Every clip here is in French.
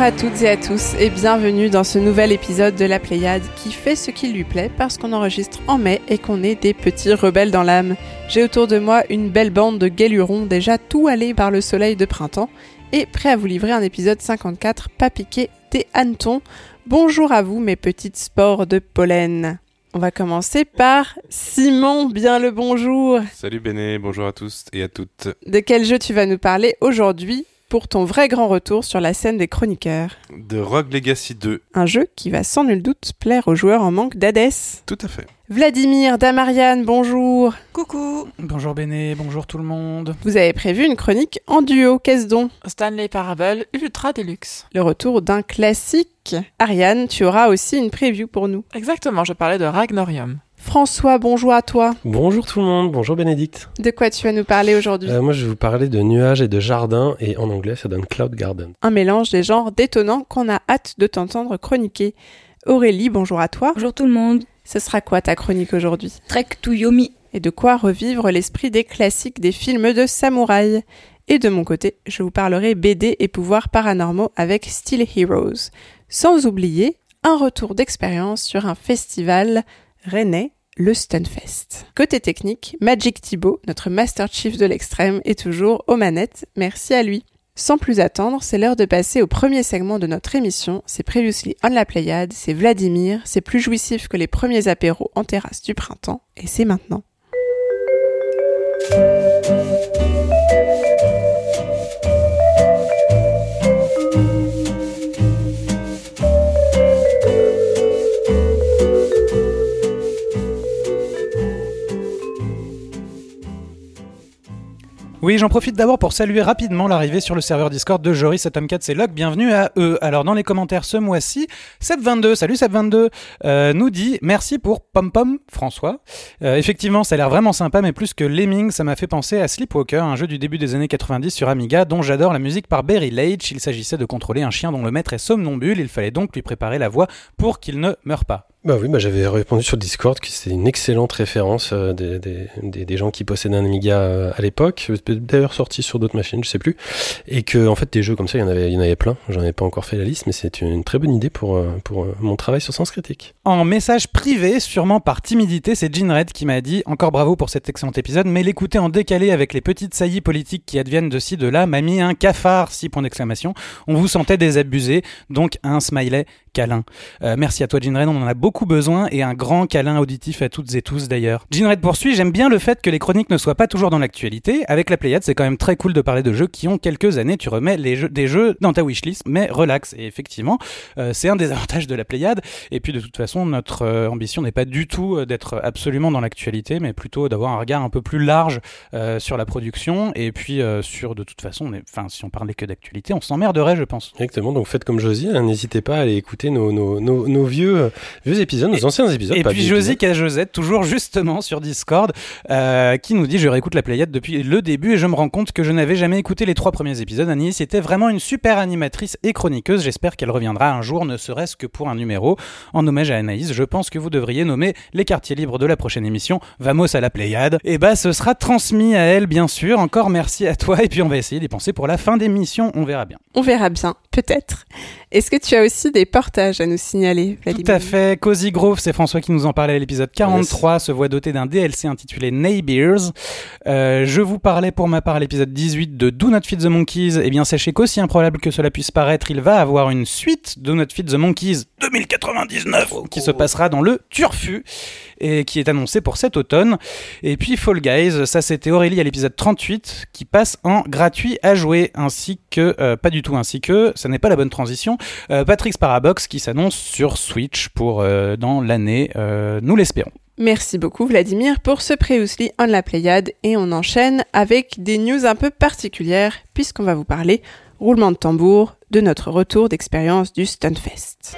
Bonjour à toutes et à tous et bienvenue dans ce nouvel épisode de la Pléiade qui fait ce qui lui plaît parce qu'on enregistre en mai et qu'on est des petits rebelles dans l'âme. J'ai autour de moi une belle bande de guélurons déjà tout allés par le soleil de printemps et prêts à vous livrer un épisode 54 pas piqué des hannetons. Bonjour à vous mes petites spores de pollen. On va commencer par Simon, bien le bonjour. Salut Béné, bonjour à tous et à toutes. De quel jeu tu vas nous parler aujourd'hui? Pour ton vrai grand retour sur la scène des chroniqueurs De Rogue Legacy 2. Un jeu qui va sans nul doute plaire aux joueurs en manque d'Hades. Tout à fait. Vladimir, Damarian, bonjour. Coucou Bonjour Béné, bonjour tout le monde. Vous avez prévu une chronique en duo, qu'est-ce donc? Stanley Parable Ultra Deluxe. Le retour d'un classique. Ariane, tu auras aussi une preview pour nous. Exactement, je parlais de Ragnorium. François, bonjour à toi. Bonjour tout le monde, bonjour Bénédicte. De quoi tu vas nous parler aujourd'hui Euh, moi je vais vous parler de nuages et de jardins et en anglais ça donne Cloud Garden. Un mélange des genres détonnants qu'on a hâte de t'entendre chroniquer. Aurélie, bonjour à toi. Bonjour tout le monde. Ce sera quoi ta chronique aujourd'hui Trek to Yomi. Et de quoi revivre l'esprit des classiques des films de samouraï. Et de mon côté, je vous parlerai BD et pouvoirs paranormaux avec Steel Heroes. Sans oublier un retour d'expérience sur un festival rennais, le Stunfest. Côté technique, Magic Thibaut, notre Master Chief de l'extrême, est toujours aux manettes. Merci à lui. Sans plus attendre, c'est l'heure de passer au premier segment de notre émission. C'est Previously on la Pléiade, c'est Vladimir, c'est plus jouissif que les premiers apéros en terrasse du printemps, et c'est maintenant. Oui, j'en profite d'abord pour saluer rapidement l'arrivée sur le serveur Discord de Joris et Tomcat et Locke. Bienvenue à eux. Alors, dans les commentaires ce mois-ci, Seb22, salut Seb22, euh, nous dit merci pour Pom Pom François. Euh, effectivement, ça a l'air vraiment sympa, mais plus que Lemming, ça m'a fait penser à Sleepwalker, un jeu du début des années 90 sur Amiga, dont j'adore la musique par Barry Leitch. Il s'agissait de contrôler un chien dont le maître est somnambule. Il fallait donc lui préparer la voie pour qu'il ne meure pas. Bah oui, bah j'avais répondu sur Discord que c'était une excellente référence euh, des, des, des, gens qui possédaient un Amiga euh, à l'époque, C'était d'ailleurs sorti sur d'autres machines, je sais plus, et que en fait des jeux comme ça, il y en avait, il y en avait plein. J'en ai pas encore fait la liste, mais c'est une très bonne idée pour euh, pour euh, mon travail sur Sens Critique. En message privé, sûrement par timidité, c'est Jean Red qui m'a dit encore bravo pour cet excellent épisode, mais l'écouter en décalé avec les petites saillies politiques qui adviennent de ci de là m'a mis un cafard, 6 points d'exclamation. On vous sentait désabusé, donc un smiley câlin. Euh, merci à toi Jean on en a beaucoup besoin et un grand câlin auditif à toutes et tous d'ailleurs. Jean poursuit, j'aime bien le fait que les chroniques ne soient pas toujours dans l'actualité. Avec la Pléiade, c'est quand même très cool de parler de jeux qui ont quelques années. Tu remets les jeux, des jeux dans ta wishlist, mais relax. Et effectivement, euh, c'est un des avantages de la Pléiade. Et puis de toute façon, notre euh, ambition n'est pas du tout d'être absolument dans l'actualité, mais plutôt d'avoir un regard un peu plus large sur la production. Et puis sur, de toute façon, enfin, si on parlait que d'actualité, on s'emmerderait, je pense. Exactement, donc faites comme Josie, hein, n'hésitez pas à aller écouter nos, nos, nos, nos vieux, vieux épisodes, nos anciens épisodes. Et puis Josie épisodes. à Josette, toujours justement sur Discord, euh, qui nous dit je réécoute la Pléiade depuis le début et je me rends compte que je n'avais jamais écouté les trois premiers épisodes. Agnès était vraiment une super animatrice et chroniqueuse. J'espère qu'elle reviendra un jour, ne serait-ce que pour un numéro. En hommage à Anaïs, je pense que vous devriez nommer les quartiers libres de la prochaine émission Vamos à la Pléiade. Et bah ce sera transmis à elle bien sûr. Encore merci à toi et puis on va essayer d'y penser pour la fin d'émission. On verra bien. On verra bien, peut-être. Est-ce que tu as aussi des à nous signaler, Vladimir Tout à fait. Cozy Grove, c'est François qui nous en parlait à l'épisode 43, se voit doté d'un DLC intitulé Neighbors. Euh, je vous parlais pour ma part à l'épisode 18 de Do Not Feed the Monkeys. Eh bien, sachez qu'aussi improbable que cela puisse paraître, il va avoir une suite Do Not Feed the Monkeys 2099 qui se passera dans le Turfu et qui est annoncé pour cet automne. Et puis Fall Guys, ça c'était Aurélie à l'épisode 38 qui passe en gratuit à jouer ainsi que, euh, pas du tout ainsi que, ça n'est pas la bonne transition, euh, Patrick's Qui s'annonce sur Switch pour euh, dans l'année, euh, nous l'espérons. Merci beaucoup Vladimir pour ce Previously on la Pléiade et on enchaîne avec des news un peu particulières puisqu'on va vous parler, roulement de tambour, de notre retour d'expérience du Stunfest.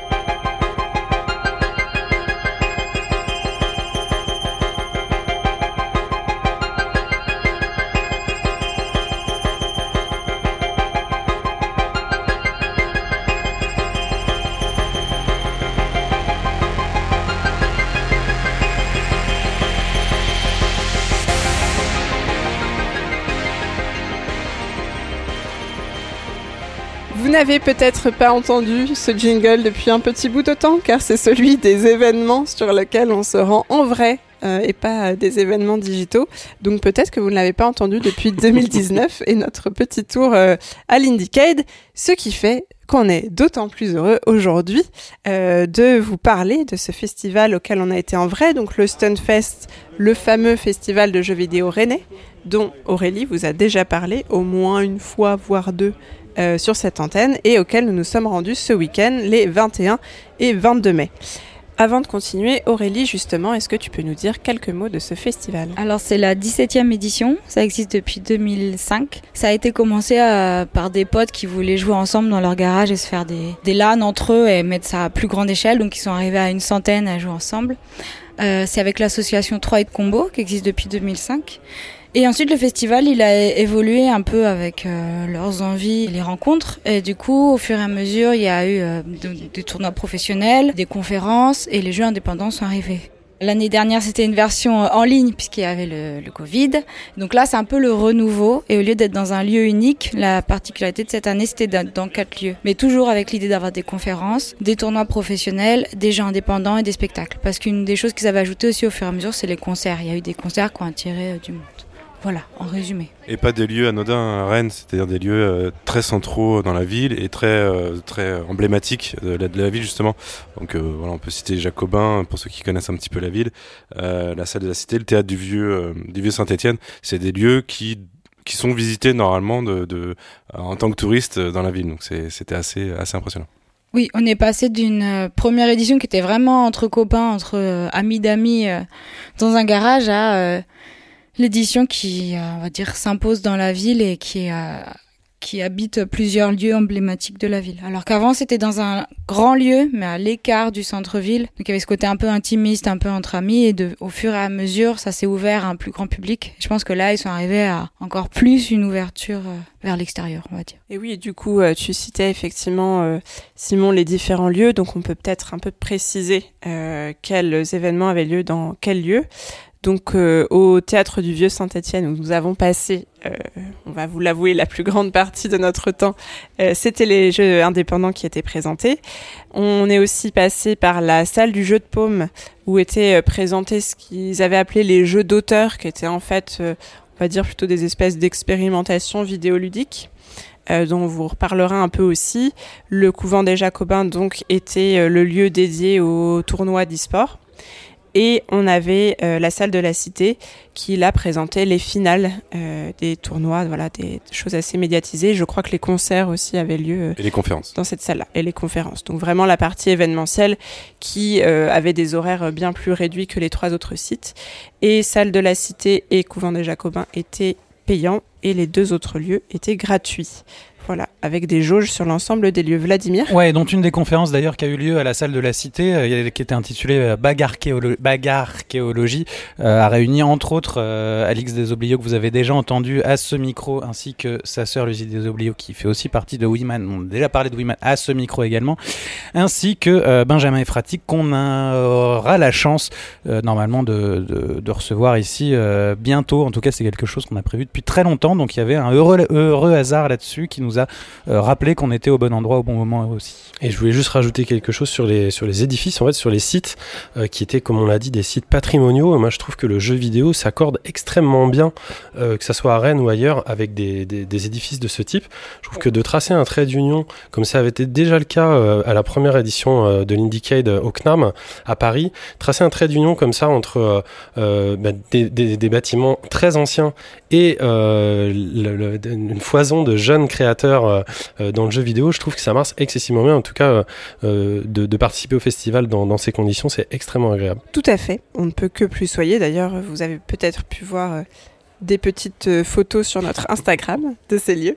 N'avez peut-être pas entendu ce jingle depuis un petit bout de temps, car c'est celui des événements sur lesquels on se rend en vrai euh, et pas des événements digitaux. Donc peut-être que vous ne l'avez pas entendu depuis 2019 et notre petit tour euh, à l'Indiecade, ce qui fait qu'on est d'autant plus heureux aujourd'hui euh, de vous parler de ce festival auquel on a été en vrai, donc le Stunfest, le fameux festival de jeux vidéo rennais, dont Aurélie vous a déjà parlé au moins une fois, voire deux, euh, sur cette antenne, et auquel nous nous sommes rendus ce week-end, les 21 et 22 mai. Avant de continuer, Aurélie, justement, est-ce que tu peux nous dire quelques mots de ce festival? Alors c'est la 17e édition, ça existe depuis 2005. Ça a été commencé euh, par des potes qui voulaient jouer ensemble dans leur garage et se faire des, des LAN entre eux et mettre ça à plus grande échelle, donc ils sont arrivés à une centaine à jouer ensemble. Euh, c'est avec l'association 3 et de Combo qui existe depuis 2005. Et ensuite, le festival, il a évolué un peu avec euh, leurs envies, les rencontres. Et du coup, au fur et à mesure, il y a eu euh, de- des tournois professionnels, des conférences, et les jeux indépendants sont arrivés. L'année dernière, c'était une version euh, en ligne puisqu'il y avait le, le Covid. Donc là, c'est un peu le renouveau. Et au lieu d'être dans un lieu unique, la particularité de cette année, c'était dans quatre lieux. Mais toujours avec l'idée d'avoir des conférences, des tournois professionnels, des jeux indépendants et des spectacles. Parce qu'une des choses qu'ils avaient ajoutées aussi au fur et à mesure, c'est les concerts. Il y a eu des concerts qui ont attiré euh, du monde. Voilà, en résumé. Et pas des lieux anodins à Rennes, c'est-à-dire des lieux euh, très centraux dans la ville et très, euh, très emblématiques de la, de la ville justement. Donc euh, voilà, on peut citer Jacobin pour ceux qui connaissent un petit peu la ville, euh, la salle de la Cité, le théâtre du vieux, euh, du vieux Saint-Étienne. C'est des lieux qui qui sont visités normalement de, de, en tant que touristes dans la ville. Donc c'était assez, assez impressionnant. Oui, on est passé d'une euh, première édition qui était vraiment entre copains, entre euh, amis d'amis euh, dans un garage à euh, l'édition qui, euh, on va dire, s'impose dans la ville et qui, euh, qui habite plusieurs lieux emblématiques de la ville. Alors qu'avant, c'était dans un grand lieu, mais à l'écart du centre-ville. Donc il y avait ce côté un peu intimiste, un peu entre amis, et au fur et à mesure, ça s'est ouvert à un plus grand public. Je pense que là, ils sont arrivés à encore plus une ouverture euh, vers l'extérieur, on va dire. Et oui, du coup, tu citais effectivement, Simon, les différents lieux, donc on peut peut-être un peu préciser quels événements avaient lieu dans quel lieu. Donc euh, au théâtre du Vieux Saint-Étienne où nous avons passé, euh, on va vous l'avouer, la plus grande partie de notre temps, euh, c'était les jeux indépendants qui étaient présentés. On est aussi passé par la salle du jeu de paume où étaient présentés ce qu'ils avaient appelé les jeux d'auteur, qui étaient en fait, on va dire plutôt des espèces d'expérimentation vidéoludique euh, dont on vous reparlera un peu aussi. Le couvent des Jacobins donc était le lieu dédié au tournoi d'e-sport. Et on avait euh, la salle de la Cité qui là présentait les finales euh, des tournois, voilà, des choses assez médiatisées. Je crois que les concerts aussi avaient lieu euh, Et les conférences. dans cette salle-là et les conférences. Donc vraiment la partie événementielle qui euh, avait des horaires bien plus réduits que les trois autres sites. Et salle de la Cité et couvent des Jacobins étaient payants et les deux autres lieux étaient gratuits. Voilà, avec des jauges sur l'ensemble des lieux. Vladimir Ouais, dont une des conférences d'ailleurs qui a eu lieu à la salle de la Cité, euh, qui était intitulée euh, Bagarre, Kéolo- Bagarre Archéologie, euh, a réuni entre autres euh, Alix Desobliaux que vous avez déjà entendu à ce micro, ainsi que sa sœur Lucie Desobliaux qui fait aussi partie de Wiman, on a déjà parlé de Wiman à ce micro également, ainsi que euh, Benjamin Efratic qu'on aura la chance normalement de, de, de recevoir ici bientôt. En tout cas, c'est quelque chose qu'on a prévu depuis très longtemps, donc il y avait un heureux, heureux hasard là-dessus qui nous a euh, rappelé qu'on était au bon endroit au bon moment aussi. Et je voulais juste rajouter quelque chose sur les, sur les édifices, en fait, sur les sites euh, qui étaient, comme on l'a dit, des sites patrimoniaux. Moi, je trouve que le jeu vidéo s'accorde extrêmement bien, euh, que ça soit à Rennes ou ailleurs, avec des, des, édifices de ce type. Je trouve que de tracer un trait d'union, comme ça avait été déjà le cas à la première édition de l'Indiecade au CNAM à Paris, tracer un trait d'union comme ça entre bah, des, des, bâtiments très anciens et une foison de jeunes créateurs euh, euh, dans le jeu vidéo, je trouve que ça marche excessivement bien. En tout cas, euh, de, participer au festival dans, ces conditions, c'est extrêmement agréable. Tout à fait. On ne peut que plus soyer. D'ailleurs, vous avez peut-être pu voir des petites euh, photos sur notre Instagram de ces lieux.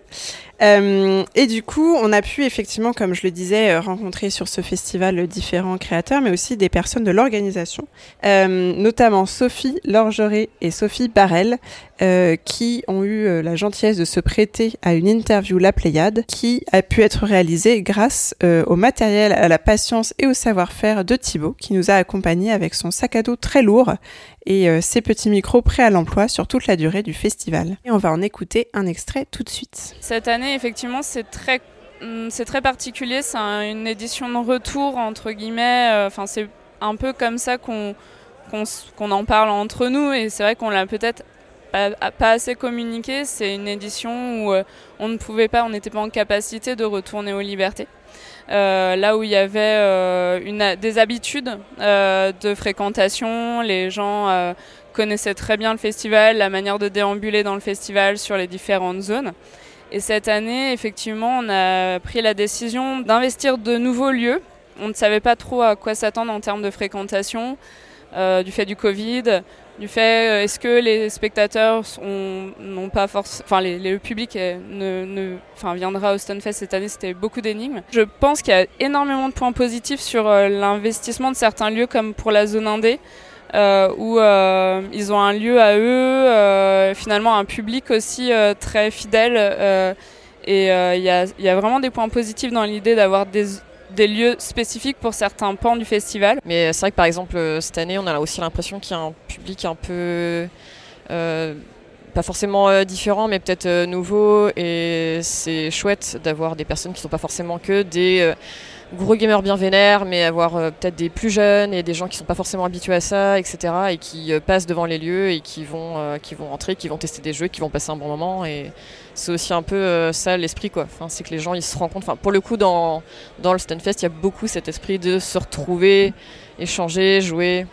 Euh, et du coup, on a pu effectivement, comme je le disais, euh, rencontrer sur ce festival différents créateurs, mais aussi des personnes de l'organisation, notamment Sophie Lorgeret et Sophie Barrel, euh, qui ont eu la gentillesse de se prêter à une interview La Pléiade, qui a pu être réalisée grâce au matériel, à la patience et au savoir-faire de Thibaut, qui nous a accompagnés avec son sac à dos très lourd et euh, ses petits micros prêts à l'emploi sur toute la durée du festival. Et on va en écouter un extrait tout de suite. Cette année, effectivement, c'est très hum, c'est très particulier, c'est un- une édition de retour entre guillemets. euh, Enfin, c'est un peu comme ça qu'on qu'on qu'on en parle entre nous et c'est vrai qu'on l'a peut-être pas, pas assez communiqué. C'est une édition où euh, on ne pouvait pas, on n'était pas en capacité de retourner aux libertés. Euh, là où il y avait euh, une, des habitudes euh, de fréquentation, les gens connaissaient très bien le festival, la manière de déambuler dans le festival sur les différentes zones. Et cette année, effectivement, on a pris la décision d'investir de nouveaux lieux. On ne savait pas trop à quoi s'attendre en termes de fréquentation, euh, du fait du Covid, du fait euh, est-ce que les spectateurs n'ont pas force, enfin le public est- ne, ne- enfin viendra au Stunfest cette année, c'était beaucoup d'énigmes. Je pense qu'il y a énormément de points positifs sur euh, l'investissement de certains lieux comme pour la zone indé. euh, où euh, ils ont un lieu à eux, euh, finalement un public aussi euh, très fidèle. euh, et euh, il y a vraiment des points positifs dans l'idée d'avoir des, des lieux spécifiques pour certains pans du festival. Mais c'est vrai que par exemple, euh, cette année, on a aussi l'impression qu'il y a un public un peu. euh, pas forcément euh, différent, mais peut-être nouveau. Et c'est chouette d'avoir des personnes qui ne sont pas forcément que des gros gamers bien vénères, mais avoir peut-être des plus jeunes et des gens qui ne sont pas forcément habitués à ça, etc. Et qui passent devant les lieux et qui vont, qui vont rentrer, qui vont tester des jeux, qui vont passer un bon moment. Et c'est aussi un peu euh, ça l'esprit, quoi. C'est que les gens ils se rencontrent. Enfin, pour le coup, dans, dans le Stunfest, il y a beaucoup cet esprit de se retrouver, échanger, jouer.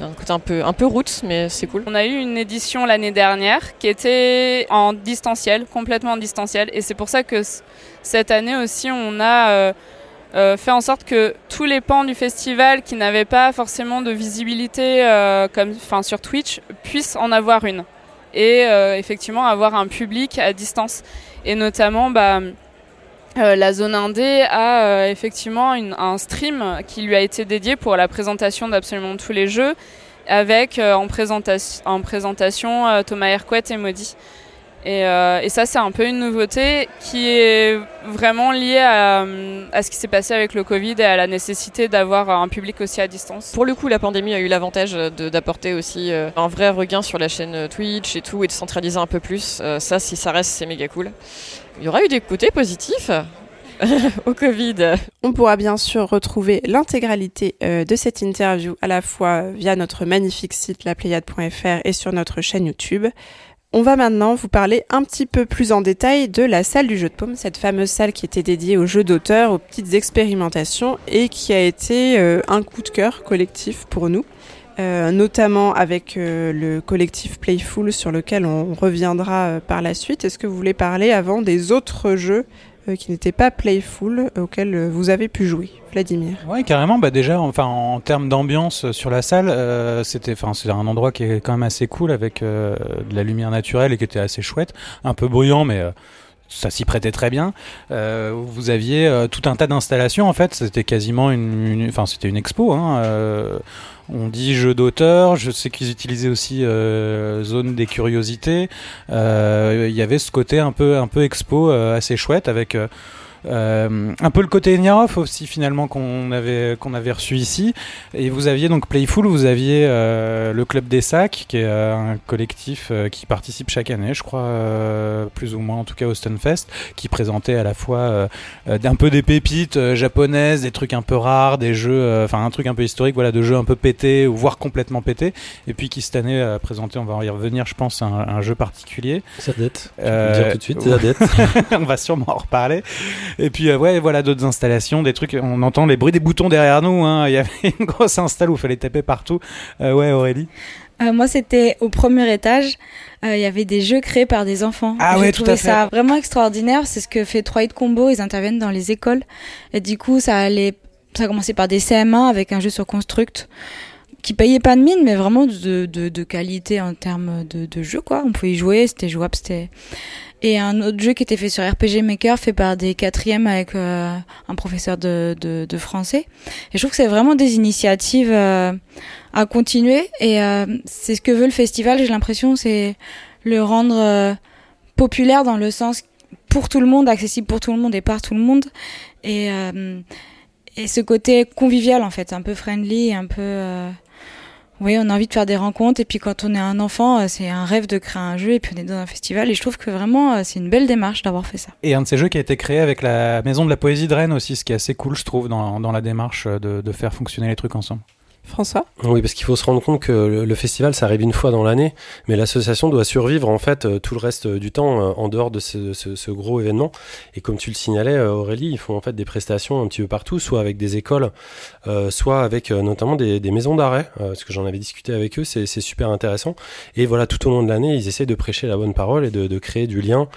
Un côté un peu, un peu roots, mais c'est cool. On a eu une édition l'année dernière qui était en distanciel, complètement en distanciel. Et c'est pour ça que cette année aussi, on a euh, euh, fait en sorte que tous les pans du festival qui n'avaient pas forcément de visibilité sur Twitch puissent en avoir une. Et euh, effectivement avoir un public à distance. Et notamment, bah, euh, la zone indé a euh, effectivement une- un stream qui lui a été dédié pour la présentation d'absolument tous les jeux avec en, présentation, en présentation Thomas Hercouet et Maudit. Et, euh, et ça, c'est un peu une nouveauté qui est vraiment liée à, à ce qui s'est passé avec le Covid et à la nécessité d'avoir un public aussi à distance. Pour le coup, la pandémie a eu l'avantage de- d'apporter aussi euh, un vrai regain sur la chaîne euh, Twitch et tout, et de centraliser un peu plus. Euh, ça, si ça reste, c'est méga cool. Il y aura eu des côtés positifs au Covid. On pourra bien sûr retrouver l'intégralité euh, de cette interview à la fois via notre magnifique site lapléiade.fr et sur notre chaîne YouTube. On va maintenant vous parler un petit peu plus en détail de la salle du jeu de paume, cette fameuse salle qui était dédiée aux jeux d'auteur, aux petites expérimentations et qui a été euh, un coup de cœur collectif pour nous. euh, notamment avec euh, le collectif Playful sur lequel on reviendra par la suite. Est-ce que vous voulez parler avant des autres jeux qui n'étaient pas Playful euh, auxquels euh, vous avez pu jouer Vladimir Ouais, carrément. Bah déjà, enfin, en termes d'ambiance euh, sur la salle, euh, c'était, enfin, c'est un endroit qui est quand même assez cool avec euh, de la lumière naturelle et qui était assez chouette, un peu bruyant, mais euh, ça s'y prêtait très bien. Euh, vous aviez euh, tout un tas d'installations en fait. C'était quasiment une, enfin, c'était une expo. Hein, euh, on dit jeu d'auteur. Je sais qu'ils utilisaient aussi euh, zone des curiosités. Euh, Il y avait ce côté un peu, un peu expo euh, assez chouette avec. Euh, un peu le côté Niarov aussi finalement qu'on avait qu'on avait reçu ici et vous aviez donc Playful vous aviez euh, le club des sacs qui est euh, un collectif qui participe chaque année je crois plus ou moins en tout cas au Stunfest qui présentait à la fois un peu des pépites japonaises des trucs un peu rares des jeux enfin un truc un peu historique voilà de jeux un peu pétés ou voire complètement pétés et puis qui cette année a présenté on va y revenir je pense un, un jeu particulier. Je peux Euh, le dire tout de suite, date. on va sûrement en reparler. Et puis, euh, ouais, voilà, d'autres installations, des trucs. On entend les bruits des boutons derrière nous. hein. Il y avait une grosse install où il fallait taper partout. Euh, ouais, Aurélie. Euh, moi, c'était au premier étage. Euh, Il y avait des jeux créés par des enfants. Ah J'ai ouais, tout trouvé à fait. ça vraiment extraordinaire. C'est ce que fait 3 Combo. Ils interviennent dans les écoles. Et du coup, ça allait, ça a commencé par des CM1 avec un jeu sur Construct qui payait pas de mine, mais vraiment de, qualité en termes de, jeu, quoi. On pouvait y jouer, c'était jouable, c'était. Et un autre jeu qui était fait sur RPG Maker, fait par des quatrièmes avec euh, un professeur de, français. Et je trouve que c'est vraiment des initiatives euh, à continuer. Et euh, c'est ce que veut le festival, j'ai l'impression, c'est le rendre populaire dans le sens pour tout le monde, accessible pour tout le monde et par tout le monde. Et, et ce côté convivial, en fait, un peu friendly, un peu. Oui, on a envie de faire des rencontres et puis quand on est un enfant, euh, c'est un rêve de créer un jeu et puis on est dans un festival et je trouve que vraiment euh, c'est une belle démarche d'avoir fait ça. Et un de ces jeux qui a été créé avec la Maison de la Poésie de Rennes aussi, ce qui est assez cool, je trouve, dans, la démarche de faire fonctionner les trucs ensemble. François Oui, parce qu'il faut se rendre compte que le, festival, ça arrive une fois dans l'année, mais l'association doit survivre en fait euh, tout le reste du temps euh, en dehors de ce, gros événement. Et comme tu le signalais, euh, Aurélie, ils font en fait des prestations un petit peu partout, soit avec des écoles, euh, soit avec euh, notamment des, maisons d'arrêt, euh, parce que j'en avais discuté avec eux, c'est super intéressant. Et voilà, tout au long de l'année, ils essaient de prêcher la bonne parole et de, créer du lien,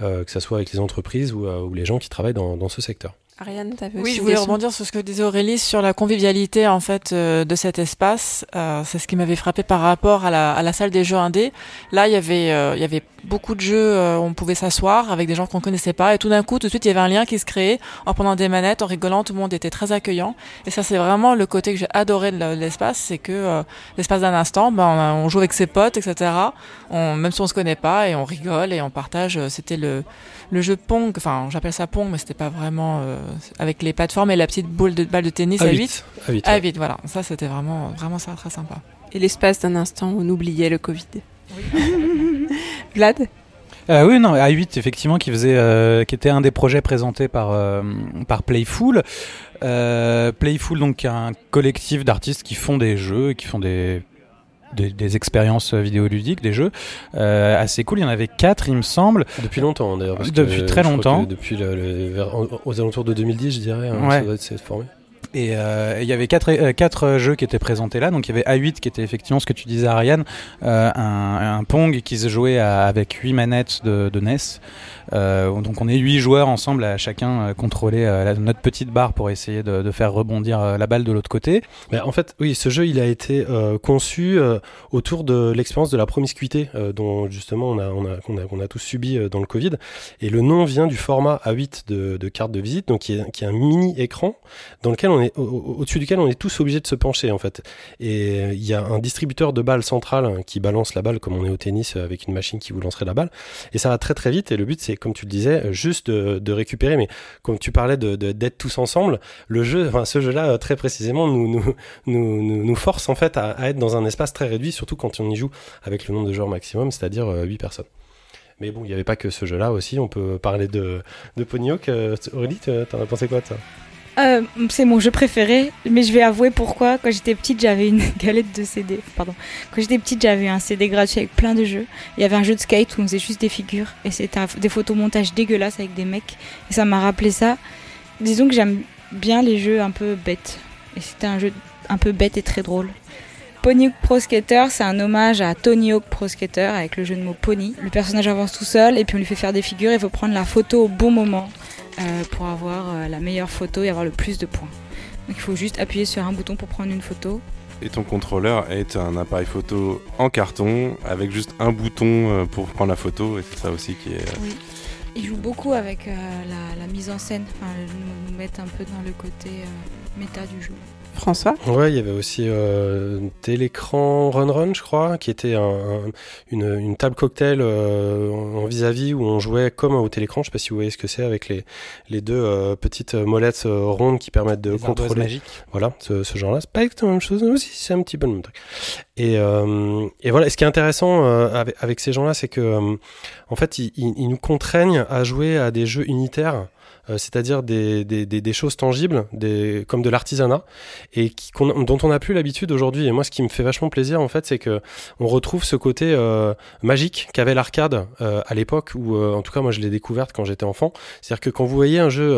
euh, que ce soit avec les entreprises ou, euh, les gens qui travaillent dans ce secteur. Ariane, t'avais Oui, aussi je voulais rebondir sur ce que disait Aurélie sur la convivialité en fait euh, de cet espace. Euh, c'est ce qui m'avait frappé par rapport à la, à la salle des jeux indés. Là, il y avait euh, il y avait beaucoup de jeux euh, où on pouvait s'asseoir avec des gens qu'on connaissait pas et tout d'un coup, tout de suite, il y avait un lien qui se créait en prenant des manettes, en rigolant, tout le monde était très accueillant. Et ça, c'est vraiment le côté que j'ai adoré de l'espace, c'est que euh, l'espace d'un instant, ben, on, a- on joue avec ses potes, etc. On, même si on se connaît pas et on rigole et on partage. euh, C'était le le jeu Pong, enfin j'appelle ça Pong, mais c'était pas vraiment euh, avec les plateformes et la petite boule de balle de tennis à 8. À 8. À 8, voilà. Ça, c'était vraiment, vraiment ça, très sympa. Et l'espace d'un instant où on oubliait le Covid. Vlad? Euh, oui, non, A8, effectivement, qui, faisait, euh, qui était un des projets présentés par, euh, par Playful. Euh, Playful, donc, un collectif d'artistes qui font des jeux, qui font des, des, des expériences vidéoludiques, des jeux euh, assez cool. Il y en avait quatre, il me semble. Depuis longtemps d'ailleurs. parce que Depuis très longtemps. Depuis le, le- vers- aux alentours de 2010, je dirais, hein, Ouais. ça doit être formé. Et euh, il y avait quatre, euh, quatre jeux qui étaient présentés là. Donc il y avait A8 qui était effectivement ce que tu disais Ariane, euh, un, un Pong qui se jouait à- avec huit manettes de, de NES. Euh, donc on est huit joueurs ensemble à chacun euh, contrôler euh, notre petite barre pour essayer de, faire rebondir la balle de l'autre côté. En fait, oui, ce jeu, il a été conçu autour de l'expérience de la promiscuité, dont justement on a, on a, qu'on a, tous subi dans le Covid. Et le nom vient du format A8 de, de carte de visite, donc qui est, un mini écran dans lequel on est au- au- au-dessus duquel on est tous obligés de se pencher en fait. Et il y a un distributeur de balles central hein, qui balance la balle comme on est au tennis avec une machine qui vous lancerait la balle. Et ça va très très vite. Et le but, c'est comme tu le disais, euh, juste de, récupérer. Mais comme tu parlais de de- d'être tous ensemble, le jeu, ce jeu-là euh, très précisément nous force en fait à, être dans un espace très réduit, surtout quand on y joue avec le nombre de joueurs maximum, c'est-à-dire euh, 8 personnes. Mais bon, il n'y avait pas que ce jeu-là aussi. On peut parler de, de Ponyhawk. Euh, Aurélie, t'en as pensé quoi de ça Euh, c'est mon jeu préféré, mais je vais avouer pourquoi. Quand j'étais petite, j'avais une galette de CD. Pardon. Quand j'étais petite, j'avais un CD gratuit avec plein de jeux. Il y avait un jeu de skate où on faisait juste des figures et c'était des photomontages dégueulasses avec des mecs. Et ça m'a rappelé ça. Disons que j'aime bien les jeux un peu bêtes. Et c'était un jeu un peu bête et très drôle. Pony Hawk Pro Skater, c'est un hommage à Tony Hawk Pro Skater avec le jeu de mots pony. Le personnage avance tout seul et puis on lui fait faire des figures. Il faut prendre la photo au bon moment pour avoir euh, la meilleure photo et avoir le plus de points. Donc il faut juste appuyer sur un bouton pour prendre une photo. Et ton contrôleur est un appareil photo en carton avec juste un bouton euh, pour prendre la photo et c'est ça aussi qui est. euh, Il joue beaucoup avec euh, la, la mise en scène, enfin, nous, nous mettre un peu dans le côté euh, méta du jeu. François Ouais, il y avait aussi euh, Télécran Run Run, je crois, qui était un- un- une, une table cocktail euh, en vis-à-vis où on jouait comme au télécran. Je sais pas si vous voyez ce que c'est avec les, les deux euh, petites molettes euh, rondes qui permettent de Les contrôler. magiques. Voilà, ce, ce genre-là, c'est pas exactement la même chose aussi, c'est un petit peu le même truc. Et, euh, et voilà, et ce qui est intéressant euh, avec, avec ces gens-là, c'est que euh, en fait, ils, ils- ils nous contraignent à jouer à des jeux unitaires. Euh, C'est-à-dire des, des, des, choses tangibles, des, comme de l'artisanat, et dont on n'a plus l'habitude aujourd'hui. Et moi, ce qui me fait vachement plaisir, en fait, c'est que on retrouve ce côté euh, magique qu'avait l'arcade euh, à l'époque, où, euh, en tout cas, moi, je l'ai découverte quand j'étais enfant. C'est-à-dire que quand vous voyez un jeu,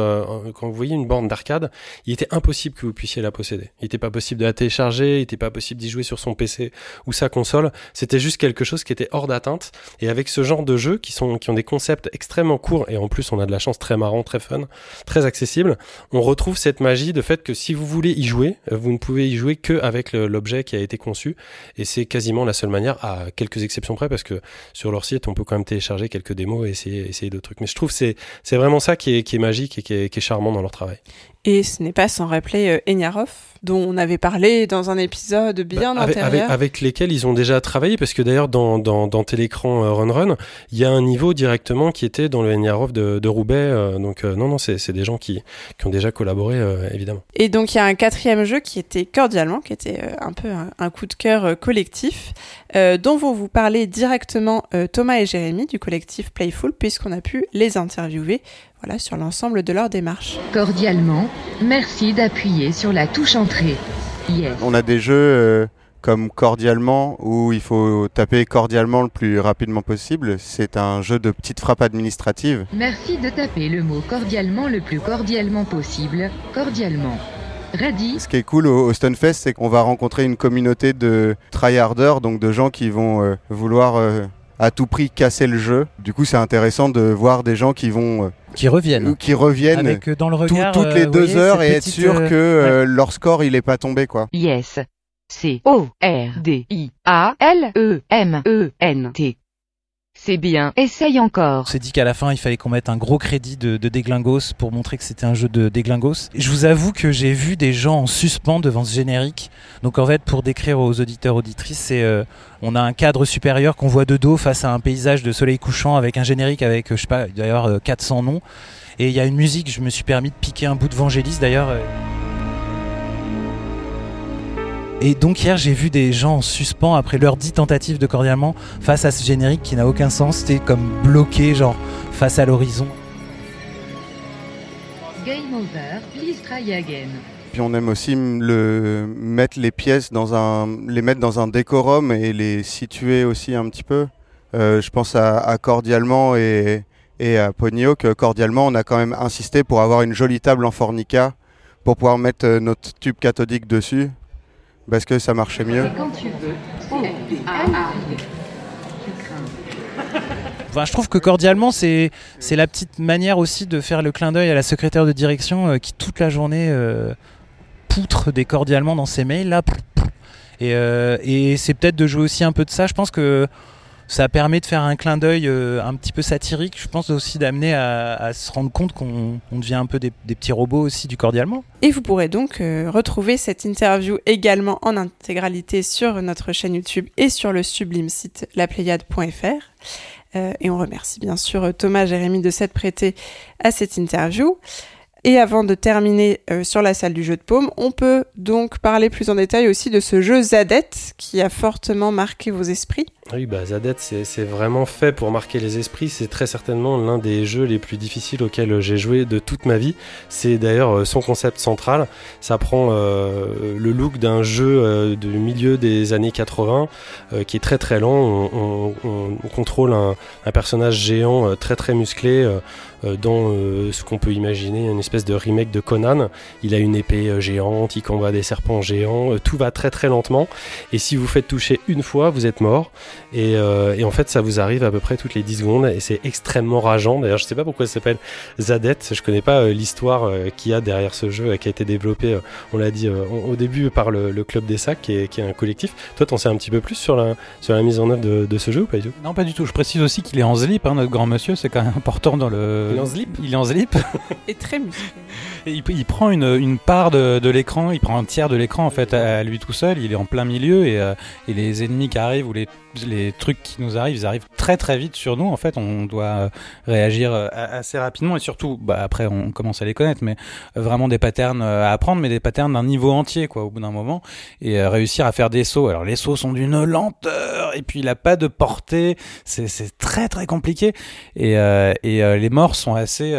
quand vous voyez une borne d'arcade, il était impossible que vous puissiez la posséder. Il n'était pas possible de la télécharger, il n'était pas possible d'y jouer sur son PC ou sa console. C'était juste quelque chose qui était hors d'atteinte. Et avec ce genre de jeux qui sont qui ont des concepts extrêmement courts et en plus on a de la chance très marrant, très fun, très accessible, on retrouve cette magie de fait que si vous voulez y jouer, vous ne pouvez y jouer que avec l'objet qui a été conçu. Et c'est quasiment la seule manière, à quelques exceptions près, parce que sur leur site on peut quand même télécharger quelques démos et essayer d'autres trucs. Mais je trouve c'est c'est vraiment ça qui est magique et qui est charmant dans leur travail. Et ce n'est pas sans rappeler euh, Eniarov, dont on avait parlé dans un épisode bien Bah, avec, antérieur. avec- lesquels ils ont déjà travaillé, parce que d'ailleurs dans, dans, dans Télécran euh, Run Run, il y a un niveau directement qui était dans le Niarov de, de Roubaix. euh, donc euh, non, non, c'est des gens qui, qui ont déjà collaboré, euh, évidemment. Et donc il y a un quatrième jeu qui était cordialement, qui était un peu un, un coup de cœur collectif, dont vont vous parler directement Thomas et Jérémy du collectif Playful, puisqu'on a pu les interviewer voilà, sur l'ensemble de leur démarche. Cordialement, merci d'appuyer sur la touche entrée. Yes. On a des jeux euh, comme Cordialement où il faut taper cordialement le plus rapidement possible. C'est un jeu de petites frappes administratives. Merci de taper le mot cordialement le plus cordialement possible. Cordialement. Ready? Ce qui est cool au, au Stunfest, c'est qu'on va rencontrer une communauté de tryharders, donc de gens qui vont euh, vouloir euh, à tout prix casser le jeu. Du coup, c'est intéressant de voir des gens qui vont euh, Qui reviennent. qui reviennent Avec euh, dans le tout- regard. toutes euh, les deux voyez, heures et être sûr euh, que euh, leur score il est pas tombé quoi. Yes. C O R D I A L E M E N T. C'est bien. Essaye encore. On s'est dit qu'à la fin, il fallait qu'on mette un gros crédit de, Déglingos pour montrer que c'était un jeu de Déglingos. Je vous avoue que j'ai vu des gens en suspens devant ce générique. Donc en fait, pour décrire aux auditeurs auditrices, c'est euh, on a un cadre supérieur qu'on voit de dos face à un paysage de soleil couchant avec un générique avec, euh, je sais pas, d'ailleurs euh, 400 noms. Et il y a une musique, je me suis permis de piquer un bout de Vangelis d'ailleurs. Et donc hier j'ai vu des gens en suspens après leur dit tentative de cordialement face à ce générique qui n'a aucun sens, c'était comme bloqué genre face à l'horizon. Game over. Please try again. Puis on aime aussi le mettre les pièces dans un, les mettre dans un décorum et les situer aussi un petit peu. Euh, je pense à, à cordialement et, et à Ponyo que cordialement on a quand même insisté pour avoir une jolie table en fornica pour pouvoir mettre euh, notre tube cathodique dessus parce que ça marchait mieux. Et quand tu veux. O A Enfin, je trouve que cordialement c'est c'est la petite manière aussi de faire le clin d'œil à la secrétaire de direction euh, qui toute la journée euh, poutre des cordialement dans ses mails là. Et, euh, et c'est peut-être de jouer aussi un peu de ça. Je pense que ça permet de faire un clin d'œil euh, un petit peu satirique. Je pense aussi d'amener à, se rendre compte qu'on on devient un peu des, petits robots aussi du cordialement. Et vous pourrez donc euh, retrouver cette interview également en intégralité sur notre chaîne YouTube et sur le sublime site lapléiade.fr. Euh, et on remercie bien sûr Thomas Jérémy de s'être prêté à cette interview. Et avant de terminer sur la salle du jeu de paume, on peut donc parler plus en détail aussi de ce jeu Zadette qui a fortement marqué vos esprits. Oui, bah Zadette, c'est vraiment fait pour marquer les esprits. C'est très certainement l'un des jeux les plus difficiles auxquels j'ai joué de toute ma vie. C'est d'ailleurs euh, son concept central. Ça prend euh, le look d'un jeu euh, du milieu des années 80 euh, qui est très très lent. On, on- on- on contrôle un, un personnage géant euh, très très musclé dans ce qu'on peut imaginer une espèce de remake de Conan. Il a une épée géante, il combat des serpents géants. tout va très très lentement. Et si vous faites toucher une fois, vous êtes mort. Et, euh, et en fait, ça vous arrive à peu près toutes les 10 secondes et c'est extrêmement rageant. D'ailleurs, je sais pas pourquoi ça s'appelle Zadette. Je connais pas euh, l'histoire euh, qu'il y a derrière ce jeu euh, qui a été développé, euh, on l'a dit euh, au au début, par le, le Club des Sacs qui est, qui est un collectif. Toi, t'en sais un petit peu plus sur la, sur la mise en œuvre de, de ce jeu ou pas du tout? Non, pas du tout. Je précise aussi qu'il est en slip, hein, notre grand monsieur. C'est quand même important dans le. Il est en slip? Il est en slip. Et très musclé. Il, prend une, une part de, de l'écran, il prend un tiers de l'écran en fait à, lui tout seul, il est en plein milieu et, euh, et les ennemis qui arrivent ou les, les trucs qui nous arrivent, ils arrivent très très vite sur nous. En fait, on doit euh, réagir euh, assez rapidement et surtout, bah, après on commence à les connaître, mais vraiment des patterns à apprendre, mais des patterns d'un niveau entier quoi au bout d'un moment. Et réussir à faire des sauts. Alors les sauts sont d'une lenteur et puis il a pas de portée, c'est très très compliqué. Et, et les morts sont assez,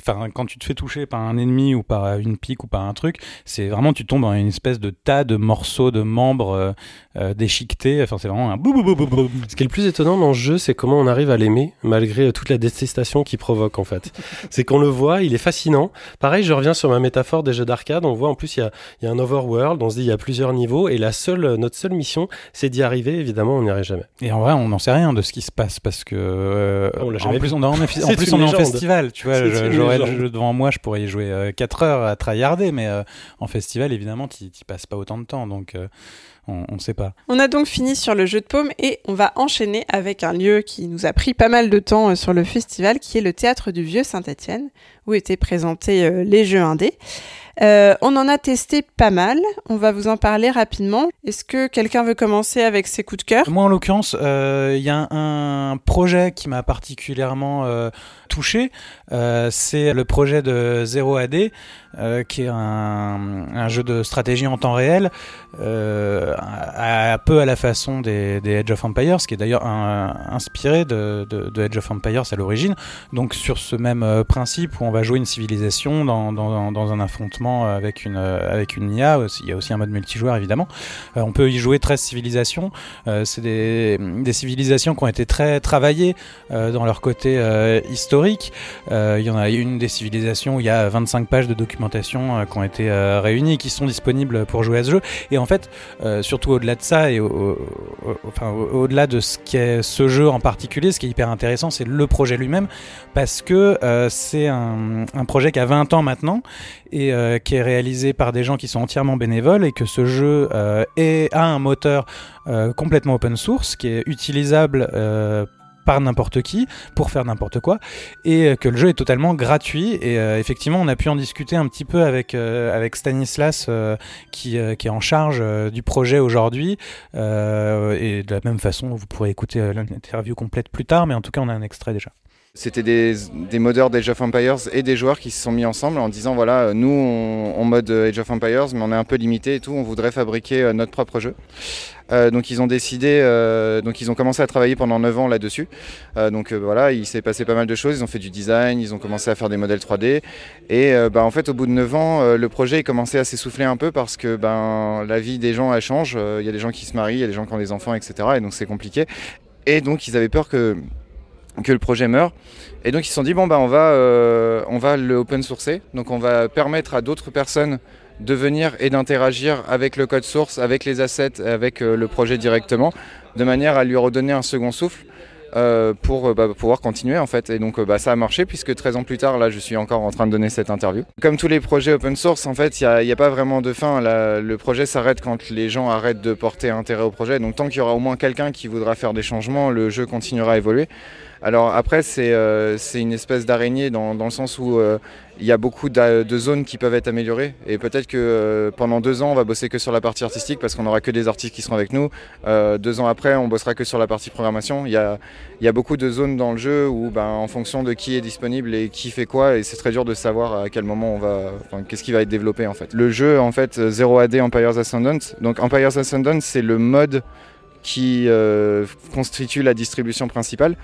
enfin quand tu te fais toucher par un ennemi ou par une pique ou par un truc, c'est vraiment tu tombes dans une espèce de tas de morceaux de membres euh, euh, déchiquetés. Enfin c'est vraiment un bou bou bou bou bou. Ce qui est le plus étonnant dans ce jeu, c'est comment on arrive à l'aimer malgré euh, toute la détestation qu'il provoque en fait. c'est qu'on le voit, il est fascinant. Pareil, je reviens sur ma métaphore des jeux d'arcade. On voit en plus il y a, il y a un overworld, on se dit il y a plusieurs niveaux et la seule, notre seule mission, c'est d'y arriver. Évidemment, on n'y arrive jamais. Et en vrai, on n'en sait rien de ce qui se passe parce que euh, On l'a en jamais plus vu. on est en, plus on est en festival, tu vois. J'aurais le jeu devant moi, je pourrais y jouer 4 heures à tryharder, mais euh, en festival évidemment, tu passes pas autant de temps, donc. On ne sait pas. On a donc fini sur le jeu de paume et on va enchaîner avec un lieu qui nous a pris pas mal de temps euh, sur le festival, qui est le théâtre du Vieux Saint-Étienne, où étaient présentés euh, les jeux indés. Euh, on en a testé pas mal. On va vous en parler rapidement. Est-ce que quelqu'un veut commencer avec ses coups de cœur? Moi, en l'occurrence, il y a un, projet qui m'a particulièrement touché. c'est le projet de 0 AD, qui est un, jeu de stratégie en temps réel, un peu à la façon des, des Edge of Empires, qui est d'ailleurs inspiré de, de, Edge of Empires à l'origine. Donc sur ce même principe où on va jouer une civilisation dans, un affrontement avec une, avec une IA. Il y a aussi un mode multijoueur évidemment. Euh, on peut y jouer 13 civilisations. Euh, c'est des, civilisations qui ont été très travaillées euh, dans leur côté historique. il y en a une des civilisations où il y a 25 pages de documentation qui ont été réunies et qui sont disponibles pour jouer à ce jeu. Et en fait, surtout au-delà de ça et au, enfin, au-delà de ce qu'est ce jeu en particulier, ce qui est hyper intéressant, c'est le projet lui-même parce que c'est un, projet qui a 20 ans maintenant et euh, qui est réalisé par des gens qui sont entièrement bénévoles et que ce jeu euh, est, a un moteur euh, complètement open source qui est utilisable par n'importe qui pour faire n'importe quoi et que le jeu est totalement gratuit et effectivement on a pu en discuter un petit peu avec avec Stanislas qui, qui est en charge du projet aujourd'hui et de la même façon vous pourrez écouter l'interview complète plus tard mais en tout cas on a un extrait déjà. C'était des, des modeurs d'Age of Empires et des joueurs qui se sont mis ensemble en disant voilà, nous on, mode Age of Empires, mais on est un peu limité et tout, on voudrait fabriquer euh, notre propre jeu. Euh, donc ils ont décidé, euh, donc ils ont commencé à travailler pendant 9 ans là-dessus. donc voilà, il s'est passé pas mal de choses, ils ont fait du design, ils ont commencé à faire des modèles 3D. Et bah, en fait, au bout de 9 ans, le projet est commencé à s'essouffler un peu parce que ben, la vie des gens elle change. Il y a des gens qui se marient, il y a des gens qui ont des enfants, etc. Et donc c'est compliqué. Et donc ils avaient peur que que le projet meurt. Et donc ils se sont dit bon bah on va euh, on va le open sourcer, donc on va permettre à d'autres personnes de venir et d'interagir avec le code source, avec les assets, avec euh, le projet directement, de manière à lui redonner un second souffle. Euh, pour bah, pouvoir continuer en fait. Et donc bah, ça a marché puisque 13 ans plus tard là je suis encore en train de donner cette interview. Comme tous les projets open source en fait il n'y a, a, pas vraiment de fin. Le projet s'arrête quand les gens arrêtent de porter intérêt au projet. Donc tant qu'il y aura au moins quelqu'un qui voudra faire des changements le jeu continuera à évoluer alors après, c'est euh, une espèce d'araignée dans, le sens où euh, il y a beaucoup de, zones qui peuvent être améliorées. Et peut-être que euh, pendant deux ans, on va bosser que sur la partie artistique parce qu'on n'aura que des artistes qui seront avec nous. Deux ans après, on bossera que sur la partie programmation. Il y a, beaucoup de zones dans le jeu où, ben, en fonction de qui est disponible et qui fait quoi, et c'est très dur de savoir à quel moment on va, qu'est-ce qui va être développé en fait. Le jeu, en fait, 0 AD Empire's Ascendant. Donc Empire's Ascendant, c'est le mode qui euh, constitue la distribution principale.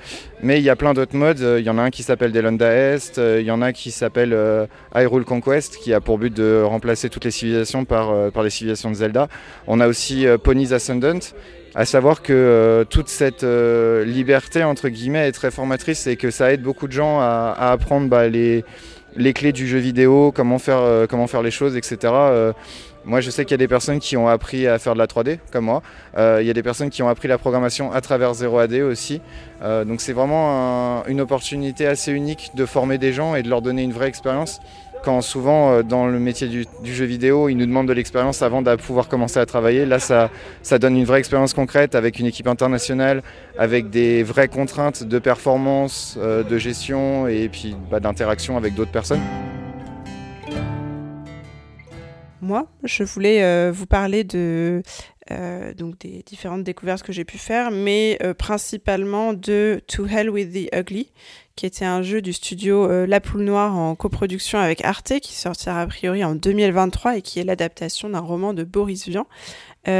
Mais il y a plein d'autres modes. Il y en a un qui s'appelle Delonda Est, il y en a qui s'appelle euh, Hyrule Conquest, qui a pour but de remplacer toutes les civilisations par, euh, par les civilisations de Zelda. On a aussi Pony's Ascendant, à savoir que toute cette liberté entre guillemets est très formatrice et que ça aide beaucoup de gens à, apprendre bah, les, les clés du jeu vidéo, comment faire, comment faire les choses, etc. Moi, je sais qu'il y a des personnes qui ont appris à faire de la 3D, comme moi. Euh, il y a des personnes qui ont appris la programmation à travers 0AD aussi. Euh, donc c'est vraiment une opportunité assez unique de former des gens et de leur donner une vraie expérience. Quand souvent, euh, dans le métier du, jeu vidéo, ils nous demandent de l'expérience avant de pouvoir commencer à travailler. Là, ça, donne une vraie expérience concrète avec une équipe internationale, avec des vraies contraintes de performance, de gestion et puis bah, d'interaction avec d'autres personnes moi, je voulais euh, vous parler de euh, donc des différentes découvertes que j'ai pu faire, mais euh, principalement de To Hell with the Ugly, qui était un jeu du studio La Poule Noire en coproduction avec Arte, qui sortira a priori en 2023 et qui est l'adaptation d'un roman de Boris Vian.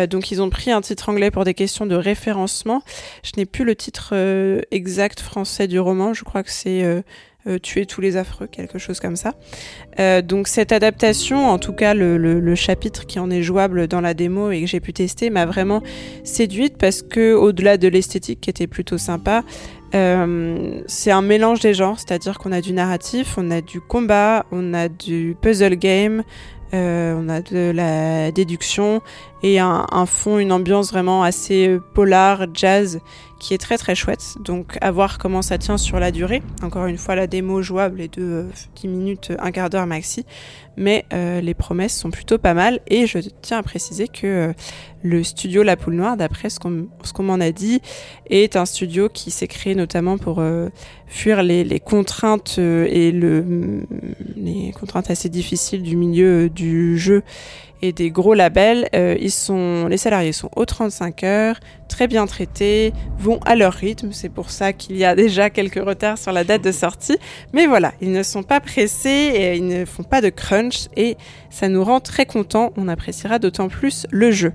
donc ils ont pris un titre anglais pour des questions de référencement. Je n'ai plus le titre exact français du roman, je crois que c'est tuer tous les affreux, quelque chose comme ça. Euh, donc cette adaptation, en tout cas le, chapitre qui en est jouable dans la démo et que j'ai pu tester, m'a vraiment séduite parce que au-delà de l'esthétique qui était plutôt sympa, euh, c'est un mélange des genres, c'est-à-dire qu'on a du narratif, on a du combat, on a du puzzle game, on a de la déduction et un, fond, une ambiance vraiment assez polar, jazz, qui est très très chouette. Donc à voir comment ça tient sur la durée. Encore une fois, la démo jouable est de euh, 10 minutes, un quart d'heure maxi. Mais euh, les promesses sont plutôt pas mal. Et je tiens à préciser que euh, le studio La Poule Noire, d'après ce qu'on m'en a dit, est un studio qui s'est créé notamment pour euh, fuir les, contraintes euh, et le, les contraintes assez difficiles du milieu euh, du jeu et des gros labels. Euh, ils sont, les salariés sont aux 35 heures, très bien traités, vont à leur rythme. C'est pour ça qu'il y a déjà quelques retards sur la date de sortie. Mais voilà, ils ne sont pas pressés ils ne font pas de crunch et ça nous rend très contents. On appréciera d'autant plus le jeu.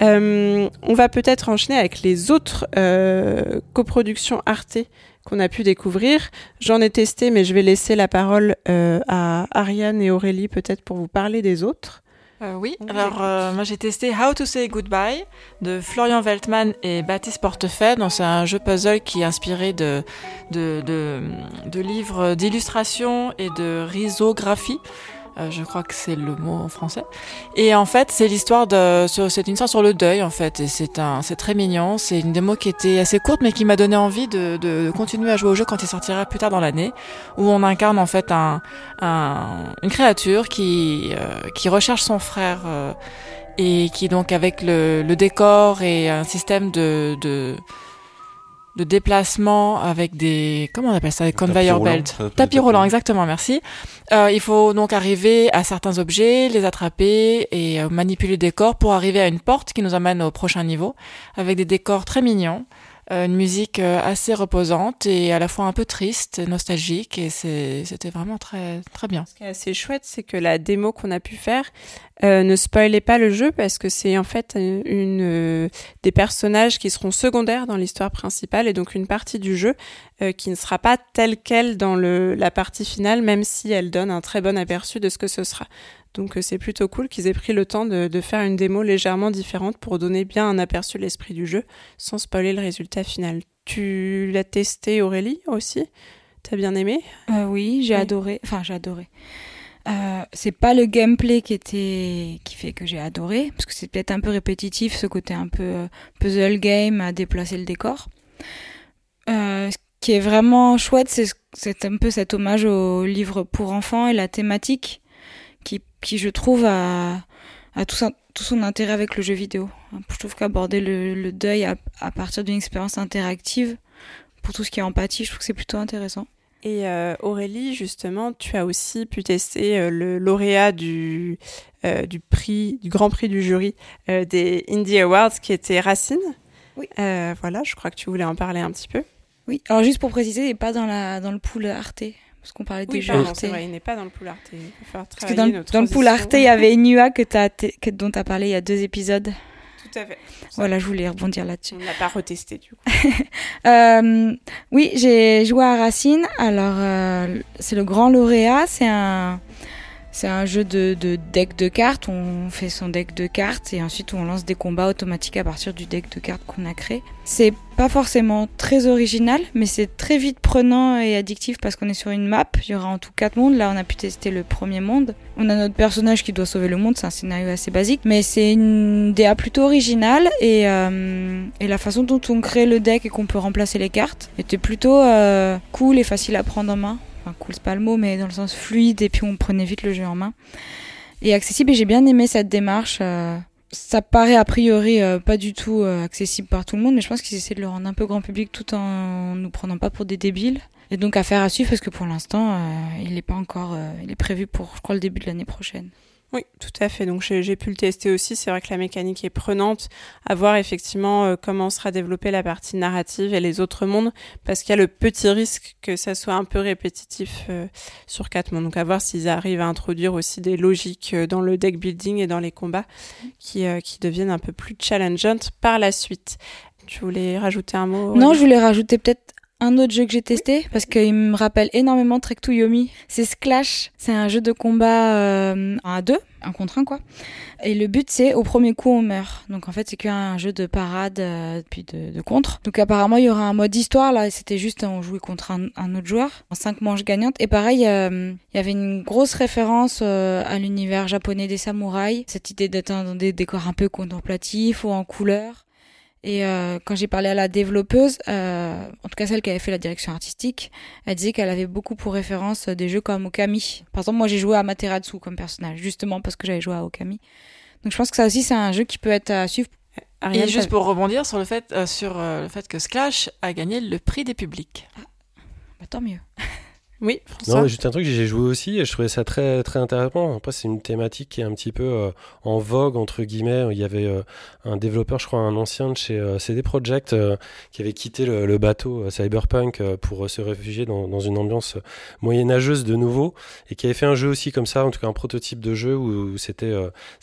Euh, on va peut-être enchaîner avec les autres euh, coproductions Arte qu'on a pu découvrir. J'en ai testé, mais je vais laisser la parole euh, à Ariane et Aurélie peut-être pour vous parler des autres. Euh, oui, alors euh, moi j'ai testé How to Say Goodbye de Florian Weltman et Baptiste Portefeuille. Donc c'est un jeu puzzle qui est inspiré de, de, de, de livres d'illustration et de risographie. Euh, je crois que c'est le mot en français. Et en fait, c'est l'histoire de, c'est une histoire sur le deuil en fait. Et c'est un, c'est très mignon. C'est une démo qui était assez courte, mais qui m'a donné envie de, de continuer à jouer au jeu quand il sortira plus tard dans l'année, où on incarne en fait un, un- une créature qui, euh, qui recherche son frère euh, et qui donc avec le, le décor et un système de, de de déplacement avec des comment on appelle ça des conveyor belt tapis tapis roulant exactement merci. Euh, il faut donc arriver à certains objets les attraper et euh, manipuler le décor pour arriver à une porte qui nous amène au prochain niveau avec des décors très mignons une musique euh, assez reposante et à la fois un peu triste nostalgique et c'était vraiment très très bien Ce qui est assez chouette, c'est que la démo qu'on a pu faire euh, ne spoilait pas le jeu parce que c'est en fait euh, une euh, des personnages qui seront secondaires dans l'histoire principale et donc une partie du jeu euh, qui ne sera pas telle quelle dans la partie finale, même si elle donne un très bon aperçu de ce que ce sera. Donc euh, c'est plutôt cool qu'ils aient pris le temps de, de faire une démo légèrement différente pour donner bien un aperçu de l'esprit du jeu sans spoiler le résultat final. Tu l'as testé Aurélie aussi? T'as bien aimé? Euh, oui, j'ai Oui. adoré. Enfin, j'ai adoré. Euh, c'est pas le gameplay qui était qui fait que j'ai adoré parce que c'est peut-être un peu répétitif ce côté un peu puzzle game à déplacer le décor. Euh, ce qui est vraiment chouette, c'est c'est un peu cet hommage au livre pour enfants et la thématique qui je trouve a a tout, son- tout son intérêt avec le jeu vidéo. Je trouve qu'aborder le, le deuil à, à partir d'une expérience interactive pour tout ce qui est empathie, je trouve que c'est plutôt intéressant. Et euh, Aurélie, justement, tu as aussi pu tester euh, le lauréat du, euh, du prix, du grand prix du jury des Indie Awards, qui était Racine. Oui. Voilà, je crois que tu voulais en parler un petit peu. Oui, alors juste pour préciser, il n'est pas dans, la, dans le pool Arte, parce qu'on parlait Oui, jeux pardon, Arte. c'est vrai, il n'est pas dans le pool Arte. Il Parce que dans, dans le pool. Arte, il y avait Inua que dont tu as parlé il y a deux épisodes. Tout à fait. Voilà, je voulais rebondir là-dessus. On n'a pas retesté, du coup. Euh, oui, j'ai joué à Racine. Alors, euh, c'est le grand lauréat. C'est un, c'est un jeu de, de deck de cartes. On fait son deck de cartes et ensuite on lance des combats automatiques à partir du deck de cartes qu'on a créé. C'est pas forcément très original, mais c'est très vite prenant et addictif parce qu'on est sur une map. Il y aura en tout quatre mondes. Là, on a pu tester le premier monde. On a notre personnage qui doit sauver le monde. C'est un scénario assez basique, mais c'est une DA plutôt originale et, euh, et la façon dont on crée le deck et qu'on peut remplacer les cartes était plutôt euh, cool et facile à prendre en main. Enfin, cool, c'est pas le mot, mais dans le sens fluide et puis on prenait vite le jeu en main. Et accessible, et j'ai bien aimé cette démarche. euh, ça paraît a priori euh, pas du tout euh, accessible par tout le monde, mais je pense qu'ils essaient de le rendre un peu grand public tout en nous prenant pas pour des débiles. Et donc à faire à suivre parce que pour l'instant, il n'est pas encore, il est prévu pour, je crois, le début de l'année prochaine. Oui, tout à fait. Donc j'ai pu le tester aussi. C'est vrai que la mécanique est prenante. À voir effectivement euh, comment sera développée la partie narrative et les autres mondes, parce qu'il y a le petit risque que ça soit un peu répétitif euh, sur quatre mondes. Donc à voir s'ils arrivent à introduire aussi des logiques euh, dans le deck building et dans les combats qui, qui deviennent un peu plus challengeantes par la suite. Tu voulais rajouter un mot Non, je voulais rajouter peut-être un autre jeu que j'ai testé parce qu'il me rappelle énormément Trek to Yomi. C'est Sklash. C'est un jeu de combat euh, à deux, un contre un quoi. Et le but c'est au premier coup on meurt. Donc en fait c'est qu'un jeu de parade euh, puis de, de contre. Donc apparemment il y aura un mode histoire là. et C'était juste on jouait contre un, un autre joueur en cinq manches gagnantes. Et pareil euh, il y avait une grosse référence euh, à l'univers japonais des samouraïs. Cette idée d'être dans des décors un peu contemplatifs ou en couleur. Et euh, quand j'ai parlé à la développeuse, euh, en tout cas celle qui avait fait la direction artistique, elle disait qu'elle avait beaucoup pour référence des jeux comme Okami. Par exemple, moi j'ai joué à Materatsu comme personnage, justement parce que j'avais joué à Okami. Donc je pense que ça aussi c'est un jeu qui peut être à suivre. Et juste pour rebondir sur le fait, euh, sur euh, le fait que Sklash a gagné le prix des publics. Bah, tant mieux. Oui, François. Non, juste un truc, j'ai joué aussi et je trouvais ça très très intéressant. Après, c'est une thématique qui est un petit peu euh, en vogue entre guillemets. Il y avait euh, un développeur, je crois, un ancien de chez euh, CD Projekt qui avait quitté le, le bateau Cyberpunk pour se réfugier dans, dans une ambiance moyenâgeuse de nouveau et qui avait fait un jeu aussi comme ça, en tout cas un prototype de jeu où, où c'était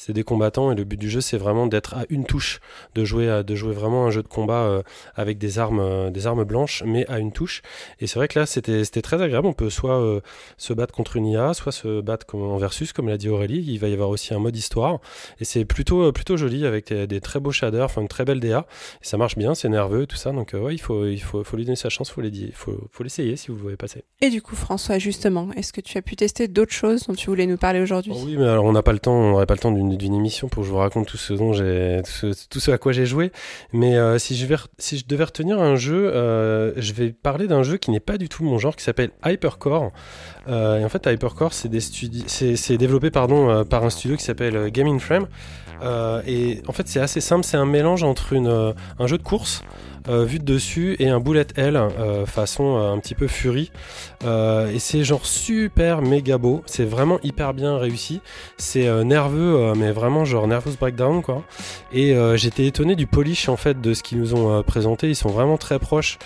des combattants et le but du jeu c'est vraiment d'être à une touche, de jouer à, de jouer vraiment un jeu de combat avec des armes des armes blanches mais à une touche. Et c'est vrai que là c'était c'était très agréable. On peut soit euh, se battre contre une IA, soit se battre comme en versus, comme l'a dit Aurélie. Il va y avoir aussi un mode histoire. Et c'est plutôt, euh, plutôt joli avec des, des très beaux shaders, enfin une très belle DA. Et ça marche bien, c'est nerveux, tout ça. Donc euh, ouais, il faut, il faut, faut lui donner sa chance, faut l'aider- faut, faut l'essayer si vous le voulez passer. Et du coup, François, justement, est-ce que tu as pu tester d'autres choses dont tu voulais nous parler aujourd'hui? Oh oui, mais alors on n'a pas le temps, on n'aurait pas le temps d'une émission pour que je vous raconte tout ce dont j'ai, tout ce, tout ce à quoi j'ai joué. Mais euh, si je vais, re- si je devais retenir un jeu, euh, je vais parler d'un jeu qui n'est pas du tout mon genre, qui s'appelle Hypercore. Euh, et en fait, Hypercore, c'est développé pardon euh, par un studio qui s'appelle euh, Game in Frame. Et en fait, c'est assez simple, c'est un mélange entre un jeu de course. vu de dessus et un bullet euh, façon un petit peu Fury Euh, et c'est genre super méga beau c'est vraiment hyper bien réussi c'est nerveux mais vraiment genre nervous breakdown quoi et j'étais étonné du polish en fait de ce qu'ils nous ont présenté ils sont vraiment très proches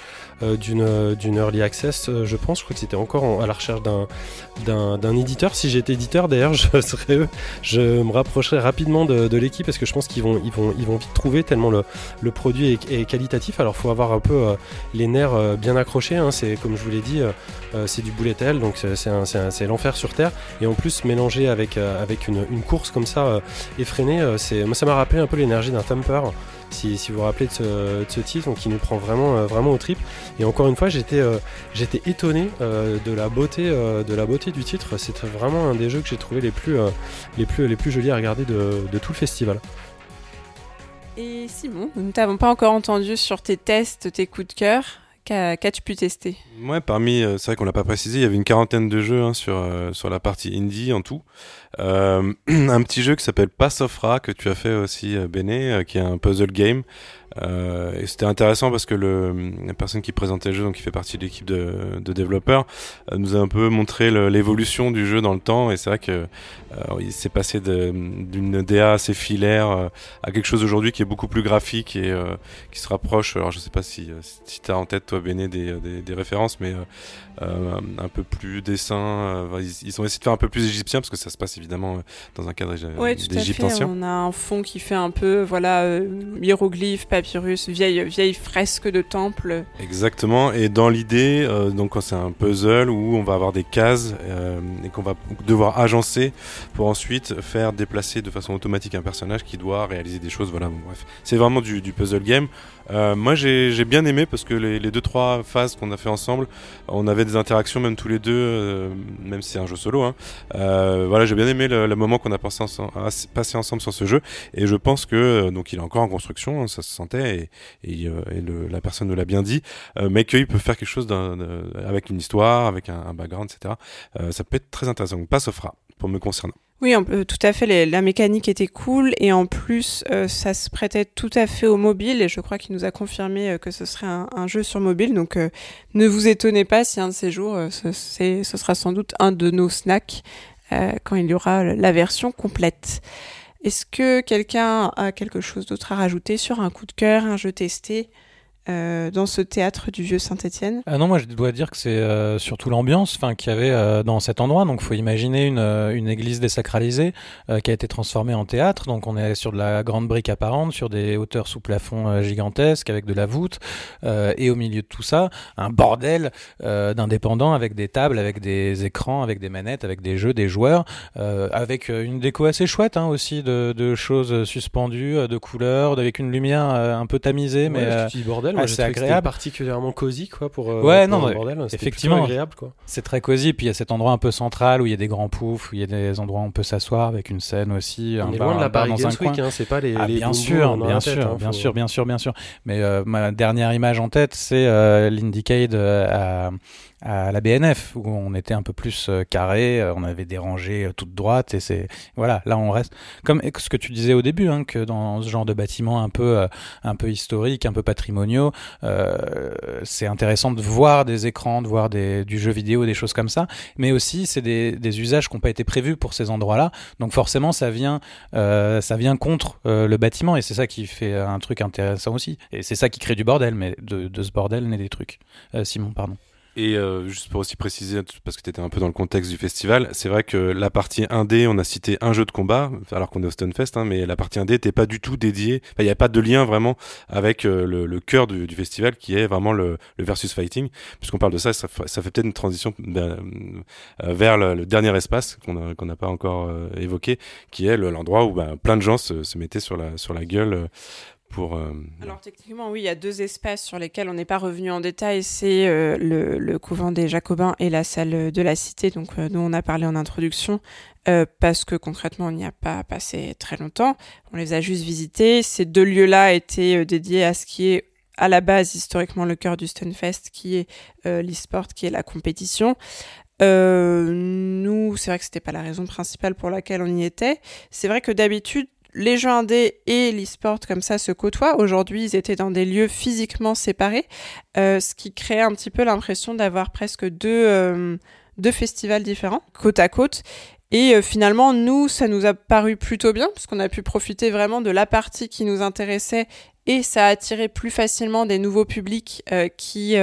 d'une euh, d'une early access euh, je pense je crois que c'était encore en- à la recherche d'un d'un éditeur. Si j'étais éditeur d'ailleurs je serais je me rapprocherais rapidement de, l'équipe parce que je pense qu'ils vont ils vont ils vont vite trouver tellement le, le produit est, qualitatif. Alors faut avoir un peu euh, les nerfs euh, bien accrochés hein. c'est comme je vous l'ai dit euh, euh, c'est du bullet hell donc c'est c'est l'enfer sur terre. Et en plus mélangé avec euh, avec une, course comme ça euh, effrénée euh, c'est moi ça m'a rappelé un peu l'énergie d'un Thumper si, si vous vous rappelez de ce, de ce titre donc qui nous prend vraiment euh, vraiment au trip. Et encore une fois j'étais euh, j'étais étonné euh, de la beauté de la beauté du titre. C'est vraiment un des jeux que j'ai trouvé les plus les plus les plus jolis à regarder de, de tout le festival. Et Simon, nous ne t'avons pas encore entendu sur tes tests, tes coups de cœur. Qu'a- Qu'as-tu pu tester? Ouais, parmi, euh, c'est vrai qu'on l'a pas précisé, il y avait une quarantaine de jeux hein, sur euh, sur la partie indie en tout. Euh, un petit jeu qui s'appelle Passofra que tu as fait aussi, Béné, qui est un puzzle game. Euh, et c'était intéressant parce que le, la personne qui présentait le jeu, donc qui fait partie de l'équipe de, de développeurs, euh, nous a un peu montré l'évolution du jeu dans le temps. Et c'est vrai que euh, il s'est passé d'une DA assez filaire euh, à quelque chose aujourd'hui qui est beaucoup plus graphique et euh, qui se rapproche. Alors je sais pas si, si tu as en tête toi Béné des, des, des références, mais un peu plus dessin. ils, ils ont essayé de faire un peu plus égyptien parce que ça se passe évidemment dans un cadre à d'Égypte ancien. On a un fond qui fait un peu, voilà, euh, hiéroglyphe, vieille, fresque de temple. Exactement. Et dans l'idée, euh, donc c'est un puzzle où on va avoir des cases euh, et qu'on va devoir agencer pour ensuite faire déplacer de façon automatique un personnage qui doit réaliser des choses. Voilà. Bon, bref, c'est vraiment du puzzle game. Euh, moi, j'ai j'ai bien aimé parce que les, les deux trois phases qu'on a fait ensemble, on avait des interactions même tous les deux, euh, même si c'est un jeu solo. Hein. Euh, voilà, j'ai bien aimé le, le moment qu'on a passé ensemble, passé ensemble sur ce jeu. Et je pense que euh, donc il est encore en construction, hein, ça se sentait et, et, euh, et le, la personne nous l'a bien dit, euh, mais qu'il peut faire quelque chose d'un- avec une histoire, avec un, un background, etc. Ça peut être très intéressant. Donc, pas Sofra pour me concernant. Oui, peut- tout à fait. la mécanique était cool et en plus, euh, ça se prêtait tout à fait au mobile et je crois qu'il nous a confirmé euh, que ce serait un, jeu sur mobile. Donc, euh, ne vous étonnez pas si un de ces jours, ce, sera sans doute un de nos snacks quand il y aura la version complète. Est-ce que quelqu'un a quelque chose d'autre à rajouter sur un coup de cœur, un jeu testé? Euh, dans ce théâtre du vieux Saint-Étienne Ah non, moi je dois dire que c'est euh, surtout l'ambiance enfin, qu'il y avait euh, dans cet endroit. Donc faut imaginer une, une église désacralisée euh, qui a été transformée en théâtre. Donc on est sur de la grande brique apparente, sur des hauteurs sous plafond euh, gigantesques avec de la voûte. euh, et au milieu de tout ça, un bordel euh, d'indépendants avec des tables, avec des écrans, avec des manettes, avec des jeux, des joueurs, euh, avec une déco assez chouette hein, aussi de, de choses suspendues, de couleurs, avec une lumière euh, un peu tamisée. mais Ouais, euh, dis bordel, moi, que c'était agréable. particulièrement cosy, quoi, pour, euh, Ouais, pour non, bordel. Effectivement. agréable, quoi. C'est très cosy, puis il y a cet endroit un peu central où il y a des grands poufs, où il y a des endroits où on peut s'asseoir avec une scène aussi. On un est bar- loin de la Paris dans un coin. Hein, c'est pas les, Ah, les bien sûr, bien tête, hein, bien faut- sûr, bien sûr, bien sûr. Mais euh, ma dernière image en tête, c'est euh, l'Indiecade euh, à, à la BNF où on était un peu plus euh, carré, euh, on avait des rangées euh, toutes droites et c'est voilà, là on reste comme ce que tu disais au début, hein, que dans ce genre de bâtiments un peu un peu historiques, un peu patrimoniaux, euh, c'est intéressant de voir des écrans, de voir des, du jeu vidéo, des choses comme ça. Mais aussi, c'est des, des usages qui n'ont pas été prévus pour ces endroits-là. Donc forcément, ça vient, euh, ça vient contre le bâtiment et c'est ça qui fait un truc intéressant aussi. Et c'est ça qui crée du bordel, mais de, de ce bordel naît des trucs. Simon, pardon. Et euh, juste pour aussi préciser, parce que tu étais un peu dans le contexte du festival, c'est vrai que la partie 1D, on a cité un jeu de combat, alors qu'on est au Stonefest, hein, mais la partie 1D n'était pas du tout dédiée, il n'y a pas de lien vraiment avec euh, le, cœur du, festival qui est vraiment le, le versus fighting. Puisqu'on parle de ça, ça, fait peut-être une transition euh, vers le, dernier espace qu'on n'a pas encore euh, évoqué, qui est l'endroit où bah, plein de gens se, mettaient sur la gueule euh... Alors techniquement, oui, il y a deux espaces sur lesquels on n'est pas revenu en détail. C'est euh, le, couvent des Jacobins et la salle de la Cité, donc euh, dont on a parlé en introduction, euh, parce que concrètement, on n'y a pas passé très longtemps. On les a juste visités. Ces deux lieux-là étaient dédiés à ce qui est à la base historiquement le cœur du Stunfest, qui est l'e-sport, qui est la compétition. Nous, c'est vrai que c'était pas la raison principale pour laquelle on y était. C'est vrai que d'habitude, les jeux indés et l'e-sport comme ça se côtoient. Aujourd'hui, ils étaient dans des lieux physiquement séparés, euh, ce qui crée un petit peu l'impression d'avoir presque deux, euh, deux festivals différents, côte à côte. Et euh, finalement, nous, ça nous a paru plutôt bien, parce qu'on a pu profiter vraiment de la partie qui nous intéressait, et ça a attiré plus facilement des nouveaux publics qui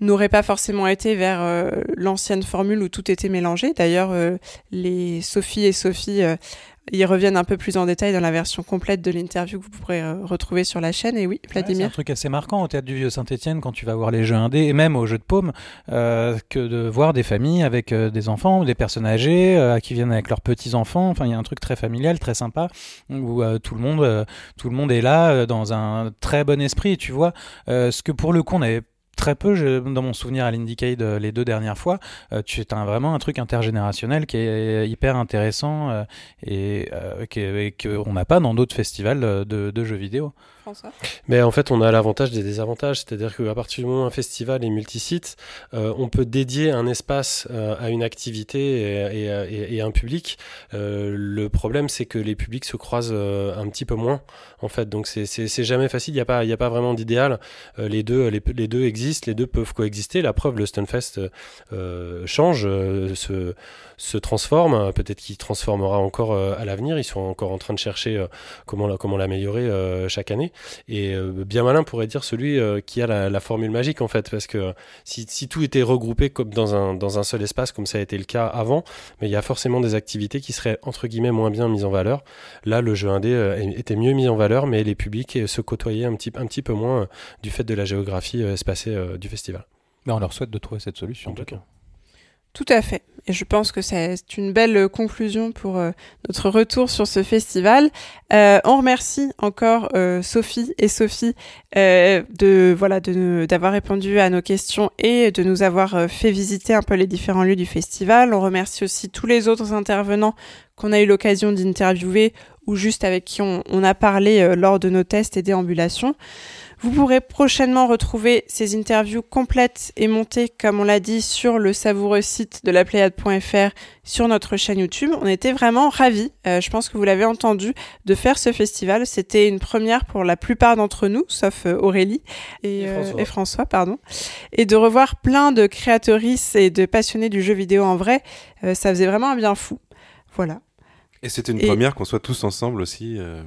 n'auraient pas forcément été vers euh, l'ancienne formule où tout était mélangé. D'ailleurs, euh, les Sophie et Sophie ils reviennent un peu plus en détail dans la version complète de l'interview que vous pourrez euh, retrouver sur la chaîne. Et oui, Vladimir. Ouais, c'est un truc assez marquant au théâtre du Vieux Saint-Etienne quand tu vas voir les jeux indés et même au jeu de paume, euh, que de voir des familles avec euh, des enfants, des personnes âgées euh, qui viennent avec leurs petits enfants. Enfin, il y a un truc très familial, très sympa où euh, tout le monde, tout le monde est là dans un très bon esprit. Tu vois, ce que pour le coup on avait très peu, dans mon souvenir à l'Indiecade euh, les deux dernières fois, euh, tu as vraiment un truc intergénérationnel qui est hyper intéressant euh, et, qu'on n'a pas dans d'autres festivals de, jeux vidéo. Mais en fait, on a l'avantage des désavantages, c'est-à-dire qu'à partir du moment où un festival est multisite, euh, on peut dédier un espace euh, à une activité et, un public. Euh, le problème, c'est que les publics se croisent un petit peu moins, en fait. Donc, c'est jamais facile. Il n'y a pas, vraiment d'idéal. les deux, existent, les deux peuvent coexister. La preuve, le Stunfest change, se transforme. Peut-être qu'il transformera encore à l'avenir. Ils sont encore en train de chercher comment, comment l'améliorer chaque année. Et euh, bien malin pourrait dire celui euh, qui a la, la, formule magique en fait, parce que si, si, tout était regroupé comme dans un, dans un seul espace, comme ça a été le cas avant, mais il y a forcément des activités qui seraient entre guillemets moins bien mises en valeur. Là, le jeu indé euh, était mieux mis en valeur, mais les publics se côtoyaient un petit, un petit peu moins du fait de la géographie espacée du festival. Mais on leur souhaite de trouver cette solution en tout cas. Tout à fait. Et je pense que c'est une belle conclusion pour euh, notre retour sur ce festival. Euh, on remercie encore euh, Sophie et Sophie de voilà de d'avoir répondu à nos questions et de nous avoir fait visiter un peu les différents lieux du festival. On remercie aussi tous les autres intervenants qu'on a eu l'occasion d'interviewer ou juste avec qui on, on a parlé lors de nos tests et déambulations. Vous pourrez prochainement retrouver ces interviews complètes et montées, comme on l'a dit, sur le savoureux site de la Pléiade.fr sur notre chaîne YouTube. On était vraiment ravis, euh, je pense que vous l'avez entendu, de faire ce festival. C'était une première pour la plupart d'entre nous, sauf euh, Aurélie et, et, François. Euh, et, François. pardon. Et de revoir plein de créatrices et de passionnés du jeu vidéo en vrai, euh, ça faisait vraiment un bien fou. Voilà. Et c'était une et... première qu'on soit tous ensemble aussi, euh,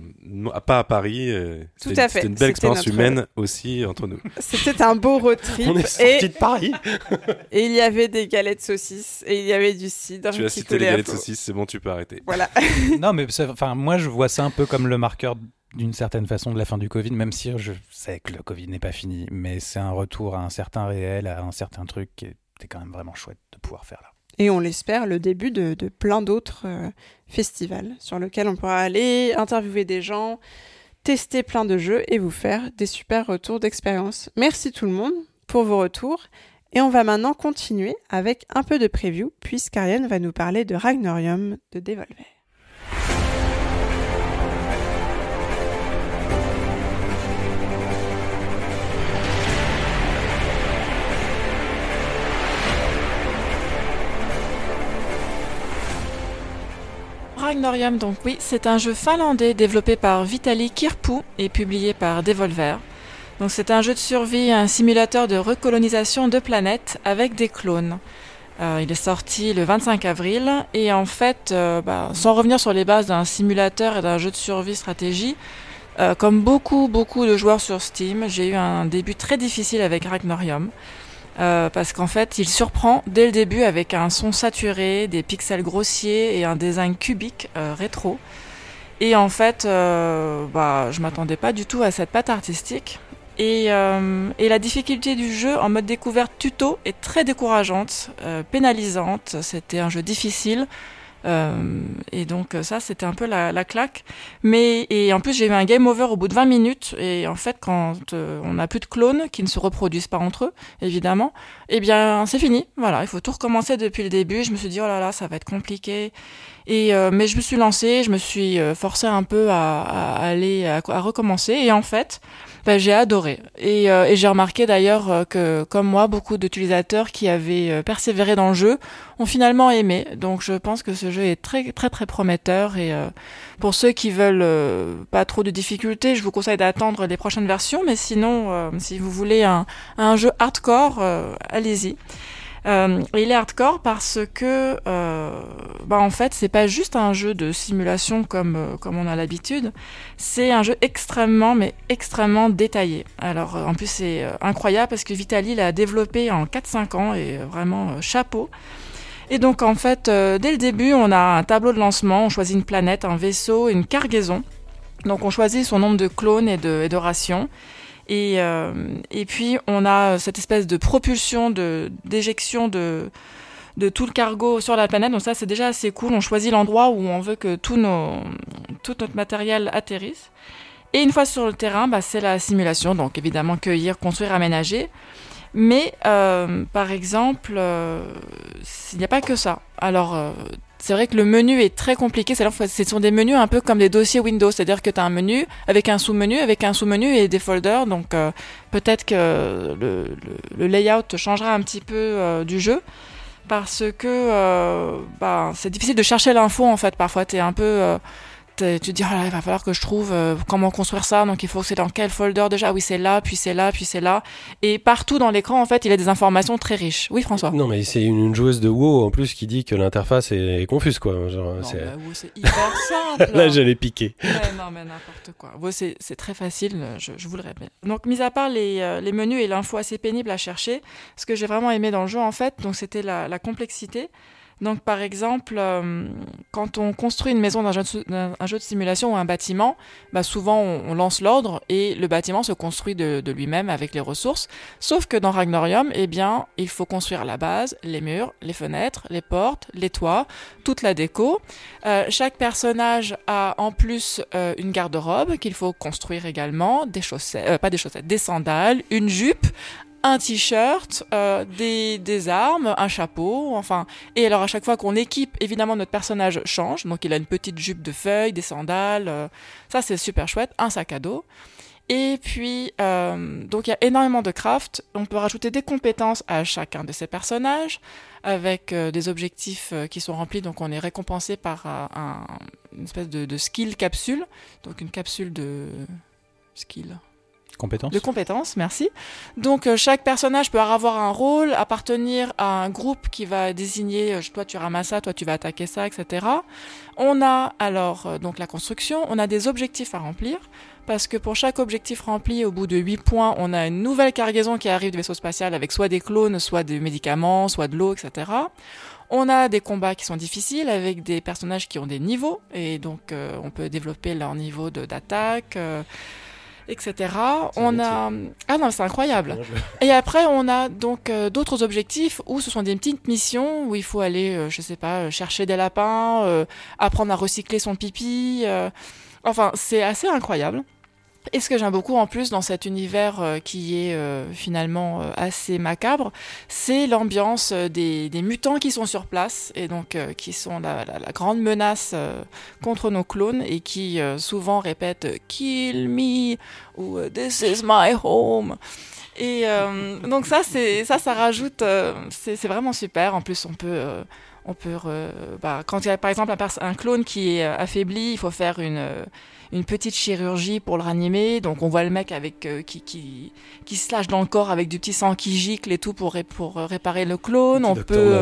pas à Paris. Euh, Tout à fait. C'était une belle expérience notre... humaine aussi entre nous. C'était un beau road trip. On est sorti et... de Paris. et il y avait des galettes saucisses et il y avait du cidre. Tu as cité les galettes saucisses, c'est bon, tu peux arrêter. Voilà. non, mais enfin, moi je vois ça un peu comme le marqueur d'une certaine façon de la fin du Covid, même si je sais que le Covid n'est pas fini, mais c'est un retour à un certain réel, à un certain truc qui était quand même vraiment chouette de pouvoir faire là. Et on l'espère, le début de, plein d'autres euh, festivals sur lesquels on pourra aller interviewer des gens, tester plein de jeux et vous faire des super retours d'expérience. Merci tout le monde pour vos retours. Et on va maintenant continuer avec un peu de preview, puisqu'Ariane va nous parler de Ragnorium de Devolver. Ragnorium, donc oui, c'est un jeu finlandais développé par Vitali Kirpu et publié par Devolver. Donc c'est un jeu de survie, un simulateur de recolonisation de planètes avec des clones. Euh, il est sorti le 25 avril et en fait, euh, bah, sans revenir sur les bases d'un simulateur et d'un jeu de survie stratégie, euh, comme beaucoup beaucoup de joueurs sur Steam, j'ai eu un début très difficile avec Ragnorium. Euh, parce qu'en fait, il surprend dès le début avec un son saturé, des pixels grossiers et un design cubique euh, rétro. Et en fait, euh, bah, je m'attendais pas du tout à cette patte artistique. Et, et, la difficulté du jeu en mode découverte tuto est très décourageante, pénalisante. C'était un jeu difficile. Euh, et donc ça, c'était un peu la, la, claque. Mais et en plus, j'ai eu un game over au bout de 20 minutes. Et en fait, quand euh, on n'a plus de clones qui ne se reproduisent pas entre eux, évidemment, eh bien, c'est fini. Voilà, il faut tout recommencer depuis le début. Je me suis dit oh là là, ça va être compliqué. Et euh, mais je me suis lancée, je me suis forcée un peu à, aller à, recommencer. Et en fait, bah, j'ai adoré. Et, euh, et j'ai remarqué d'ailleurs euh, que, comme moi, beaucoup d'utilisateurs qui avaient euh, persévéré dans le jeu ont finalement aimé. Donc je pense que ce jeu est très très très prometteur. Et pour ceux qui veulent pas trop de difficultés, je vous conseille d'attendre les prochaines versions. Mais sinon, si vous voulez un jeu hardcore, allez-y. Euh, il est hardcore parce que, euh, bah en fait, c'est pas juste un jeu de simulation comme euh, comme on a l'habitude. C'est un jeu extrêmement, mais extrêmement détaillé. Alors, en plus, c'est incroyable parce que Vitali l'a développé en 4-5 ans et vraiment chapeau. Et donc, en fait, dès le début, on a un tableau de lancement. On choisit une planète, un vaisseau, une cargaison. Donc, on choisit son nombre de clones et de, et de rations. Et, euh, et puis on a cette espèce de propulsion, de d'éjection de de tout le cargo sur la planète. Donc ça, c'est déjà assez cool. On choisit l'endroit où on veut que tout, nos, tout notre matériel atterrisse. Et une fois sur le terrain, bah, c'est la simulation. Donc évidemment, cueillir, construire, aménager. Mais euh, par exemple, euh, il n'y a pas que ça. Alors, euh, c'est vrai que le menu est très compliqué. Ce sont des menus un peu comme des dossiers Windows, c'est-à-dire que tu as un menu avec un sous-menu, avec un sous-menu et des folders. Donc euh, peut-être que le, layout changera un petit peu euh, du jeu parce que euh, bah, c'est difficile de chercher l'info en fait. Parfois, tu es un peu tu te dis, oh là, il va falloir que je trouve euh, comment construire ça. Donc, il faut que c'est dans quel folder déjà? Oui, c'est là, puis c'est là, puis c'est là. Et partout dans l'écran, en fait, il a des informations très riches. Oui, François. Non, mais c'est une, joueuse de WoW en plus qui dit que l'interface est, confuse, quoi. Genre, c'est... Bah, c'est hyper simple. là, j'allais piquer. non, mais n'importe quoi. WoW, c'est, c'est très facile, je, je, vous le répète. Donc, mis à part les, euh, les menus et l'info assez pénible à chercher, ce que j'ai vraiment aimé dans le jeu, en fait, donc c'était la, la complexité. Donc, par exemple, euh, quand on construit une maison dans un jeu, jeu de simulation ou un bâtiment, bah souvent on, lance l'ordre et le bâtiment se construit de, lui-même avec les ressources. Sauf que dans Ragnorium, eh bien, il faut construire la base, les murs, les fenêtres, les portes, les toits, toute la déco. Euh, chaque personnage a en plus euh, une garde-robe qu'il faut construire également, des chaussettes, pas des chaussettes, des sandales, une jupe, un t-shirt, euh, des, des, armes, un chapeau, enfin. Et alors à chaque fois qu'on équipe, évidemment notre personnage change. Donc il a une petite jupe de feuilles, des sandales, euh, ça c'est super chouette, un sac à dos. Et puis euh, donc il y a énormément de craft. On peut rajouter des compétences à chacun de ces personnages avec des objectifs qui sont remplis. Donc on est récompensé par un, une espèce de skill capsule, donc une capsule de skill Compétences. De compétences, merci. Donc euh, chaque personnage peut avoir un rôle, appartenir à un groupe qui va désigner, euh, toi tu ramasses ça, toi tu vas attaquer ça, etc. On a alors euh, donc la construction, on a des objectifs à remplir, parce que pour chaque objectif rempli, au bout de 8 points, on a une nouvelle cargaison qui arrive du vaisseau spatial avec soit des clones, soit des médicaments, soit de l'eau, etc. On a des combats qui sont difficiles avec des personnages qui ont des niveaux, et donc on peut développer leur niveau d'attaque. Euh, etc. On a ah non c'est incroyable. Et après on a donc euh, d'autres objectifs où ce sont des petites missions où il faut aller euh, je sais pas chercher des lapins, euh, apprendre à recycler son pipi. enfin c'est assez incroyable. Et ce que j'aime beaucoup en plus dans cet univers euh, qui est euh, finalement euh, assez macabre, c'est l'ambiance des, mutants qui sont sur place et donc qui sont la, grande menace contre nos clones et qui souvent répètent Kill me ou This is my home. Et donc ça, ça, ça rajoute, c'est vraiment super. En plus, on peut on peut, bah, quand il y a par exemple un, clone qui est euh, affaibli, il faut faire une, euh, une petite chirurgie pour le ranimer. Donc on voit le mec avec euh, qui, qui, qui se lâche dans le corps avec du petit sang qui gicle et tout pour, ré- pour réparer le clone. On peut,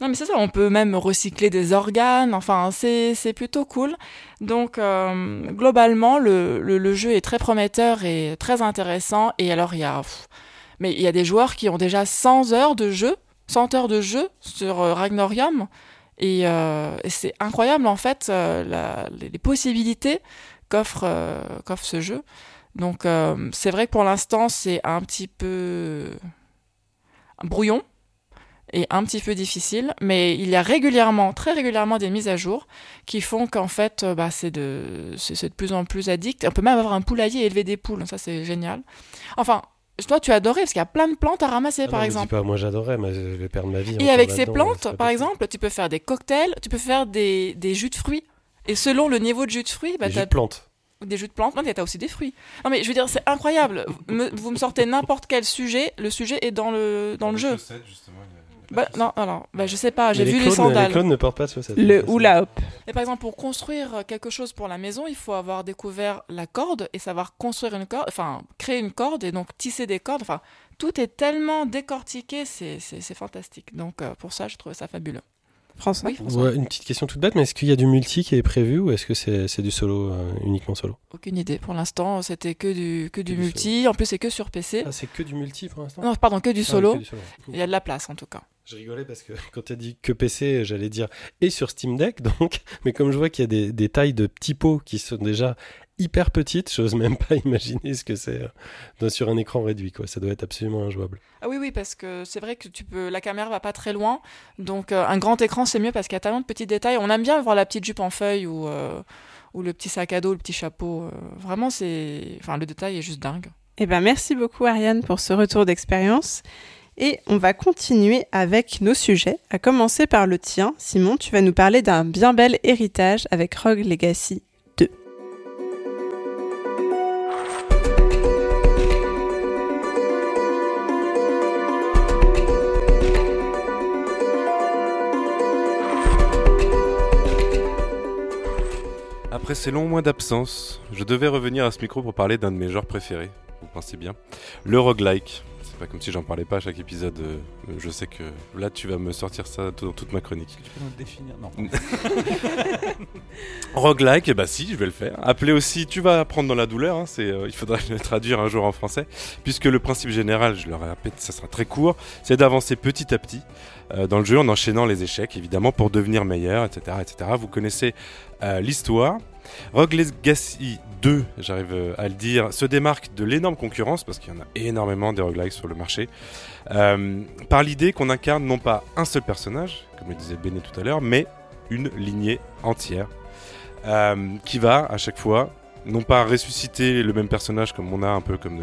non mais c'est ça, on peut même recycler des organes, enfin c'est c'est plutôt cool. Donc euh, globalement le, le, le jeu est très prometteur et très intéressant et alors il y a pff, mais il y a des joueurs qui ont déjà 100 heures de jeu, 100 heures de jeu sur euh, Ragnorium et, euh, et c'est incroyable en fait euh, les, possibilités qu'offre ce jeu. Donc c'est vrai que pour l'instant c'est un petit peu brouillon et un petit peu difficile, mais il y a régulièrement, très régulièrement, des mises à jour qui font qu'en fait, bah, c'est de, de plus en plus addict. On peut même avoir un poulailler et élever des poules, ça c'est génial. Enfin, toi tu adoré parce qu'il y a plein de plantes à ramasser Ah par non, exemple. dis pas, moi j'adorais, mais je vais perdre ma vie. Et avec ces là-dedans, plantes, par possible. exemple, tu peux faire des cocktails, tu peux faire des, des jus de fruits. Et selon le niveau de jus de fruits, bah, Des jus de plantes. des jus de plantes, non, mais t'as aussi des fruits. Non, mais je veux dire, c'est incroyable. Vous me, vous me sortez n'importe quel sujet, le sujet est dans le, dans le jeu. Bah, non, alors, bah, je sais pas, j'ai Mais vu les sandales. Les clones ne portent pas de chaussettes. Le hula hop. Et par exemple, pour construire quelque chose pour la maison, il faut avoir découvert la corde et savoir construire une corde, enfin, créer une corde et donc tisser des cordes. Enfin, tout est tellement décortiqué, c'est fantastique. Donc, euh, pour ça, je trouve ça fabuleux. François Oui, François. Ouais, une petite question toute bête, mais est-ce qu'il y a du multi qui est prévu ou est-ce que c'est c'est du solo, euh, uniquement solo? Aucune idée. Pour l'instant, c'était que du, que du du multi. En plus, c'est que sur PC. Ah, c'est que du multi pour l'instant? Non, pardon, que du Ah, que du solo. Il y a de la place, en tout cas. Je rigolais parce que quand tu as dit que PC, j'allais dire et sur Steam Deck, donc, mais comme je vois qu'il y a des, des tailles de petits pots qui sont déjà hyper petites, j'ose même pas imaginer ce que c'est euh, sur un écran réduit, quoi. Ça doit être absolument injouable. Ah oui, oui, parce que c'est vrai que tu peux, la caméra va pas très loin, donc euh, un grand écran c'est mieux parce qu'il y a tellement de petits détails. On aime bien voir la petite jupe en feuille ou, euh, ou le petit sac à dos, le petit chapeau. euh, vraiment, c'est, enfin, le détail est juste dingue. Eh ben, merci beaucoup Ariane pour ce retour d'expérience. Et on va continuer avec nos sujets, à commencer par le tien. Simon, tu vas nous parler d'un bien bel héritage avec Rogue Legacy 2. Après ces longs mois d'absence, je devais revenir à ce micro pour parler d'un de mes genres préférés, vous pensez bien, le roguelike. Pas comme si j'en parlais pas à chaque épisode, euh, je sais que là tu vas me sortir ça dans toute ma chronique. Tu peux nous le définir Non. Roguelike, bah si, je vais le faire. Appelé aussi Tu vas apprendre dans la douleur, hein, c'est, euh, il faudra le traduire un jour en français, puisque le principe général, je le répète, ça sera très court, c'est d'avancer petit à petit euh, dans le jeu en enchaînant les échecs, évidemment, pour devenir meilleur, etc. etc. Vous connaissez l'histoire. Rogue Legacy 2, j'arrive euh, à le dire, se démarque de l'énorme concurrence, parce qu'il y en a énormément des roguelikes sur le marché, euh, par l'idée qu'on incarne non pas un seul personnage, comme le disait Béné tout à l'heure, mais une lignée entière euh, qui va à chaque fois non pas ressusciter le même personnage comme on a un peu comme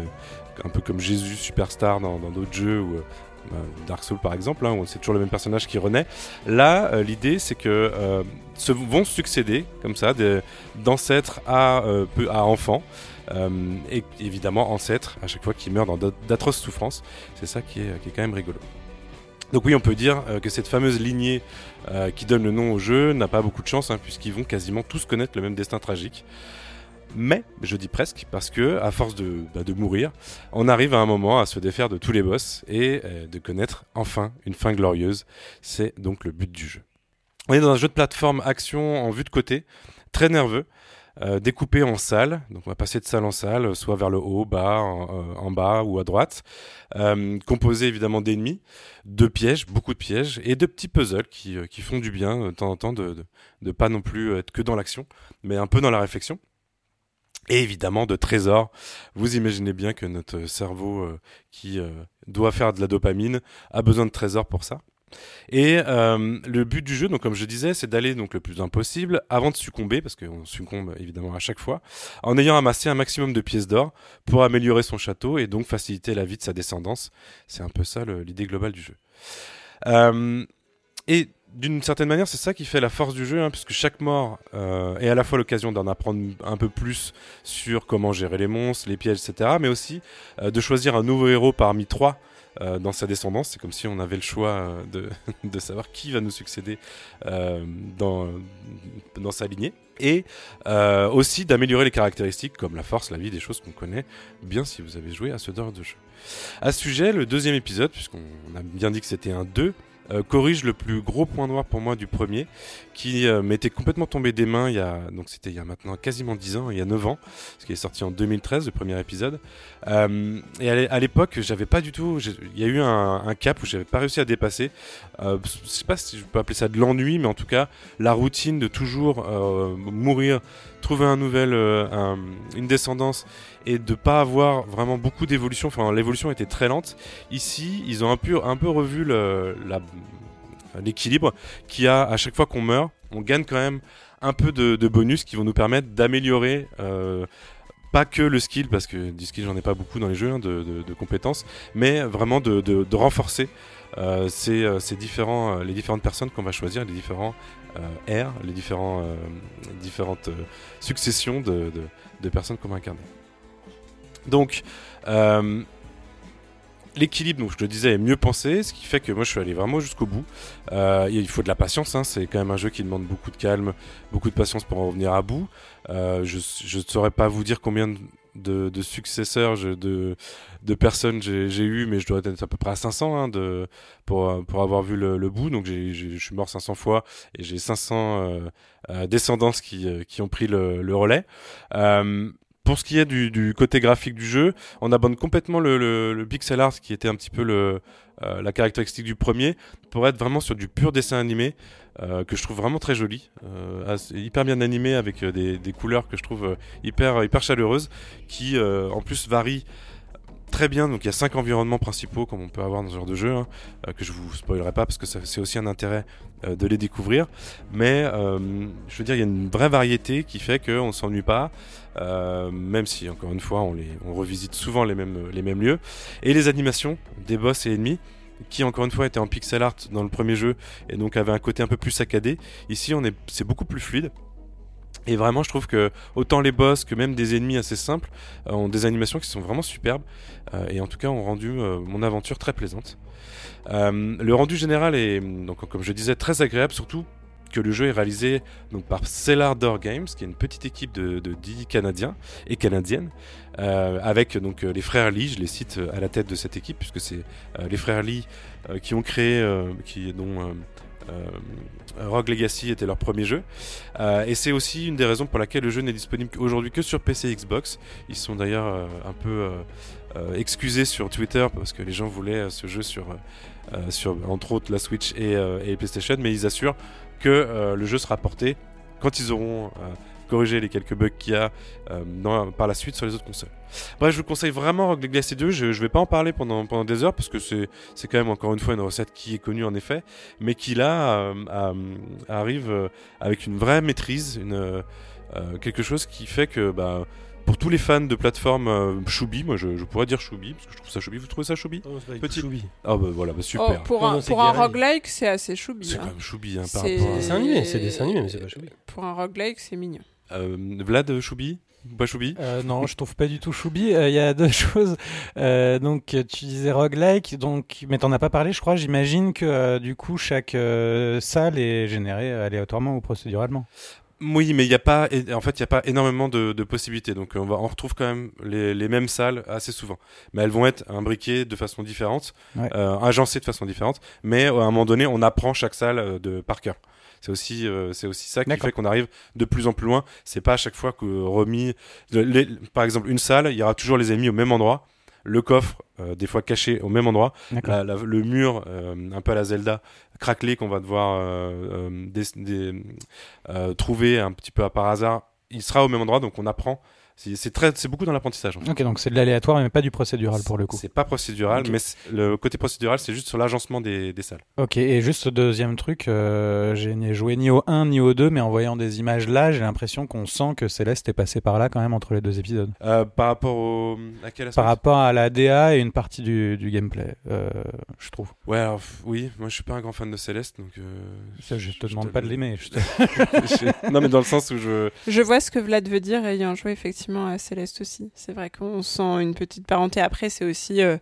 un peu comme Jésus superstar dans d'autres jeux ou Dark Souls par exemple hein, c'est toujours le même personnage qui renaît. Là euh, l'idée c'est que euh, se vont succéder comme ça d'ancêtres à euh, enfants et évidemment ancêtres à chaque fois qui meurent dans d'atroces souffrances. C'est ça qui est, quand même rigolo. Donc oui, on peut dire que cette fameuse lignée qui donne le nom au jeu n'a pas beaucoup de chance, hein, puisqu'ils vont quasiment tous connaître le même destin tragique. Mais, je dis presque, parce que à force de, bah, de mourir, on arrive à un moment à se défaire de tous les boss et euh, de connaître enfin une fin glorieuse. C'est donc le but du jeu. On est dans un jeu de plateforme action en vue de côté, très nerveux, euh, découpé en salles. Donc on va passer de salle en salle, soit vers le haut, bas, en, euh, bas ou à droite. Composé évidemment d'ennemis, de pièges, beaucoup de pièges, et de petits puzzles qui, qui font du bien de temps en temps de, de pas non plus être que dans l'action, mais un peu dans la réflexion. Et évidemment de trésors. Vous imaginez bien que notre cerveau euh, qui euh, doit faire de la dopamine a besoin de trésors pour ça. Et euh, le but du jeu, donc comme je disais, c'est d'aller donc le plus loin possible avant de succomber, parce qu'on succombe évidemment à chaque fois, en ayant amassé un maximum de pièces d'or pour améliorer son château et donc faciliter la vie de sa descendance. C'est un peu ça l'idée globale du jeu. Et d'une certaine manière, c'est ça qui fait la force du jeu, hein, puisque chaque mort euh, est à la fois l'occasion d'en apprendre un peu plus sur comment gérer les monstres, les pièges, etc., mais aussi euh, de choisir un nouveau héros parmi trois euh, dans sa descendance. C'est comme si on avait le choix de, de savoir qui va nous succéder dans, dans sa lignée. Et aussi d'améliorer les caractéristiques comme la force, la vie, des choses qu'on connaît bien si vous avez joué à ce genre de jeu. À ce sujet, le deuxième épisode, puisqu'on a bien dit que c'était un 2, euh, corrige le plus gros point noir pour moi du premier, qui euh, m'était complètement tombé des mains il y a, donc c'était il y a maintenant quasiment 10 ans, il y a 9 ans, ce qui est sorti en 2013, le premier épisode. Euh, et à l'é- à l'époque, j'avais pas du tout, il y a eu un, un cap où j'avais pas réussi à dépasser. Euh, je sais pas si je peux appeler ça de l'ennui, mais en tout cas, la routine de toujours euh, mourir, trouver un nouvel, euh, un- une descendance et de pas avoir vraiment beaucoup d'évolution. Enfin, l'évolution était très lente. Ici, ils ont un peu, un peu revu l'équilibre qui a à chaque fois qu'on meurt, on gagne quand même un peu de, de bonus qui vont nous permettre d'améliorer. euh, pas que le skill, parce que du skill j'en ai pas beaucoup dans les jeux hein, de, compétences, mais vraiment de, renforcer euh, euh, euh, les différentes personnes qu'on va choisir, les différents euh, airs, les différentes successions de, personnes qu'on va incarner. Donc, l'équilibre, donc je le disais, est mieux pensé, ce qui fait que moi je suis allé vraiment jusqu'au bout. Euh, il faut de la patience, hein, c'est quand même un jeu qui demande beaucoup de calme, beaucoup de patience pour en revenir à bout. Euh, je ne saurais pas vous dire combien de, de, de successeurs, de, de personnes j'ai eu, mais je dois être à peu près à 500 hein, de, pour, pour avoir vu le, le bout. Donc je suis mort 500 fois et j'ai 500 euh, euh, descendances qui, euh, qui ont pris le, le relais. Euh, pour ce qui est du, du côté graphique du jeu, on abandonne complètement le, le, le pixel art qui était un petit peu le, euh, la caractéristique du premier pour être vraiment sur du pur dessin animé euh, que je trouve vraiment très joli, euh, hyper bien animé avec euh, des, des couleurs que je trouve euh, hyper hyper chaleureuses qui euh, en plus varient très bien. Donc il y a cinq environnements principaux comme on peut avoir dans ce genre de jeu hein, euh, que je vous spoilerai pas parce que c'est aussi un intérêt euh, de les découvrir. Mais euh, je veux dire il y a une vraie variété qui fait qu'on ne s'ennuie pas. même si encore une fois on, les, on revisite souvent les mêmes, lieux et les animations des boss et ennemis qui encore une fois étaient en pixel art dans le premier jeu et donc avait un côté un peu plus saccadé ici on est c'est beaucoup plus fluide et vraiment, je trouve que autant les boss que même des ennemis assez simples euh, ont des animations qui sont vraiment superbes euh, et en tout cas ont rendu euh, mon aventure très plaisante. Le rendu général est donc comme je disais très agréable, surtout que le jeu est réalisé par Cellar Door Games, qui est une petite équipe de, de 10 Canadiens et Canadiennes, avec donc les frères Lee, je les cite à la tête de cette équipe puisque c'est les frères Lee qui ont créé, qui dont Rogue Legacy était leur premier jeu. Euh, et c'est aussi une des raisons pour laquelle le jeu n'est disponible aujourd'hui que sur PC et Xbox. Ils sont d'ailleurs euh, un peu euh, euh, excusés sur Twitter parce que les gens voulaient euh, ce jeu sur, euh, euh, sur entre autres la Switch et, euh, et PlayStation, mais ils assurent que euh, le jeu sera porté quand ils auront euh, corrigé les quelques bugs qu'il y a euh, dans- par la suite sur les autres consoles. Bref, je vous conseille vraiment Rogue Legacy 2. Je, je vais pas en parler pendant, pendant des heures parce que c'est c'est quand même encore une fois une recette qui est connue en effet, mais qui là euh, a- arrive euh, avec une vraie maîtrise, une, euh, euh, quelque chose qui fait que bah, pour tous les fans de plateforme euh, choubi, moi je, je pourrais dire choubi parce que je trouve ça choubi. Vous trouvez ça choubi Petit Ah bah voilà, bah super. Oh, pour un, pour un roguelike, c'est assez choubi. C'est hein. quand même choubi hein, par C'est- rapport à... Dessin animé, c'est dessin animé, mais c'est pas choubi. Pour un roguelike, c'est mignon. Euh, Vlad Choubi Ou Pas Choubi? Euh, non, je trouve pas du tout choubi. Euh, Il y a deux choses. Euh, donc, euh, tu disais roguelike, donc, mais t'en as pas parlé, je crois. J'imagine que euh, du coup, chaque euh, salle est générée aléatoirement ou procéduralement. Oui, mais il n'y a pas, en fait, il y a pas énormément de, de possibilités. Donc, on va, on retrouve quand même les, les mêmes salles assez souvent, mais elles vont être imbriquées de façon différente, Ouais. euh, agencées de façon différente. Mais euh, à un moment donné, on apprend chaque salle euh, de par cœur. C'est aussi, euh, c'est aussi ça qui fait qu'on arrive de plus en plus loin. C'est pas à chaque fois que remis, le- les- par exemple, une salle, il y aura toujours les ennemis au même endroit. Le coffre, euh, des fois caché au même endroit. D'accord. La- la- le mur, euh, un peu à la Zelda, craquelé qu'on va devoir des- des- euh, trouver un petit peu à par hasard, il sera au même endroit, donc on apprend C'est très, c'est beaucoup dans l'apprentissage. en fait. Ok, donc c'est de l'aléatoire, mais pas du procédural pour le coup. C'est pas procédural, mais le côté procédural, c'est juste sur l'agencement des, des salles. Ok, et juste deuxième truc, euh, j'ai joué ni au 1 ni au 2, mais en voyant des images là, j'ai l'impression qu'on sent que Céleste est passé par là quand même entre les deux épisodes. Euh, par rapport au, à quel aspect? Par rapport à la DA et une partie du, du gameplay, euh, je trouve. Ouais, alors, oui, moi je suis pas un grand fan de Céleste, donc. euh, Ça, je te demande pas de l'aimer. je te- je- non, mais dans le sens où je. Je vois ce que Vlad veut dire ayant joué effectivement à Céleste aussi. C'est vrai qu'on sent une petite parenté. Après, c'est aussi. euh,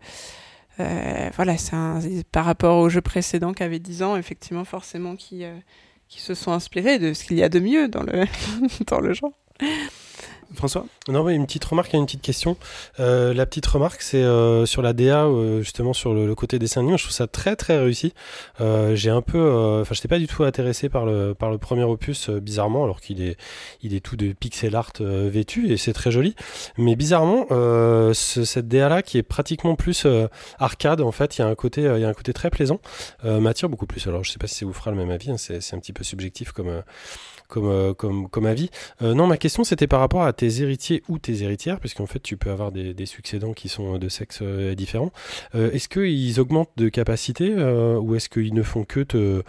euh, voilà, c'est par rapport au jeu précédent qui avait 10 ans, effectivement, forcément, qui, euh, se sont inspirés de ce qu'il y a de mieux dans le genre. François? Non, mais une petite remarque et une petite question. Euh, la petite remarque, c'est euh, sur la DA, euh, justement sur le, côté dessin animé. Je trouve ça très très réussi. Euh, J'ai un peu, euh, enfin, j'étais pas du tout intéressé par le par le premier opus, euh, bizarrement, alors qu'il est il est tout de pixel art vêtu et c'est très joli. Mais bizarrement, ce- cette DA là, qui est pratiquement plus arcade, en fait, il y a un côté, il y a un côté très plaisant, m'attire beaucoup plus. Alors, je sais pas si ça vous fera le même avis. hein, c'est un petit peu subjectif comme comme, euh, comme, comme avis. Euh, non, ma question c'était par rapport à tes héritiers ou tes héritières, puisqu'en fait tu peux avoir des, des succédants qui sont de sexe euh, différents. Euh, est-ce qu'ils augmentent de capacité euh, ou est-ce qu'ils ne font que te,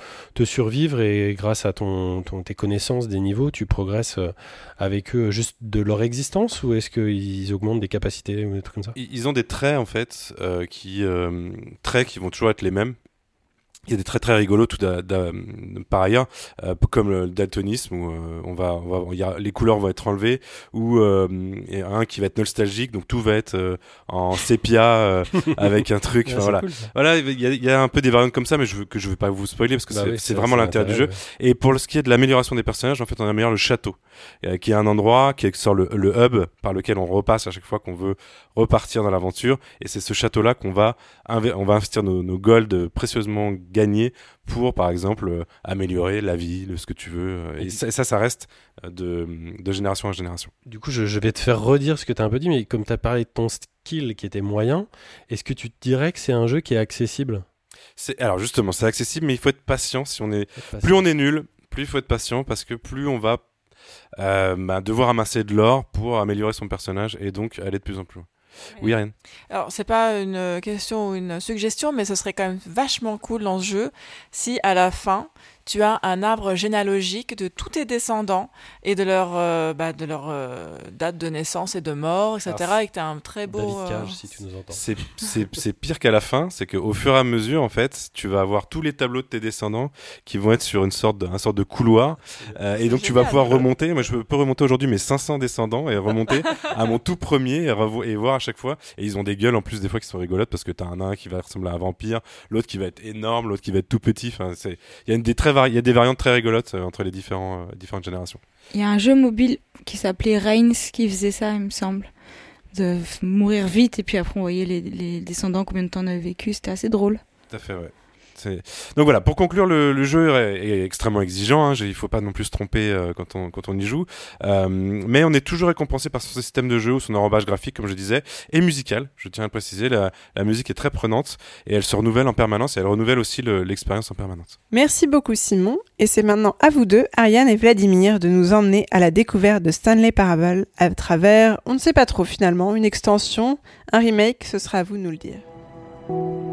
survivre et grâce à ton, tes connaissances des niveaux, tu progresses euh, avec eux juste de leur existence ou est-ce qu'ils augmentent des capacités ou des trucs comme ça? Ils ont des traits en fait euh, qui euh, traits qui vont toujours être les mêmes. Il y a des traits très rigolos tout d'a- d'a- par ailleurs, euh, comme le daltonisme où euh, on va, on va il y a, les couleurs vont être enlevées ou euh, un qui va être nostalgique donc tout va être euh, en sépia euh, avec un truc. Ouais, voilà, cool, voilà, il y, a, il y a un peu des variantes comme ça, mais je veux que je veux pas vous spoiler parce que Bah c'est oui, vraiment l'intérêt du jeu. Et pour ce qui est de l'amélioration des personnages, en fait, on améliore le château, euh, qui est un endroit qui sur le, le hub par lequel on repasse à chaque fois qu'on veut repartir dans l'aventure. Et c'est ce château-là qu'on va, on va investir nos, nos golds précieusement gagnés pour, par exemple, euh, améliorer la vie, le- ce que tu veux. euh, Et ça, ça, ça reste euh, de, de génération en génération. Du coup, je, je vais te faire redire ce que tu as un peu dit, mais comme tu as parlé de ton skill qui était moyen, est-ce que tu te dirais que c'est un jeu qui est accessible? C'est alors justement, c'est accessible, mais il faut être patient. Si on est plus on est nul, plus il faut être patient parce que plus on va euh, bah, devoir amasser de l'or pour améliorer son personnage et donc aller de plus en plus loin. Oui, Ariane. Alors, c'est pas une question ou une suggestion, mais ce serait quand même vachement cool dans ce jeu si à la fin tu as un arbre généalogique de tous tes descendants et de leur, euh, bah, de leur euh, date de naissance et de mort, etc. Alors, et que tu as un très beau. David euh, Cage, si tu nous entends. C'est- C'est c'est pire qu'à la fin, c'est qu'au fur et à mesure, en fait, tu vas avoir tous les tableaux de tes descendants qui vont être sur une sorte de, un sorte de couloir. Euh, et donc, tu vas pouvoir remonter. Moi, je peux remonter aujourd'hui mes 500 descendants et remonter à mon tout premier et, et voir à chaque fois. Et ils ont des gueules en plus, des fois, qui sont rigolotes parce que t'as un nain qui va ressembler à un vampire, l'autre qui va être énorme, l'autre qui va être tout petit. Enfin, c'est, il y a une des très vari- il y a des variantes très rigolotes euh, entre les différents, euh, différentes générations. Il y a un jeu mobile qui s'appelait Reigns qui faisait ça, il me semble. De mourir vite et puis après on voyait les, les descendants combien de temps on avait vécu. C'était assez drôle. Tout à fait, ouais. Donc voilà, pour conclure, le, jeu est, extrêmement exigeant. Hein. Il faut pas non plus se tromper euh, quand, on, quand on y joue. Euh, mais on est toujours récompensé par son système de jeu ou son enrobage graphique, comme je disais, et musical. Je tiens à le préciser, la, musique est très prenante et elle se renouvelle en permanence et elle renouvelle aussi le- l'expérience en permanence. Merci beaucoup Simon, et c'est maintenant à vous deux, Ariane et Vladimir, de nous emmener à la découverte de Stanley Parable à travers, on ne sait pas trop finalement, une extension, un remake, ce sera à vous de nous le dire.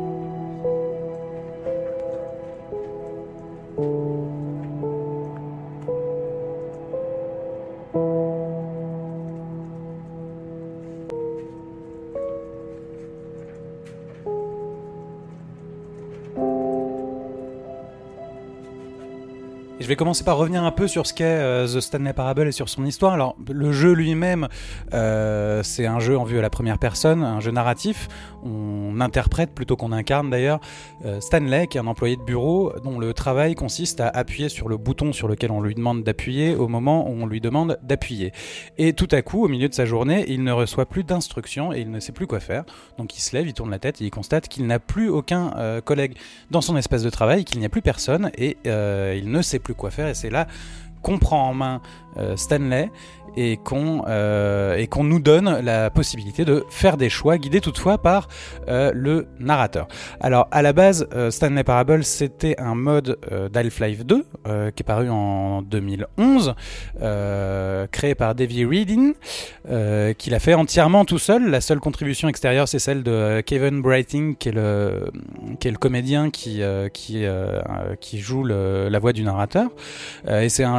Vais commencer par revenir un peu sur ce qu'est euh, The Stanley Parable et sur son histoire. Alors, le jeu lui-même, euh, c'est un jeu en vue à la première personne, un jeu narratif. On interprète plutôt qu'on incarne d'ailleurs euh, Stanley, qui est un employé de bureau dont le travail consiste à appuyer sur le bouton sur lequel on lui demande d'appuyer au moment où on lui demande d'appuyer. Et tout à coup, au milieu de sa journée, il ne reçoit plus d'instructions et il ne sait plus quoi faire. Donc il se lève, il tourne la tête et il constate qu'il n'a plus aucun collègue dans son espace de travail, qu'il n'y a plus personne et il ne sait plus quoi faire. Et c'est là qu'on prend en main euh, Stanley et qu'on euh, qu'on nous donne la possibilité de faire des choix guidés toutefois par euh, le narrateur. Alors à la base, euh, Stanley Parable c'était un mode euh, d'Half-Life 2 euh, qui est paru en 2011, euh, créé par Davey Reading, euh, qu'il a fait entièrement tout seul. La seule contribution extérieure c'est celle de Kevin Brighting qui est le qui est le comédien qui qui qui joue la voix du narrateur. Et c'est un,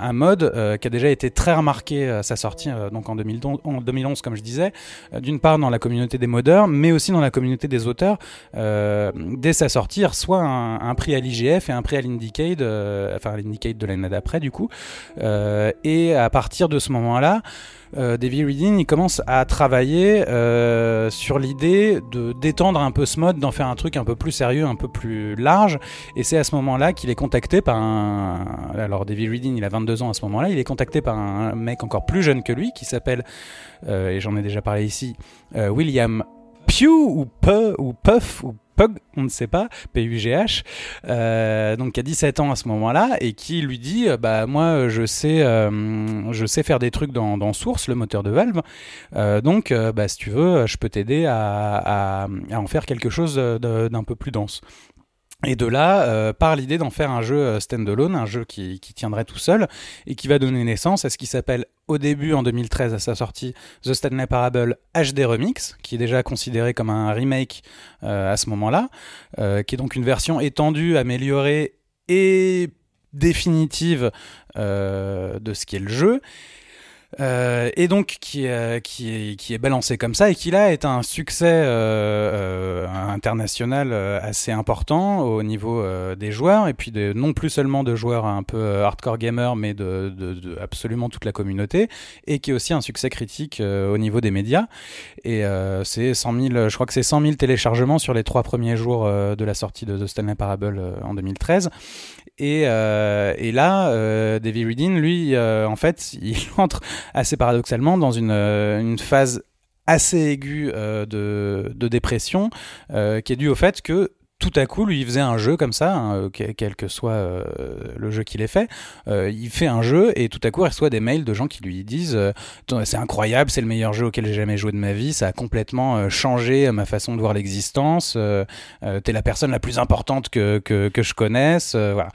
un mode qui a déjà été très remarqué à sa sortie, euh, donc en 2011, en 2011, comme je disais, euh, d'une part dans la communauté des modeurs, mais aussi dans la communauté des auteurs. Euh, dès sa sortie, reçoit un, un prix à l'IGF et un prix à l'Indicade, euh, enfin à de l'année d'après du coup. Euh, et à partir de ce moment-là, euh, Davey Reading, il commence à travailler euh, sur l'idée de d'étendre un peu ce mode, d'en faire un truc un peu plus sérieux, un peu plus large. Et c'est à ce moment-là qu'il est contacté par un. Alors, Reading, il a 22 ans à ce moment-là. Il est contacté par un mec encore plus jeune que lui qui s'appelle, euh, et j'en ai déjà parlé ici, euh, William Pew ou Pe ou Puff Pug, on ne sait pas, P-U-G-H, euh, donc qui a 17 ans à ce moment-là et qui lui dit euh, bah moi je sais euh, je sais faire des trucs dans, dans Source, le moteur de Valve, donc bah si tu veux je peux t'aider à, en faire quelque chose d'un peu plus dense. Et de là, euh, par l'idée d'en faire un jeu euh, standalone, un jeu qui, tiendrait tout seul et qui va donner naissance à ce qui s'appelle au début, en 2013, à sa sortie, The Stanley Parable HD Remix, qui est déjà considéré comme un remake euh, à ce moment-là, qui est donc une version étendue, améliorée et définitive de ce qui est le jeu. Euh, et donc qui, euh, qui, est, qui est balancé comme ça et qui là est un succès euh, euh, international euh, assez important au niveau euh, des joueurs. Et puis de, non plus seulement de joueurs un peu hardcore gamers mais de, de, de absolument toute la communauté. Et qui est aussi un succès critique au niveau des médias. Et c'est 100 000 je crois que c'est 100 000 téléchargements sur les trois premiers jours de la sortie de The Stanley Parable en 2013 et, euh, et là, euh, Davey Reading, lui, euh, en fait, il entre assez paradoxalement dans une, euh, phase assez aiguë de, dépression qui est due au fait que tout à coup, lui, il faisait un jeu comme ça, hein, quel, quel que soit euh, le jeu qu'il ait fait. Euh, il fait un jeu et tout à coup, il reçoit des mails de gens qui lui disent euh, C'est incroyable, c'est le meilleur jeu auquel j'ai jamais joué de ma vie, ça a complètement euh, changé ma façon de voir l'existence. Euh, euh, T'es la personne la plus importante que, que, que je connaisse. euh, voilà.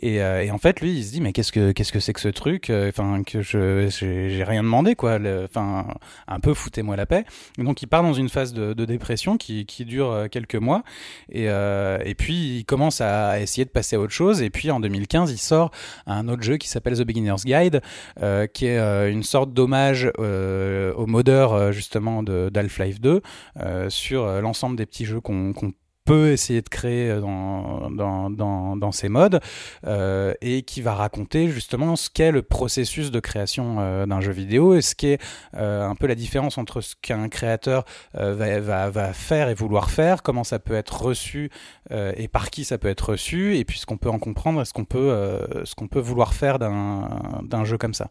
Et, euh, en fait, lui, il se dit Mais qu'est-ce que qu'est-ce que c'est que ce truc Enfin, que je j'ai rien demandé, quoi. Enfin, un peu foutez-moi la paix. Et donc, il part dans une phase de, dépression qui, dure euh, quelques mois. Et, euh, et puis, il commence à, essayer de passer à autre chose. Et puis, en 2015, il sort un autre jeu qui s'appelle The Beginner's Guide, euh, qui est euh, une sorte d'hommage euh, au modeur, euh, justement, de- d'Half-Life 2, euh, sur euh, l'ensemble des petits jeux qu'on qu'on peut essayer de créer euh, dans, dans, dans, ces modes euh, et qui va raconter justement ce qu'est le processus de création euh, d'un jeu vidéo et ce qui est euh, un peu la différence entre ce qu'un créateur va, va, faire et vouloir faire, comment ça peut être reçu et par qui ça peut être reçu et puis ce qu'on peut en comprendre et ce qu'on peut, ce qu'on peut vouloir faire d'un jeu comme ça.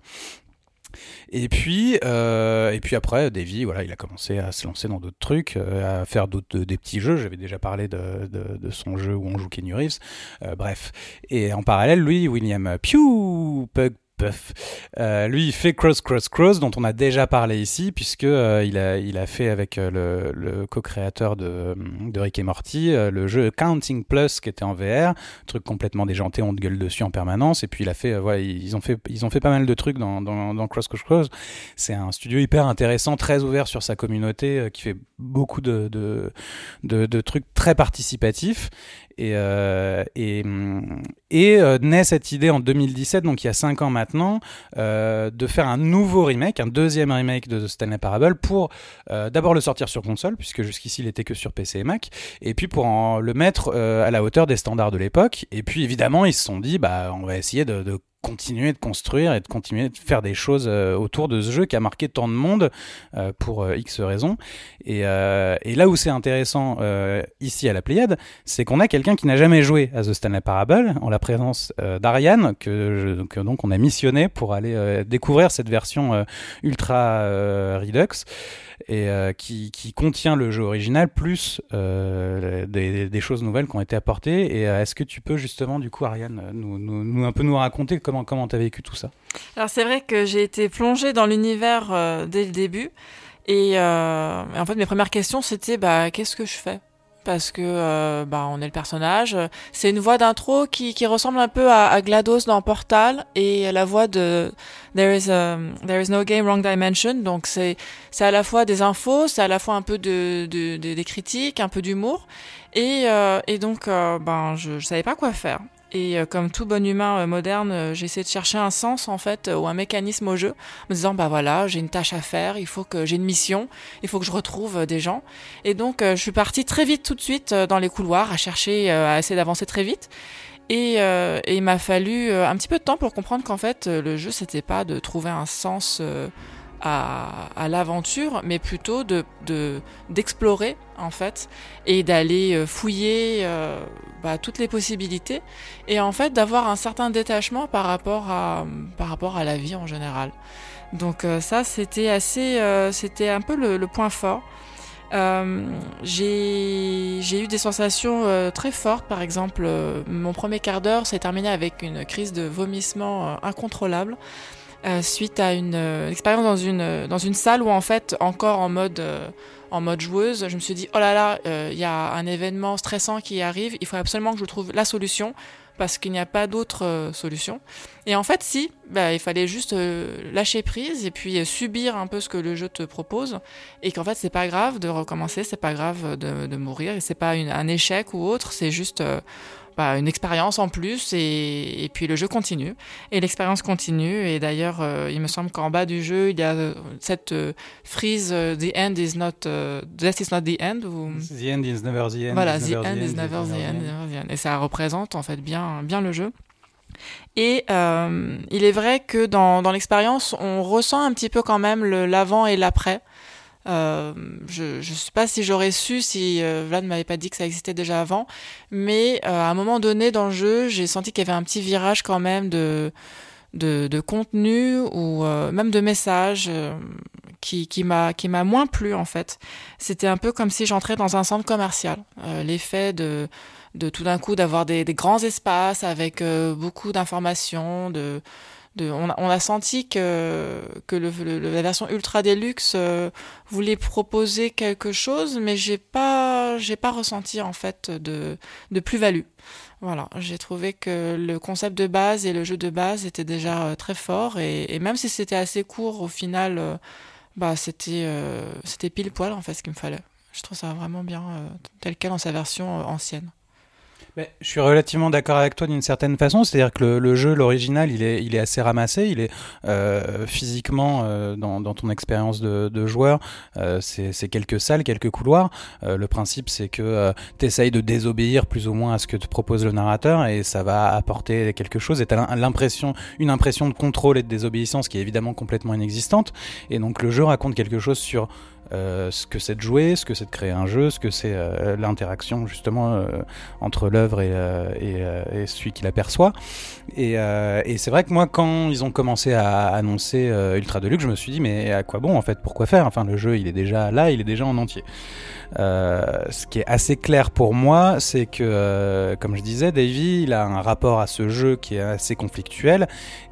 Et puis, euh, et puis après, Davy, voilà, il a commencé à se lancer dans d'autres trucs, euh, à faire d'autres des petits jeux. J'avais déjà parlé de, son jeu où on joue Kenny Reeves. Euh, bref. Et en parallèle, lui, William Pew, Pug, Puff, euh, lui, il fait Cross Cross Cross, dont on a déjà parlé ici, puisque euh, il a il a fait avec euh, le, co-créateur de, de Rick et Morty le jeu Counting Plus qui était en VR, truc complètement déjanté, on te gueule dessus en permanence. Et puis il a fait, ils ont fait ils ont fait pas mal de trucs dans dans, Cross Cross Cross. C'est un studio hyper intéressant, très ouvert sur sa communauté, qui fait beaucoup de, de trucs très participatifs. Et, euh, et euh, naît cette idée en 2017, donc il y a 5 ans maintenant, euh, de faire un nouveau remake, un deuxième remake de The Stanley Parable pour d'abord le sortir sur console, puisque jusqu'ici il était que sur PC et Mac, et puis pour le mettre à la hauteur des standards de l'époque. Et puis évidemment, ils se sont dit, bah, on va essayer de continuer de construire et de continuer de faire des choses euh, autour de ce jeu qui a marqué tant de monde euh, pour euh, X raisons. Et, là où c'est intéressant ici à la Pléiade, c'est qu'on a quelqu'un qui n'a jamais joué à The Stanley Parable, en la présence d'Ariane, que, donc on a missionné pour aller découvrir cette version ultra Redux. Et euh, qui, qui, contient le jeu original plus euh, des, des, choses nouvelles qui ont été apportées. Et est-ce que tu peux justement, du coup, Ariane, nous, nous, nous un peu nous raconter comment comment as vécu tout ça? Alors c'est vrai que j'ai été plongée dans l'univers dès le début. Et, en fait, mes premières questions, c'était bah, qu'est-ce que je fais? Parce que euh, bah, on est le personnage. C'est une voix d'intro qui, qui ressemble un peu à, à, GLaDOS dans Portal et la voix de There is, a, There is no game, wrong dimension. Donc c'est c'est à la fois des infos, c'est à la fois un peu de, de, de des critiques, un peu d'humour. Et, euh, et donc euh, ben je, je savais pas quoi faire. Et euh, comme tout bon humain euh, moderne, euh, j'ai essayé de chercher un sens en fait ou un mécanisme au jeu, en me disant bah voilà, j'ai une tâche à faire, il faut que j'ai une mission, il faut que je retrouve des gens. Et donc je suis partie très vite tout de suite dans les couloirs à chercher, à essayer d'avancer très vite. Et, et il m'a fallu un petit peu de temps pour comprendre qu'en fait le jeu c'était pas de trouver un sens à, à l'aventure, mais plutôt de d'explorer en fait et d'aller euh, fouiller euh, bah, toutes les possibilités et en fait d'avoir un certain détachement par rapport à par rapport à la vie en général. Donc euh, ça c'était assez c'était un peu le, le point fort. Euh, j'ai eu des sensations très fortes. Par exemple, mon premier quart d'heure s'est terminé avec une crise de vomissement incontrôlable. Euh, suite à une euh, expérience dans une euh, dans une salle où en fait encore en mode en mode joueuse, je me suis dit oh là là, il y a un événement stressant qui arrive, il faut absolument que je trouve la solution parce qu'il n'y a pas d'autre solution. Et en fait, si, bah, il fallait juste lâcher prise et puis subir un peu ce que le jeu te propose, et qu'en fait, c'est pas grave de recommencer, c'est pas grave de, de mourir, c'est pas un échec ou autre, c'est juste bah, une expérience en plus et, et, puis le jeu continue. Et l'expérience continue et d'ailleurs euh, il me semble qu'en bas du jeu il y a euh, cette euh, frise euh, the end is not uh, death is not the end ou the end is never the end voilà the end is never the end et ça représente en fait bien bien le jeu. Et euh, il est vrai que dans, dans l'expérience, on ressent un petit peu quand même l'avant et l'après. Euh, je ne sais pas si j'aurais su si euh, Vlad ne m'avait pas dit que ça existait déjà avant, mais euh, à un moment donné dans le jeu, j'ai senti qu'il y avait un petit virage quand même de, de, de contenu ou euh, même de messages euh, qui, qui m'a qui m'a moins plu en fait. C'était un peu comme si j'entrais dans un centre commercial. L'effet de de tout d'un coup d'avoir des, des, grands espaces avec beaucoup d'informations, de on, a, on, a, senti que, que le, le, la version ultra deluxe euh, voulait proposer quelque chose, mais j'ai pas j'ai pas ressenti en fait de, de plus-value. Voilà, j'ai trouvé que le concept de base et le jeu de base étaient déjà euh, très forts et, et, même si c'était assez court, au final, euh, bah c'était euh, c'était pile poil en fait ce qu'il me fallait. Je trouve ça vraiment bien tel quel dans sa version ancienne. Mais je suis relativement d'accord avec toi d'une certaine façon, c'est-à-dire que le, le jeu, l'original, il est, il est assez ramassé, il est euh, physiquement euh, dans, dans, ton expérience de, de joueur, euh, c'est quelques salles, quelques couloirs. Euh, le principe, c'est que euh, tu essayes de désobéir plus ou moins à ce que te propose le narrateur et ça va apporter quelque chose. Et tu as l'impression, une impression de contrôle et de désobéissance qui est évidemment complètement inexistante. Et donc le jeu raconte quelque chose sur euh, ce que c'est de jouer, ce que c'est de créer un jeu, ce que c'est euh, l'interaction justement euh, entre l'œuvre et, celui qui l'aperçoit. Et, et c'est vrai que moi, quand ils ont commencé à annoncer Ultra Deluxe, je me suis dit mais à quoi bon en fait Pourquoi faire? Enfin, le jeu, il est déjà là, il est déjà en entier. ce qui est assez clair pour moi, c'est que, comme je disais, Davy, il a un rapport à ce jeu qui est assez conflictuel.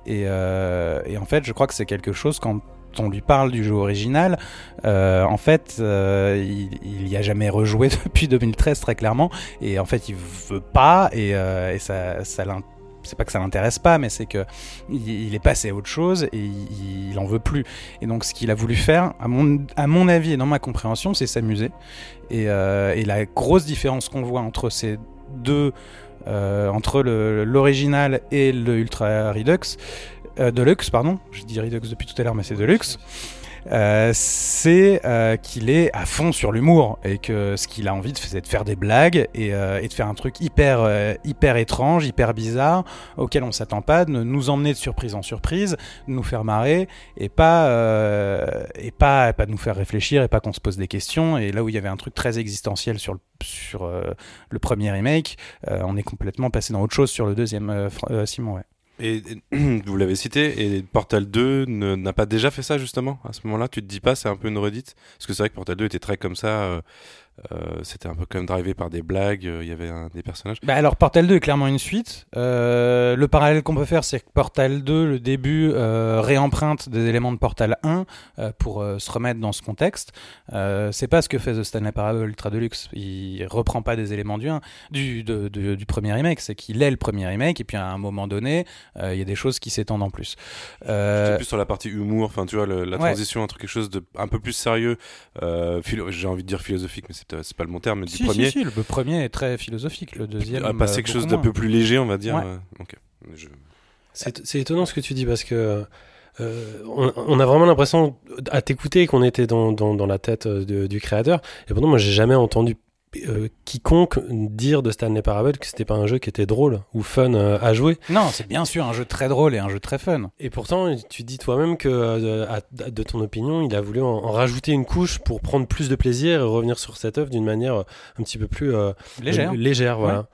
Et, et en fait, je crois que c'est quelque chose quand on lui parle du jeu original, euh, en fait, euh, il, il y a jamais rejoué depuis 2013 très clairement, et en fait, il veut pas, et, euh, ça, c'est pas que ça l'intéresse pas, mais c'est que il, est passé à autre chose et il, en veut plus. Et donc, ce qu'il a voulu faire, à mon, avis et dans ma compréhension, c'est s'amuser. Et, la grosse différence qu'on voit entre ces deux entre l'original et le Ultra Redux, euh, Deluxe, pardon, je dis Redux depuis tout à l'heure, mais c'est Deluxe. Euh, c'est euh, qu'il est à fond sur l'humour et que ce qu'il a envie de c'est de faire des blagues et, euh, et, de faire un truc hyper euh, hyper étrange, hyper bizarre auquel on s'attend pas, de nous emmener de surprise en surprise, de nous faire marrer et pas euh, et pas pas de nous faire réfléchir et pas qu'on se pose des questions et là où il y avait un truc très existentiel sur le sur le premier remake, on est complètement passé dans autre chose sur le deuxième Simon ouais. Et, vous l'avez cité, et Portal 2 ne- n'a pas déjà fait ça justement à ce moment-là? Tu te dis pas c'est un peu une redite? Parce que c'est vrai que Portal 2 était très comme ça, euh, euh, c'était un peu comme drivé par des blagues, euh, il y avait un- des personnages. Bah alors Portal 2 est clairement une suite. Euh, le parallèle qu'on peut faire, c'est que Portal 2, le début, réemprunte des éléments de Portal 1 euh, pour se remettre dans ce contexte. C'est pas ce que fait The Stanley Parable Ultra Deluxe. Il reprend pas des éléments du 1, du, de- de- du premier remake. C'est qu'il est le premier remake et puis à un moment donné, il y a des choses qui s'étendent en plus. Euh, plus sur la partie humour, enfin tu vois, le- la ouais. transition entre quelque chose de un peu plus sérieux, j'ai envie de dire philosophique, mais c'est c'est pas le bon terme, mais si, du premier, si, si, le premier est très philosophique, le deuxième. à passer euh, quelque chose d'un peu plus léger, on va dire. Ouais. euh. Je- C'est étonnant ce que tu dis parce que euh, on, on a vraiment l'impression à t'écouter qu'on était dans, dans, dans la tête euh, de- du créateur. Et pourtant, moi, j'ai jamais entendu euh, quiconque dire de Stanley Parable que c'était pas un jeu qui était drôle ou fun euh, à jouer. Non, c'est bien sûr un jeu très drôle et un jeu très fun. Et pourtant, tu dis toi-même que, euh, à- de ton opinion, il a voulu en, en rajouter une couche pour prendre plus de plaisir et revenir sur cette œuvre d'une manière un petit peu plus Légère. légère, voilà. Ouais.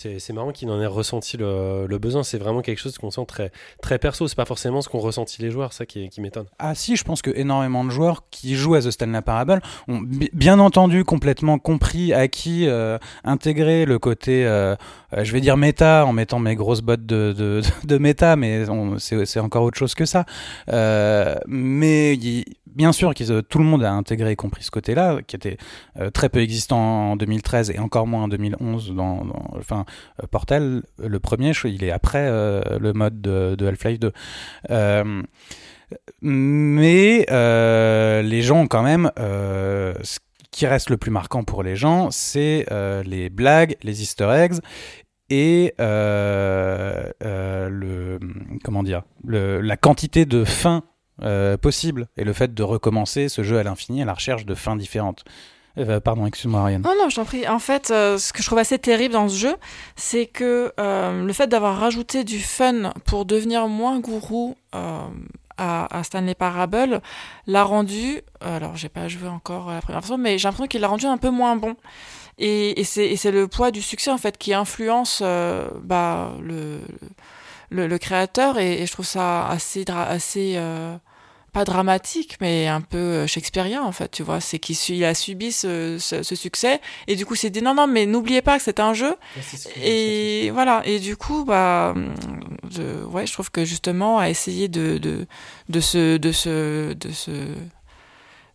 C'est marrant qu'il en ait ressenti le, besoin. C'est vraiment quelque chose qu'on sent très, très perso. C'est pas forcément ce qu'ont ressenti les joueurs, ça qui, qui m'étonne. Ah si, je pense que énormément de joueurs qui jouent à The Stanley Parable ont bi- bien entendu complètement compris à qui euh, intégrer le côté, euh, euh, je vais dire méta en mettant mes grosses bottes de, de, méta, mais c'est encore autre chose que ça. Euh, mais bien sûr que tout le monde a intégré et compris ce côté-là, qui était euh, très peu existant en 2013 et encore moins en 2011 dans, enfin euh, Portal. Le premier il est après euh, le mode de, Half-Life 2 Euh, mais euh, les gens quand même euh, ce qui reste le plus marquant pour les gens c'est euh, les blagues les easter eggs et euh, euh, le comment dire la quantité de fins euh, possibles et le fait de recommencer ce jeu à l'infini à la recherche de fins différentes Euh, pardon excuse-moi Ariane Non, non, je t'en prie. En fait, euh, ce que je trouve assez terrible dans ce jeu, c'est que le fait d'avoir rajouté du fun pour devenir moins gourou à, Stanley Parable l'a rendu. Alors, j'ai pas joué encore la première version, mais j'ai l'impression qu'il l'a rendu un peu moins bon. Et, c'est le poids du succès en fait qui influence bah, le, créateur et, je trouve ça assez pas dramatique, mais un peu euh, shakespearien en fait, tu vois. C'est qu'il su- il a subi ce, ce, ce succès. Et du coup c'est dit non non mais n'oubliez pas que c'est un jeu. Et voilà. Et du coup bah je, ouais je trouve que justement à essayer de de de se de se de se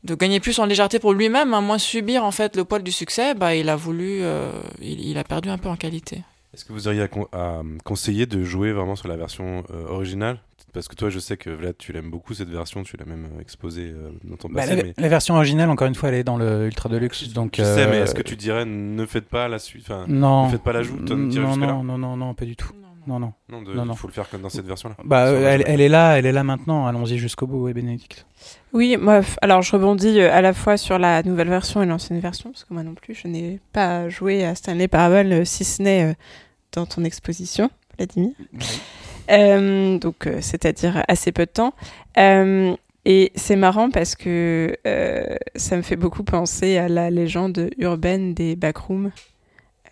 de gagner plus en légèreté pour lui-même, à moins subir en fait le poids du succès, bah il a voulu, euh, il, il a perdu un peu en qualité. Est-ce que vous auriez à, con- à conseiller de jouer vraiment sur la version euh, originale? Parce que toi, je sais que Vlad, tu l'aimes beaucoup cette version, tu l'as même euh, exposée euh, dans ton Bah, passé. la, mais... la version originale, encore une fois, elle est dans le Ultra Deluxe. Donc, Je sais, mais euh, est-ce que tu dirais ne faites pas la suite enfin, Non. Ne faites pas l'ajout t'en tirer non, non, non, non, non, pas du tout. Non, non. Non, de- non, il non. faut le faire comme dans cette version-là. Bah, euh, elle, est là, elle est là maintenant. Allons-y jusqu'au bout, oui, Bénédicte. Oui, moi, alors je rebondis à la fois sur la nouvelle version et l'ancienne version, parce que moi non plus, je n'ai pas joué à Stanley Parable, si ce n'est euh, dans ton exposition, Vladimir. Donc, euh, c'est-à-dire assez peu de temps. Euh, et c'est marrant parce que euh, ça me fait beaucoup penser à la légende urbaine des backrooms.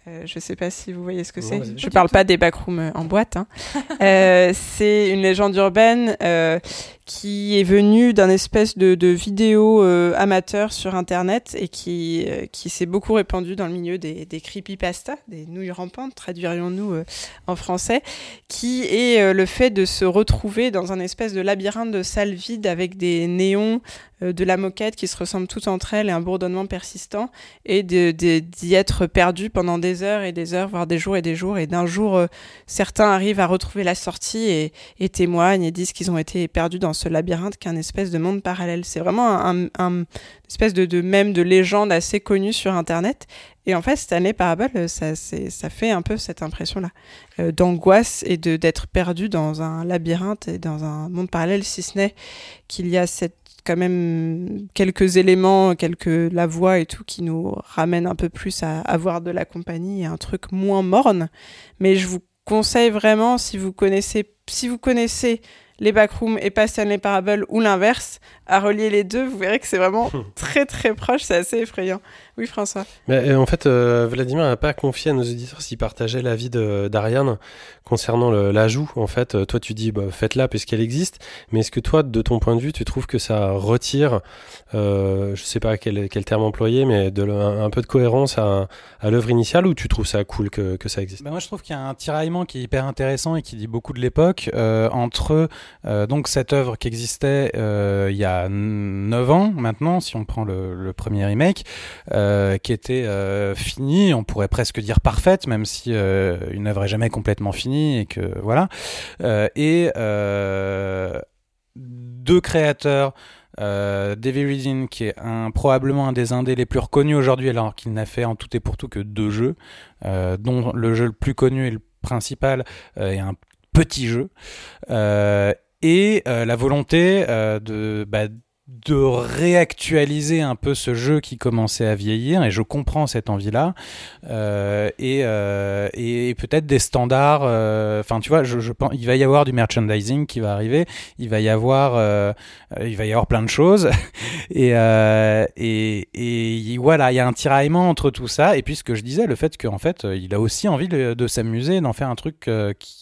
Euh, je sais pas si vous voyez ce que c'est. Je parle pas des backrooms euh, en boîte. hein. Euh, c'est une légende urbaine euh, qui est venue d'un espèce de, de vidéo amateur sur Internet et qui, qui s'est beaucoup répandue dans le milieu des, des creepypasta, des nouilles rampantes, traduirions-nous en français, qui est le fait de se retrouver dans un espèce de labyrinthe de salles vides avec des néons, de la moquette qui se ressemblent toutes entre elles et un bourdonnement persistant et d'y être perdu pendant des heures et des heures, voire des jours et des jours. Et d'un jour, euh, certains arrivent à retrouver la sortie et, témoignent et disent qu'ils ont été perdus dans ce labyrinthe qu'un espèce de monde parallèle. C'est vraiment un, espèce de, de même de légende assez connue sur Internet. Et en fait, cette année Parable, ça, fait un peu cette impression-là euh, d'angoisse et d'être perdu dans un labyrinthe et dans un monde parallèle, si ce n'est qu'il y a cette quand même quelques éléments, quelques la voix et tout qui nous ramènent un peu plus à avoir de la compagnie et un truc moins morne. Mais je vous conseille vraiment si vous connaissez si vous connaissez les backrooms et pas Stanley Parable ou l'inverse, à relier les deux, vous verrez que c'est vraiment très très proche, c'est assez effrayant. Oui, François. Mais euh, en fait, euh, Vladimir n'a pas confié à nos auditeurs s'il partageait l'avis d'Ariane concernant le- l'ajout. En fait, Euh, toi, tu dis bah, faites-la puisqu'elle existe. Mais est-ce que toi, de ton point de vue, tu trouves que ça retire, euh, je sais pas quel, quel terme employer, mais de, un, un peu de cohérence à, à l'œuvre initiale ou tu trouves ça cool que, que ça existe? Bah, moi, je trouve qu'il y a un tiraillement qui est hyper intéressant et qui dit beaucoup de l'époque euh, entre euh, donc cette œuvre qui existait euh, il y a 9 ans maintenant, si on prend le, le premier remake, euh, qui était euh, finie, on pourrait presque dire parfaite, même si euh, une jamais complètement finie et que voilà, Euh, et euh, deux créateurs. Euh, David Reading, qui est probablement un des indés les plus reconnus aujourd'hui, alors qu'il n'a fait en tout et pour tout que deux jeux, euh, dont le jeu le plus connu et le principal euh, est un petit jeu, euh, et euh, la volonté euh, de, bah, de réactualiser un peu ce jeu qui commençait à vieillir, et je comprends cette envie-là, euh, et, euh, et peut-être des standards, euh, enfin tu vois, je, je pense, il va y avoir du merchandising qui va arriver, il va y avoir, euh, il va y avoir plein de choses, et, euh, et, et voilà, il y a un tiraillement entre tout ça, et puis ce que je disais, le fait qu'en fait, il a aussi envie de, de s'amuser, d'en faire un truc qui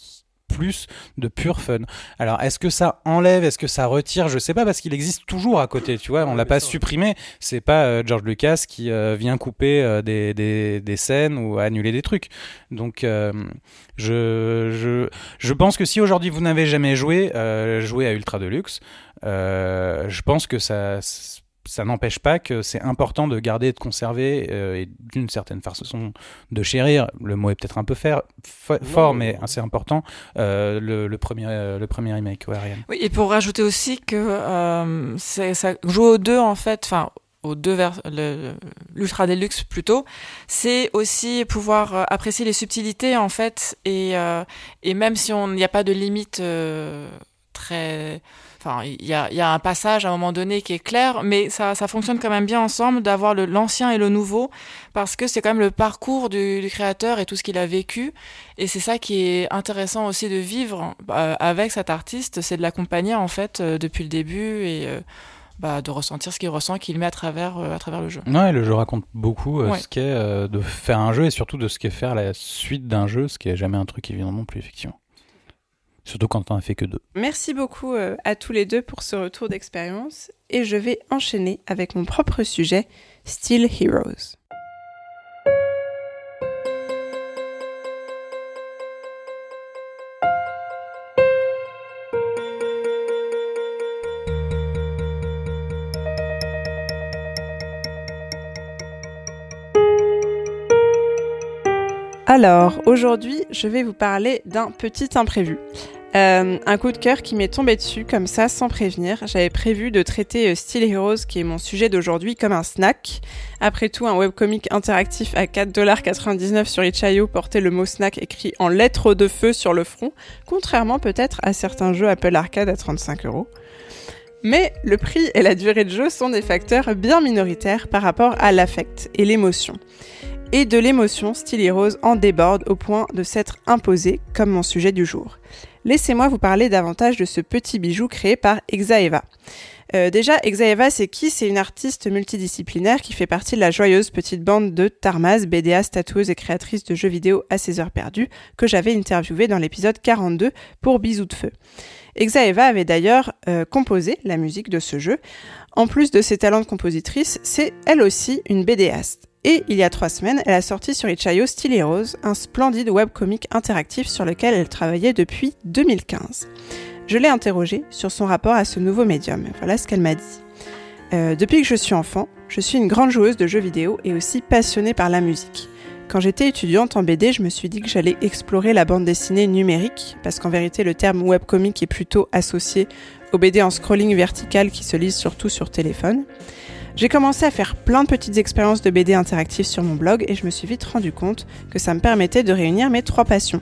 plus de pur fun. Alors, est-ce que ça enlève, est-ce que ça retire? Je sais pas parce qu'il existe toujours à côté, tu vois. On l'a pas supprimé. C'est pas euh, George Lucas qui euh, vient couper euh, des, des, des scènes ou annuler des trucs. Donc, je, je, je pense que si aujourd'hui vous n'avez jamais joué, joué à Ultra Deluxe, je pense que ça ça n'empêche pas que c'est important de garder et de conserver euh, et d'une certaine façon de chérir. Le mot est peut-être un peu faire- fort, mais assez important. euh, le, le premier, euh, le premier remake, ouais, Ariane. Oui, et pour rajouter aussi que euh, c'est- ça joue aux deux en fait, enfin aux deux vers l'ultra deluxe plutôt, c'est aussi pouvoir apprécier les subtilités en fait et euh, et même si on n'y a pas de limite euh, très Enfin, il y a, il y a un passage à un moment donné qui est clair, mais ça, ça fonctionne quand même bien ensemble d'avoir l'ancien et le nouveau, parce que c'est quand même le parcours du, du créateur et tout ce qu'il a vécu. Et c'est ça qui est intéressant aussi de vivre euh, avec cet artiste, c'est de l'accompagner en fait euh, depuis le début et euh, bah, de ressentir ce qu'il ressent, qu'il met à travers, euh, à travers le jeu. Ouais, le jeu raconte beaucoup euh, Ouais. ce qu'est euh, de faire un jeu et surtout de ce qu'est faire la suite d'un jeu, ce qui est jamais un truc évident non plus, effectivement. Surtout quand on a fait que deux. Merci beaucoup euh, à tous les deux pour ce retour d'expérience et je vais enchaîner avec mon propre sujet, Steel Heroes. Alors, aujourd'hui, je vais vous parler d'un petit imprévu. Euh, un coup de cœur qui m'est tombé dessus comme ça sans prévenir. J'avais prévu de traiter euh, Steel Heroes, qui est mon sujet d'aujourd'hui, comme un snack. Après tout, un webcomic interactif à 4,99$ sur itch.io portait le mot snack écrit en lettres de feu sur le front, contrairement peut-être à certains jeux Apple Arcade à 35 euros. Mais le prix et la durée de jeu sont des facteurs bien minoritaires par rapport à l'affect et l'émotion. Et de l'émotion, Steel Heroes en déborde au point de s'être imposé comme mon sujet du jour. Laissez-moi vous parler davantage de ce petit bijou créé par Exaeva. Euh, déjà, Exaeva, c'est qui? C'est une artiste multidisciplinaire qui fait partie de la joyeuse petite bande de Tarmaz, BDA, tatoueuse et créatrice de jeux vidéo à ses heures perdues, que j'avais interviewé dans l'épisode 42 pour Bisous de Feu. Exaeva avait d'ailleurs euh, composé la musique de ce jeu. En plus de ses talents de compositrice, c'est elle aussi une BDaste. Et il y a trois semaines, elle a sorti sur itch.io Steel Heroes, un splendide webcomic interactif sur lequel elle travaillait depuis 2015. Je l'ai interrogée sur son rapport à ce nouveau médium. Voilà ce qu'elle m'a dit. Euh, depuis que je suis enfant, je suis une grande joueuse de jeux vidéo et aussi passionnée par la musique. Quand j'étais étudiante en BD, je me suis dit que j'allais explorer la bande dessinée numérique, parce qu'en vérité le terme webcomic est plutôt associé aux BD en scrolling vertical qui se lisent surtout sur téléphone. J'ai commencé à faire plein de petites expériences de BD interactives sur mon blog et je me suis vite rendu compte que ça me permettait de réunir mes trois passions.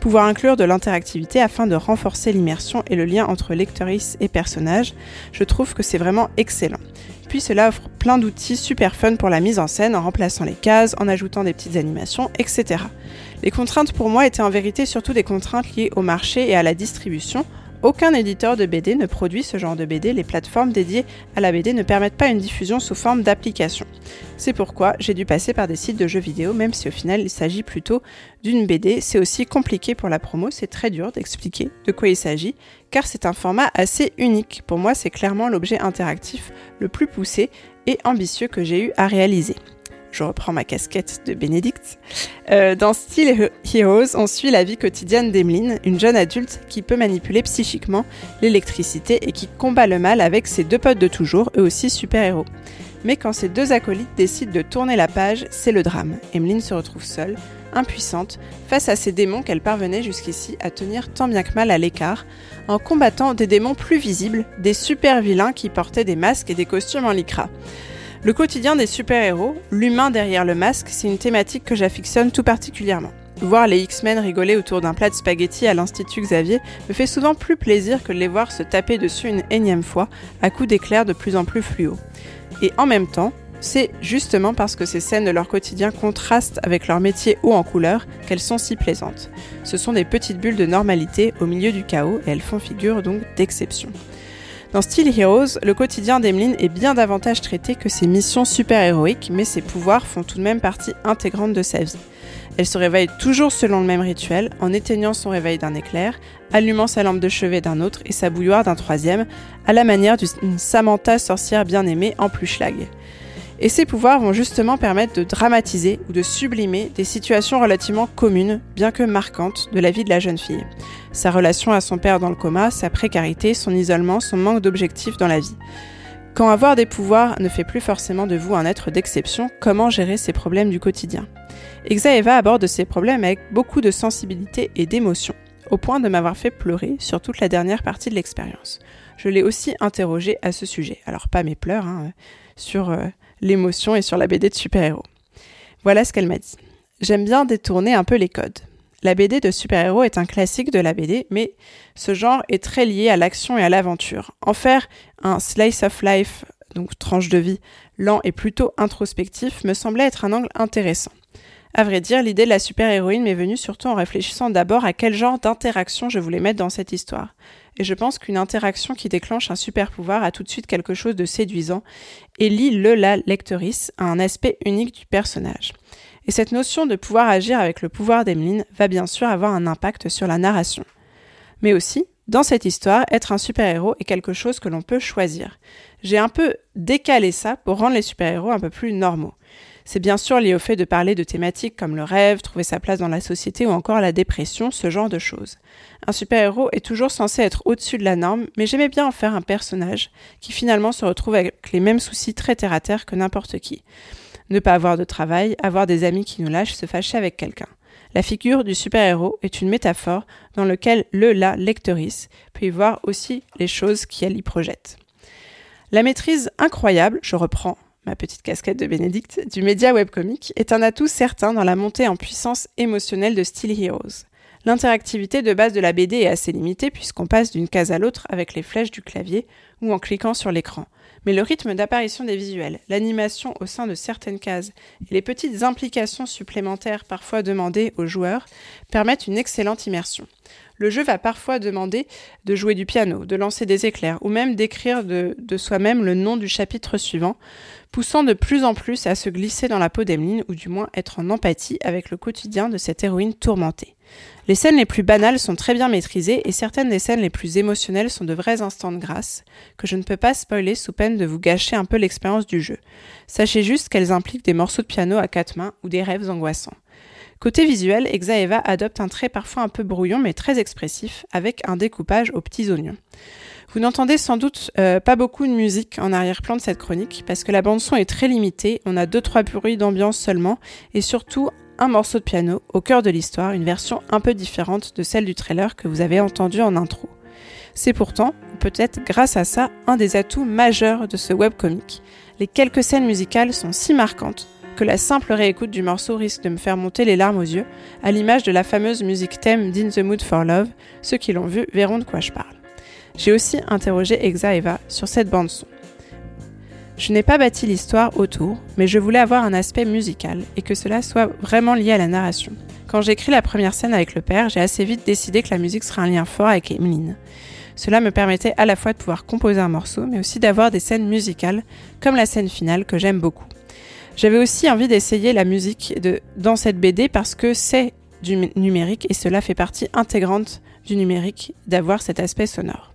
Pouvoir inclure de l'interactivité afin de renforcer l'immersion et le lien entre lectrice et personnage, je trouve que c'est vraiment excellent. Puis cela offre plein d'outils super fun pour la mise en scène en remplaçant les cases, en ajoutant des petites animations, etc. Les contraintes pour moi étaient en vérité surtout des contraintes liées au marché et à la distribution, aucun éditeur de BD ne produit ce genre de BD, les plateformes dédiées à la BD ne permettent pas une diffusion sous forme d'application. C'est pourquoi j'ai dû passer par des sites de jeux vidéo, même si au final il s'agit plutôt d'une BD. C'est aussi compliqué pour la promo, c'est très dur d'expliquer de quoi il s'agit, car c'est un format assez unique. Pour moi, c'est clairement l'objet interactif le plus poussé et ambitieux que j'ai eu à réaliser je reprends ma casquette de Bénédicte. Euh, dans Steel Heroes, on suit la vie quotidienne d'Emeline, une jeune adulte qui peut manipuler psychiquement l'électricité et qui combat le mal avec ses deux potes de toujours, eux aussi super-héros. Mais quand ces deux acolytes décident de tourner la page, c'est le drame. Emeline se retrouve seule, impuissante, face à ces démons qu'elle parvenait jusqu'ici à tenir tant bien que mal à l'écart, en combattant des démons plus visibles, des super-vilains qui portaient des masques et des costumes en lycra. Le quotidien des super-héros, l'humain derrière le masque, c'est une thématique que j'affectionne tout particulièrement. Voir les X-Men rigoler autour d'un plat de spaghettis à l'Institut Xavier me fait souvent plus plaisir que de les voir se taper dessus une énième fois à coups d'éclairs de plus en plus fluo. Et en même temps, c'est justement parce que ces scènes de leur quotidien contrastent avec leur métier haut en couleur qu'elles sont si plaisantes. Ce sont des petites bulles de normalité au milieu du chaos et elles font figure donc d'exception. Dans Steel Heroes, le quotidien d'Emeline est bien davantage traité que ses missions super-héroïques, mais ses pouvoirs font tout de même partie intégrante de sa vie. Elle se réveille toujours selon le même rituel, en éteignant son réveil d'un éclair, allumant sa lampe de chevet d'un autre et sa bouilloire d'un troisième, à la manière d'une Samantha sorcière bien aimée en plus schlag. Et ces pouvoirs vont justement permettre de dramatiser ou de sublimer des situations relativement communes, bien que marquantes, de la vie de la jeune fille. Sa relation à son père dans le coma, sa précarité, son isolement, son manque d'objectifs dans la vie. Quand avoir des pouvoirs ne fait plus forcément de vous un être d'exception, comment gérer ces problèmes du quotidien? Exaeva aborde ces problèmes avec beaucoup de sensibilité et d'émotion, au point de m'avoir fait pleurer sur toute la dernière partie de l'expérience. Je l'ai aussi interrogé à ce sujet. Alors pas mes pleurs, hein, sur euh, l'émotion et sur la BD de super-héros. Voilà ce qu'elle m'a dit. J'aime bien détourner un peu les codes. La BD de super-héros est un classique de la BD, mais ce genre est très lié à l'action et à l'aventure. En faire un slice of life, donc tranche de vie, lent et plutôt introspectif, me semblait être un angle intéressant. À vrai dire, l'idée de la super-héroïne m'est venue surtout en réfléchissant d'abord à quel genre d'interaction je voulais mettre dans cette histoire et je pense qu'une interaction qui déclenche un super pouvoir a tout de suite quelque chose de séduisant et lie le la lectrice à un aspect unique du personnage. Et cette notion de pouvoir agir avec le pouvoir d'Emeline va bien sûr avoir un impact sur la narration. Mais aussi, dans cette histoire, être un super-héros est quelque chose que l'on peut choisir. J'ai un peu décalé ça pour rendre les super-héros un peu plus normaux. C'est bien sûr lié au fait de parler de thématiques comme le rêve, trouver sa place dans la société ou encore la dépression, ce genre de choses. Un super-héros est toujours censé être au-dessus de la norme, mais j'aimais bien en faire un personnage qui finalement se retrouve avec les mêmes soucis très terre-à-terre que n'importe qui. Ne pas avoir de travail, avoir des amis qui nous lâchent, se fâcher avec quelqu'un. La figure du super-héros est une métaphore dans laquelle le la lectrice peut y voir aussi les choses qu'elle y projette. La maîtrise incroyable, je reprends ma petite casquette de Bénédicte, du média webcomic, est un atout certain dans la montée en puissance émotionnelle de Steel Heroes. L'interactivité de base de la BD est assez limitée puisqu'on passe d'une case à l'autre avec les flèches du clavier ou en cliquant sur l'écran. Mais le rythme d'apparition des visuels, l'animation au sein de certaines cases et les petites implications supplémentaires parfois demandées aux joueurs permettent une excellente immersion. Le jeu va parfois demander de jouer du piano, de lancer des éclairs ou même d'écrire de, soi-même le nom du chapitre suivant, poussant de plus en plus à se glisser dans la peau d'Emeline ou du moins être en empathie avec le quotidien de cette héroïne tourmentée. Les scènes les plus banales sont très bien maîtrisées et certaines des scènes les plus émotionnelles sont de vrais instants de grâce que je ne peux pas spoiler sous peine de vous gâcher un peu l'expérience du jeu. Sachez juste qu'elles impliquent des morceaux de piano à quatre mains ou des rêves angoissants. Côté visuel, Exaeva adopte un trait parfois un peu brouillon mais très expressif avec un découpage aux petits oignons. Vous n'entendez sans doute euh, pas beaucoup de musique en arrière-plan de cette chronique parce que la bande son est très limitée, on a deux trois bruits d'ambiance seulement et surtout un morceau de piano au cœur de l'histoire, une version un peu différente de celle du trailer que vous avez entendu en intro. C'est pourtant, peut-être grâce à ça, un des atouts majeurs de ce webcomic. Les quelques scènes musicales sont si marquantes que la simple réécoute du morceau risque de me faire monter les larmes aux yeux, à l'image de la fameuse musique thème d'In the Mood for Love. Ceux qui l'ont vu verront de quoi je parle. J'ai aussi interrogé Exa Eva sur cette bande son. Je n'ai pas bâti l'histoire autour, mais je voulais avoir un aspect musical et que cela soit vraiment lié à la narration. Quand j'ai écrit la première scène avec le père, j'ai assez vite décidé que la musique serait un lien fort avec Emeline. Cela me permettait à la fois de pouvoir composer un morceau, mais aussi d'avoir des scènes musicales, comme la scène finale que j'aime beaucoup. J'avais aussi envie d'essayer la musique dans cette BD parce que c'est du numérique et cela fait partie intégrante du numérique d'avoir cet aspect sonore.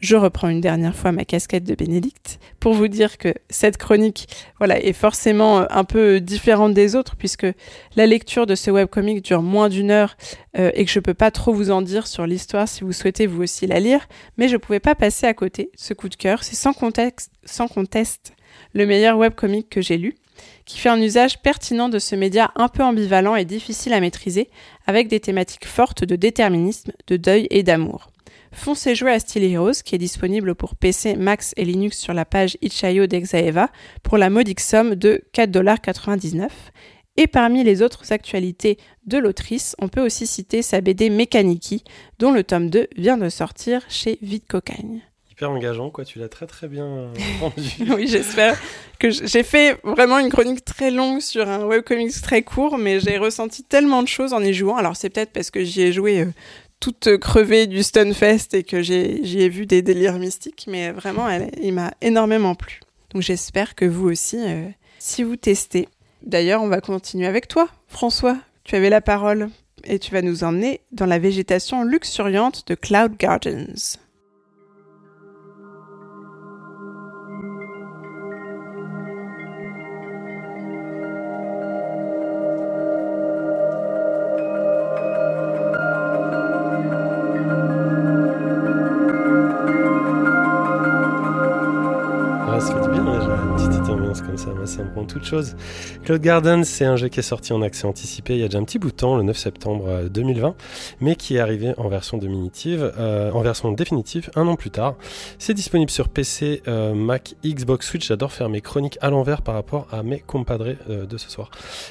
Je reprends une dernière fois ma casquette de Bénédicte pour vous dire que cette chronique voilà, est forcément euh, un peu différente des autres puisque la lecture de ce webcomic dure moins d'une heure euh, et que je peux pas trop vous en dire sur l'histoire si vous souhaitez vous aussi la lire, mais je pouvais pas passer à côté ce coup de cœur. C'est sans contexte, sans conteste le meilleur webcomic que j'ai lu qui fait un usage pertinent de ce média un peu ambivalent et difficile à maîtriser, avec des thématiques fortes de déterminisme, de deuil et d'amour. Foncez jouer à Steel Heroes, qui est disponible pour PC, Max et Linux sur la page Itch.io d'Exaeva, pour la modique somme de 4,99$. Et parmi les autres actualités de l'autrice, on peut aussi citer sa BD Mechaniki, dont le tome 2 vient de sortir chez Vide Cocagne hyper engageant, quoi. Tu l'as très très bien rendu. oui, j'espère que j'ai fait vraiment une chronique très longue sur un webcomics très court, mais j'ai ressenti tellement de choses en y jouant. Alors c'est peut-être parce que j'y ai joué euh, toute crevée du Stunfest et que j'y ai, vu des délires mystiques, mais vraiment, elle, il m'a énormément plu. Donc j'espère que vous aussi, euh, si vous testez. D'ailleurs, on va continuer avec toi, François. Tu avais la parole et tu vas nous emmener dans la végétation luxuriante de Cloud Gardens. Rend toute chose. Cloud Garden, c'est un jeu qui est sorti en accès anticipé il y a déjà un petit bout de temps, le 9 septembre 2020, euh, mais qui est arrivé en version définitive, euh, en version définitive un an plus tard. C'est disponible sur PC, euh, Mac, Xbox, Switch. J'adore faire mes chroniques à l'envers par rapport à mes compadres de ce soir.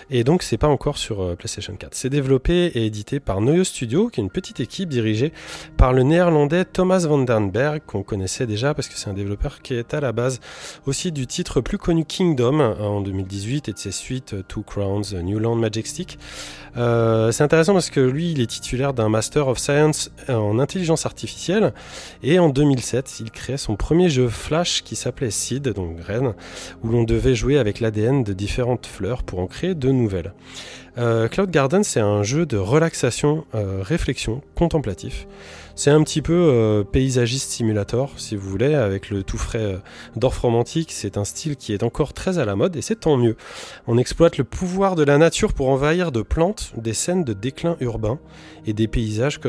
Et donc, c'est pas encore sur PlayStation 4. C'est développé et édité par Noyo Studio, qui est une petite équipe dirigée par le néerlandais Thomas van den Berg, qu'on connaissait déjà parce que c'est un développeur qui est à la base aussi du titre plus connu Kingdom, en 2018 et de ses euh, Two Crowns, euh, Newland Majestic. Euh, c'est intéressant parce que lui, il est titulaire d'un Master of Science en intelligence artificielle et en 2007, il crée son premier jeu Flash qui s'appelait Seed, donc graine, où l'on devait jouer avec l'ADN de différentes fleurs pour en créer de nouvelles. Cloud Garden, c'est un jeu de relaxation, réflexion, contemplatif. C'est un petit peu euh, paysagiste simulator, si vous voulez, avec le tout frais euh, d'Orf romantique. C'est un style qui est encore très à la mode et c'est tant mieux. On exploite le pouvoir de la nature pour envahir de plantes des scènes de déclin urbain et des paysages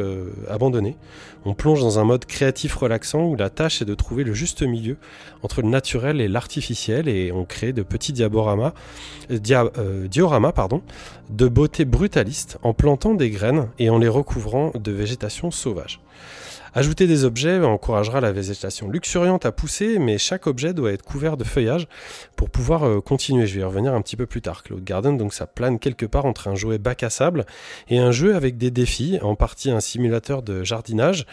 abandonnés. On plonge dans un mode créatif relaxant où la tâche est de trouver le juste milieu entre le naturel et l'artificiel et on crée de petits diaporamas, euh, dioramas pardon, de beauté brutaliste en plantant des graines et en les recouvrant de végétation sauvage. Ajouter des objets encouragera la végétation luxuriante à pousser, mais chaque objet doit être couvert de feuillage pour pouvoir euh, continuer. Je vais y revenir un petit peu plus tard. Cloud Garden, donc ça plane quelque part entre un jouet bac à sable et un jeu avec des défis, en partie un simulateur de jardinage,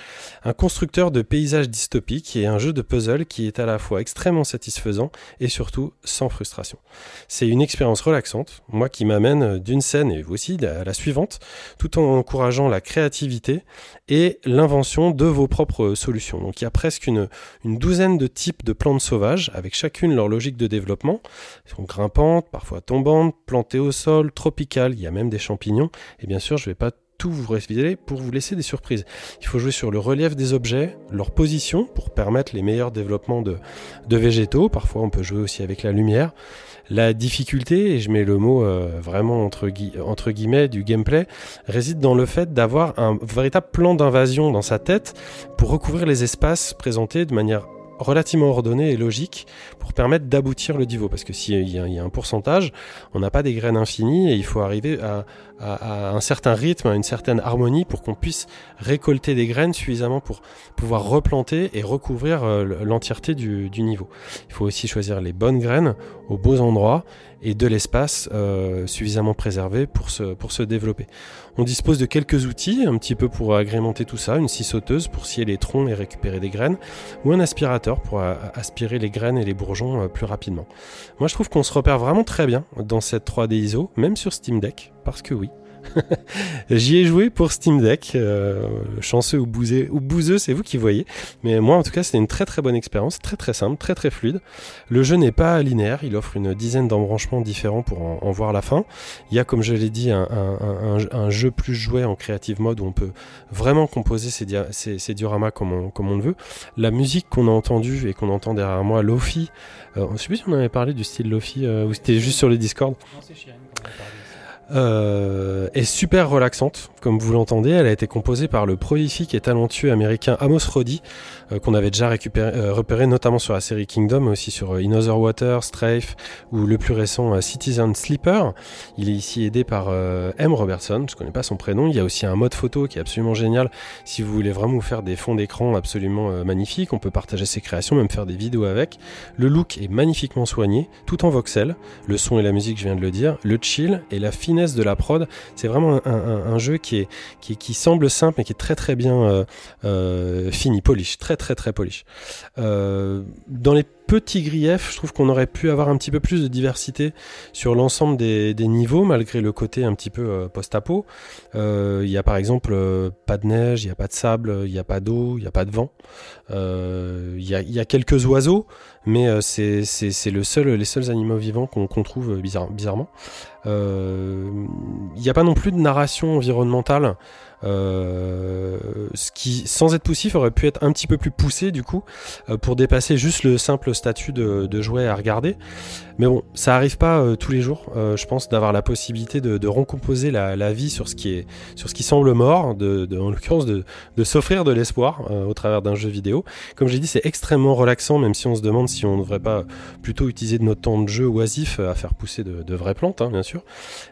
un constructeur de paysages dystopiques et un jeu de puzzle qui est à la fois extrêmement satisfaisant et surtout sans frustration. C'est une expérience relaxante, moi qui m'amène d'une scène et vous aussi à la suivante, tout en encourageant la créativité et l'invention de vos propres solutions. Donc il y a presque une, une douzaine de types de plantes sauvages, avec chacune leur logique de développement. Elles sont grimpantes, parfois tombantes, plantées au sol, tropicales, il y a même des champignons. Et bien sûr, je ne vais pas tout vous révéler pour vous laisser des surprises. Il faut jouer sur le relief des objets, leur position pour permettre les meilleurs développements de, de végétaux. Parfois, on peut jouer aussi avec la lumière. La difficulté, et je mets le mot euh, vraiment entre, guillemets du gameplay, réside dans le fait d'avoir un véritable plan d'invasion dans sa tête pour recouvrir les espaces présentés de manière relativement ordonnée et logique pour permettre d'aboutir le niveau. Parce que s'il y, y, a un pourcentage, on n'a pas des graines infinies et il faut arriver à, à, un certain rythme, à une certaine harmonie pour qu'on puisse récolter des graines suffisamment pour pouvoir replanter et recouvrir euh, l'entièreté du, du, niveau. Il faut aussi choisir les bonnes graines aux beaux endroits et de l'espace euh, suffisamment préservé pour se, pour se développer. On dispose de quelques outils, un petit peu pour agrémenter tout ça, une scie sauteuse pour scier les troncs et récupérer des graines, ou un aspirateur pour aspirer les graines et les bourgeons euh, plus rapidement. Moi je trouve qu'on se repère vraiment très bien dans cette 3D ISO, même sur Steam Deck, parce que oui, J'y ai joué pour Steam Deck. Euh, chanceux ou, bouseux, c'est vous qui voyez. Mais moi, en tout cas, c'était une très très bonne expérience, très très simple, très très fluide. Le jeu n'est pas linéaire, il offre une dizaine d'embranchements différents pour en, voir la fin. Il y a, comme je l'ai dit, un, jeu plus joué en creative mode où on peut vraiment composer ces, ces, dioramas comme on, le veut. La musique qu'on a entendue et qu'on entend derrière moi, Lofi, euh, je sais plus si on avait parlé du style Lofi euh, ou c'était juste sur les Discord. Non, euh, est super relaxante, comme vous l'entendez. Elle a été composée par le prolifique et talentueux américain Amos Roddy, qu'on avait déjà récupéré, euh, repéré notamment sur la série Kingdom, mais aussi sur euh, In Other Water, Strafe ou le plus récent Citizen Sleeper. Il est ici aidé par M. Robertson, je connais pas son prénom. Il y a aussi un mode photo qui est absolument génial si vous voulez vraiment vous faire des fonds d'écran absolument magnifiques. On peut partager ses créations, même faire des vidéos avec. Le look est magnifiquement soigné, tout en voxel. Le son et la musique, je viens de le dire. Le chill et la finesse de la prod. C'est vraiment un, jeu qui, est, qui, semble simple mais qui est très très bien fini, polish, très très très polish. Euh, dans les petits griefs, je trouve qu'on aurait pu avoir un petit peu plus de diversité sur l'ensemble des, niveaux, malgré le côté un petit peu euh, post-apo. Euh, il y a par exemple pas de neige, il n'y a pas de sable, il n'y a pas d'eau, il n'y a pas de vent. Il y a, quelques oiseaux, mais c'est le seul, les seuls animaux vivants qu'on trouve bizarrement. Il n'y a pas non plus de narration environnementale. Euh, ce qui, sans être poussif, aurait pu être un petit peu plus poussé du coup, euh, pour dépasser juste le simple statut de, de jouet à regarder. Mais bon, ça arrive pas euh, tous les jours, je pense, d'avoir la possibilité de, recomposer la, vie sur ce qui est, sur ce qui semble mort, en l'occurrence de, s'offrir de l'espoir au travers d'un jeu vidéo. Comme j'ai dit, c'est extrêmement relaxant, même si on se demande si on ne devrait pas plutôt utiliser de notre temps de jeu oisif à faire pousser de, vraies plantes, hein, bien sûr.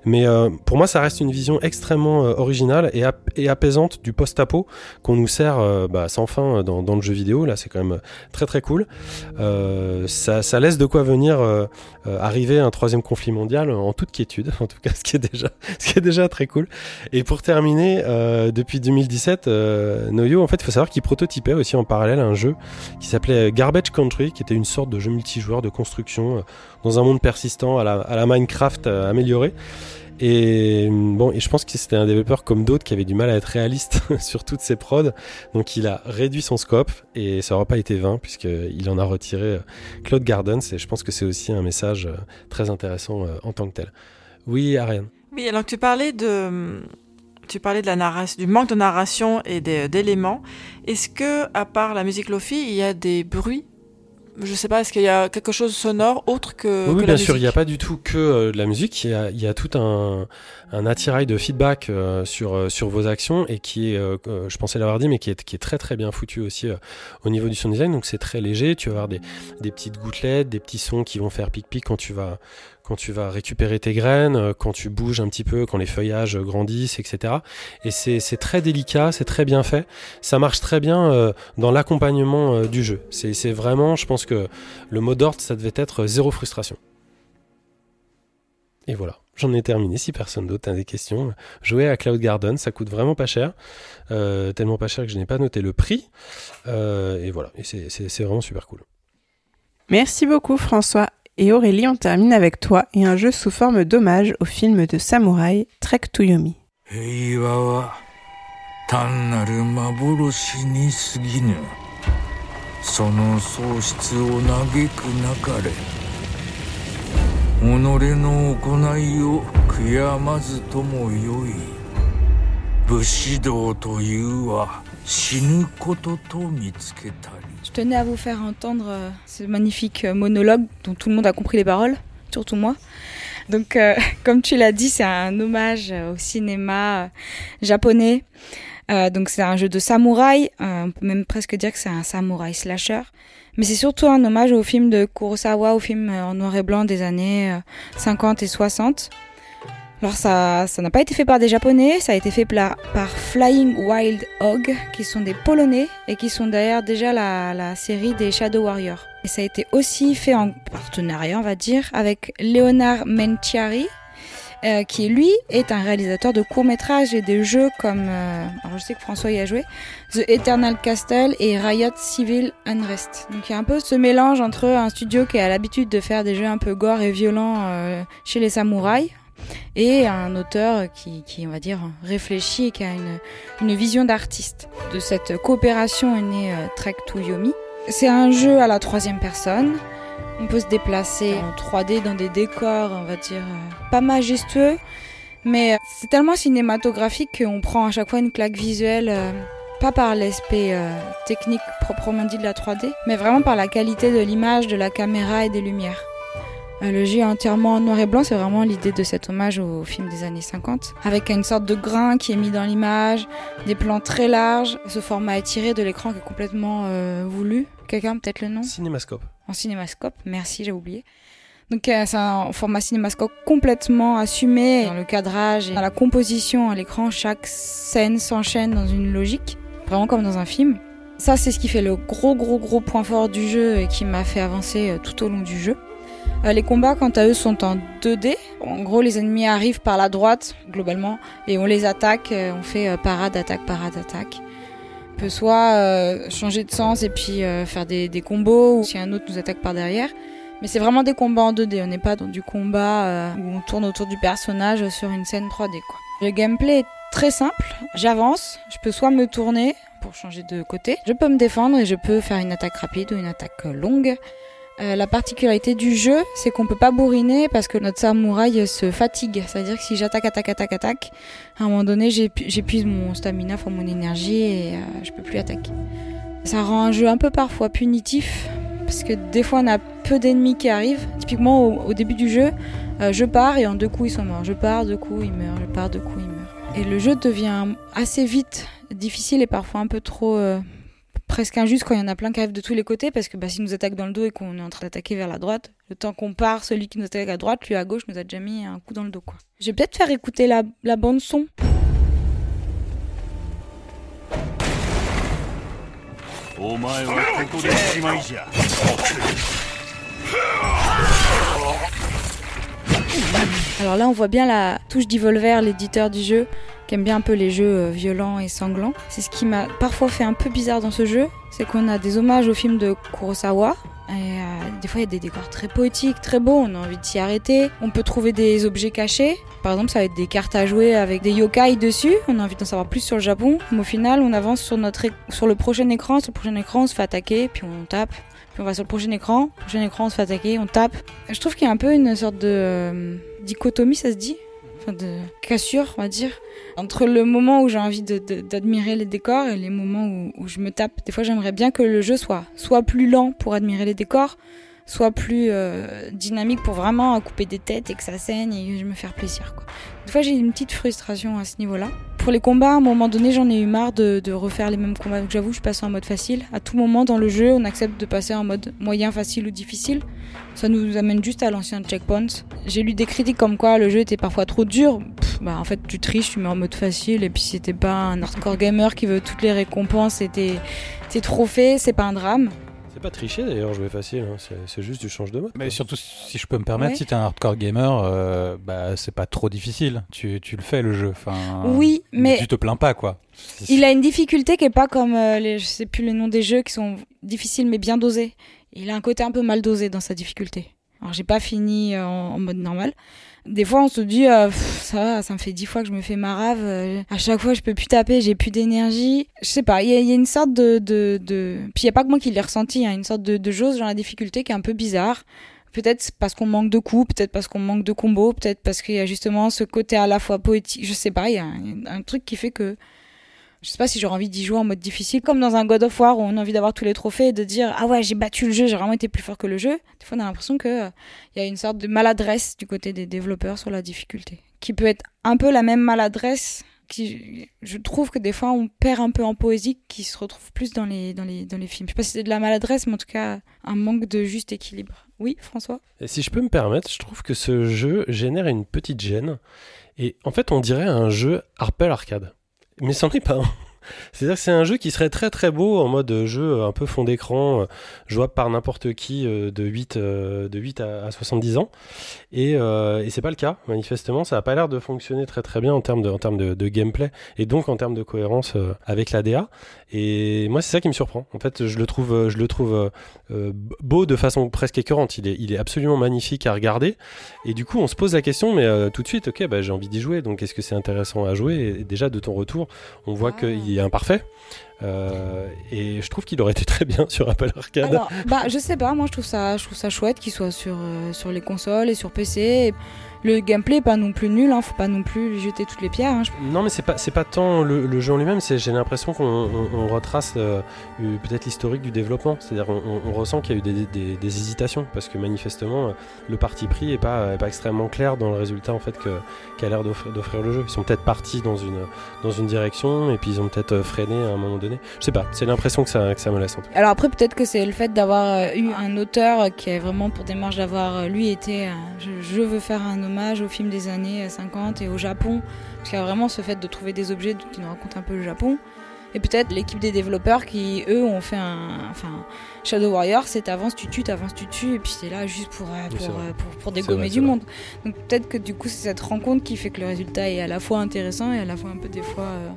Mais pour moi, ça reste une vision extrêmement originale et, apaisante du post-apo qu'on nous sert euh, bah, sans fin dans, le jeu vidéo. Là, c'est quand même très très cool. Euh, ça, laisse de quoi venir euh, arriver à un troisième conflit mondial en toute quiétude, en tout cas, ce qui est déjà, ce qui est déjà très cool. Et pour terminer, depuis 2017, Noyo, en fait, il faut savoir qu'il prototypait aussi en parallèle un jeu qui s'appelait Garbage Country, qui était une sorte de jeu multijoueur de construction dans un monde persistant à la, à la Minecraft amélioré. Et bon, et je pense que c'était un développeur comme d'autres qui avait du mal à être réaliste sur toutes ses prods. Donc il a réduit son scope et ça n'aura pas été vain puisqu'il en a retiré euh, Claude Gardens et je pense que c'est aussi un message euh, très intéressant euh, en tant que tel. Oui, Ariane. Oui, alors tu parlais de tu parlais de la narration, du manque de narration et d'éléments. Est-ce que, à part la musique lofi, il y a des bruits je sais pas, est-ce qu'il y a quelque chose de sonore autre que. Oui, que bien sûr, il n'y a pas du tout que euh, de la musique, il y a, il y a tout un, un, attirail de feedback euh, sur, euh, sur vos actions et qui est, je pensais l'avoir dit, mais qui est, qui est très très bien foutu aussi au niveau du sound design. Donc c'est très léger, tu vas avoir des, des petites gouttelettes, des petits sons qui vont faire pic-pic quand tu vas quand tu vas récupérer tes graines, euh, quand tu bouges un petit peu, quand les feuillages grandissent, etc. Et c'est très délicat, c'est très bien fait. Ça marche très bien euh, dans l'accompagnement euh, du jeu. C'est vraiment, je pense que le mot d'ordre, ça devait être zéro frustration. Et voilà, j'en ai terminé. Si personne d'autre a des questions, jouer à Cloud Garden, ça coûte vraiment pas cher. tellement pas cher que je n'ai pas noté le prix. et voilà, c'est vraiment super cool. Merci beaucoup François et Aurélie, on termine avec toi et un jeu sous forme d'hommage au film de samouraï Trek to Yomi. Tenais à vous faire entendre euh, ce magnifique euh, monologue dont tout le monde a compris les paroles, surtout moi. Donc, euh, comme tu l'as dit, c'est un hommage au cinéma japonais. donc, c'est un jeu de samouraï. on peut même presque dire que c'est un samouraï slasher. Mais c'est surtout un hommage au film de Kurosawa, au film en noir et blanc des années 50 et 60. Alors ça, ça n'a pas été fait par des Japonais, ça a été fait par, Flying Wild Hog, qui sont des Polonais et qui sont d'ailleurs déjà la, série des Shadow Warriors. Et ça a été aussi fait en partenariat, on va dire, avec Leonard Menciari, euh, qui lui est un réalisateur de courts métrages et de jeux comme, euh, alors je sais que François y a joué, The Eternal Castle et Riot Civil Unrest. Donc il y a un peu ce mélange entre un studio qui a l'habitude de faire des jeux un peu gore et violents euh, chez les samouraïs, et un auteur qui, on va dire, réfléchit et qui a une, vision d'artiste. De cette coopération est né euh, Trek to Yomi. C'est un jeu à la troisième personne. On peut se déplacer en 3D dans des décors, on va dire, euh, pas majestueux, mais euh, c'est tellement cinématographique qu'on prend à chaque fois une claque visuelle, pas par l'aspect technique proprement dit de la 3D, mais vraiment par la qualité de l'image, de la caméra et des lumières. Euh, Le jeu est entièrement en noir et blanc, c'est vraiment l'idée de cet hommage au film des années 50, avec une sorte de grain qui est mis dans l'image, des plans très larges, ce format étiré de l'écran qui est complètement euh, voulu. Quelqu'un peut-être le nom? Cinémascope. En cinémascope, merci, j'ai oublié. Donc euh, c'est un format cinémascope complètement assumé dans le cadrage et dans la composition à l'écran. Chaque scène s'enchaîne dans une logique, vraiment comme dans un film. Ça, c'est ce qui fait le gros, gros, gros point fort du jeu et qui m'a fait avancer tout au long du jeu. Euh, Les combats, quant à eux, sont en 2D. En gros, les ennemis arrivent par la droite, globalement, et on les attaque. euh, On fait euh, parade, attaque, parade, attaque. On peut soit euh, changer de sens et puis euh, faire des, combos, ou si un autre nous attaque par derrière. Mais c'est vraiment des combats en 2D. On n'est pas dans du combat où on tourne autour du personnage sur une scène 3D. Quoi. Le gameplay est très simple. J'avance. Je peux soit me tourner pour changer de côté. Je peux me défendre et je peux faire une attaque rapide ou une attaque longue. Euh, la particularité du jeu, c'est qu'on peut pas bourriner parce que notre samouraï se fatigue. C'est-à-dire que si j'attaque, attaque, attaque, attaque, à un moment donné, j'épu- j'épuise mon stamina, enfin mon énergie et euh, je peux plus attaquer. Ça rend un jeu un peu parfois punitif parce que des fois on a peu d'ennemis qui arrivent. Typiquement au, au début du jeu, euh, je pars et en deux coups ils sont morts. Je pars, deux coups ils meurent. Je pars, deux coups ils meurent. Et le jeu devient assez vite difficile et parfois un peu trop euh, presque injuste quand il y en a plein qui arrivent de tous les côtés parce que bah, s'ils nous attaquent dans le dos et qu'on est en train d'attaquer vers la droite, le temps qu'on part, celui qui nous attaque à droite, lui à gauche nous a déjà mis un coup dans le dos. Quoi. Je vais peut-être faire écouter la, la bande son. Alors là, on voit bien la touche d'Evolver, l'éditeur du jeu, qui aime bien un peu les jeux euh, violents et sanglants. C'est ce qui m'a parfois fait un peu bizarre dans ce jeu, c'est qu'on a des hommages au film de Kurosawa. Et euh, des fois, il y a des décors très poétiques, très beaux, on a envie de s'y arrêter. On peut trouver des objets cachés. Par exemple, ça va être des cartes à jouer avec des yokai dessus. On a envie d'en savoir plus sur le Japon. Mais au final, on avance sur, notre sur le prochain écran. Sur le prochain écran, on se fait attaquer, puis on tape. Puis on va sur le prochain écran. Prochain écran, on se fait attaquer, on tape. Je trouve qu'il y a un peu une sorte de euh, dichotomie, ça se dit? Enfin, de cassure, on va dire. Entre le moment où j'ai envie d'admirer les décors et les moments où, où je me tape. Des fois, j'aimerais bien que le jeu soit soit plus lent pour admirer les décors, soit plus euh, dynamique pour vraiment couper des têtes et que ça saigne et je me faire plaisir. Quoi. Des fois, j'ai une petite frustration à ce niveau-là. Pour les combats, à un moment donné, j'en ai eu marre de, de refaire les mêmes combats. Donc, j'avoue, je suis passée en mode facile. À tout moment dans le jeu, on accepte de passer en mode moyen, facile ou difficile. Ça nous amène juste à l'ancien checkpoint. J'ai lu des critiques comme quoi le jeu était parfois trop dur. Bah, en fait, tu triches, tu mets en mode facile. Et puis, si t'es pas un hardcore gamer qui veut toutes les récompenses et tes, tes trophées, c'est pas un drame. Pas tricher d'ailleurs, jouer facile, hein. c'est c'est juste du change de mode. Mais surtout, si je peux me permettre, Ouais. si t'es un hardcore gamer, euh, bah, c'est pas trop difficile. Tu, tu le fais le jeu. Enfin, Oui, mais- Tu te plains pas, quoi. Il a une difficulté qui est pas comme euh, les, je sais plus les noms des jeux qui sont difficiles mais bien dosés. Il a un côté un peu mal dosé dans sa difficulté. Alors j'ai pas fini euh, en, en mode normal. Des fois on se dit euh, ça ça me fait dix fois que je me fais marave. euh, à chaque fois je peux plus taper, j'ai plus d'énergie. Je sais pas, il y, a- une sorte de, de, de... puis il y a pas que moi qui l'ai ressenti, il y a une sorte de, de jauge dans la difficulté qui est un peu bizarre. Peut-être parce qu'on manque de coups, peut-être parce qu'on manque de combos, peut-être parce qu'il y a justement ce côté à la fois poétique. Je sais pas, il y a un truc qui fait que je sais pas si j'aurais envie d'y jouer en mode difficile, comme dans un God of War où on a envie d'avoir tous les trophées et de dire ah ouais j'ai battu le jeu, j'ai vraiment été plus fort que le jeu. Des fois on a l'impression que euh, y a une sorte de maladresse du côté des développeurs sur la difficulté, qui peut être un peu la même maladresse. Qui, je trouve que des fois on perd un peu en poésie, qui se retrouve plus dans les dans les dans les films. Je sais pas si c'est de la maladresse, mais en tout cas un manque de juste équilibre. Oui, François? Si je peux me permettre, je trouve que ce jeu génère une petite gêne. Et en fait, on dirait un jeu Harpel Arcade. Mais c'en est pas un. C'est-à-dire que c'est un jeu qui serait très très beau en mode jeu un peu fond d'écran, jouable par n'importe qui de 8, de 8 à, 70 ans. Et, et c'est pas le cas, manifestement. Ça a pas l'air de fonctionner très très bien en termes de, en termes de, de gameplay et donc en termes de cohérence avec la DA. Et moi, c'est ça qui me surprend. En fait, je le trouve, je le trouve beau de façon presque écœurante. Il est, il est absolument magnifique à regarder. Et du coup, on se pose la question, mais tout de suite, ok, bah, j'ai envie d'y jouer. Donc, est-ce que c'est intéressant à jouer? Et déjà, de ton retour, on voit qu'il est imparfait. Euh, et je trouve qu'il aurait été très bien sur Apple Arcade. Alors, bah, je sais pas, moi je trouve ça, je trouve ça chouette qu'il soit sur, euh, sur les consoles et sur PC le gameplay est pas non plus nul, hein, faut pas non plus lui jeter toutes les pierres. Hein, non, mais c'est pas c'est pas tant le, jeu en lui-même, c'est j'ai l'impression qu'on retrace euh, peut-être l'historique du développement, c'est-à-dire on, ressent qu'il y a eu des, hésitations parce que manifestement euh, le parti pris est pas pas extrêmement clair dans le résultat en fait que qu'a l'air d'offrir le jeu. Ils sont peut-être partis dans une dans une direction et puis ils ont peut-être euh, freiné à un moment donné. Je sais pas, c'est l'impression que ça que ça me laisse. En tout Alors après peut-être que c'est le fait d'avoir eu un auteur qui est vraiment pour démarche d'avoir lui été je, je veux faire un hommage hommage aux films des années 50 et au Japon, parce qu'il y a vraiment ce fait de trouver des objets qui nous racontent un peu le Japon. Et peut-être l'équipe des développeurs qui, eux, ont fait un. Enfin, Shadow Warrior, c'est avance, tu tues, t'avances, tu tues, et puis c'est là juste pour, euh, pour, euh, pour, pour, dégommer du monde. Donc peut-être que du coup, c'est cette rencontre qui fait que le résultat est à la fois intéressant et à la fois un peu des fois. Euh,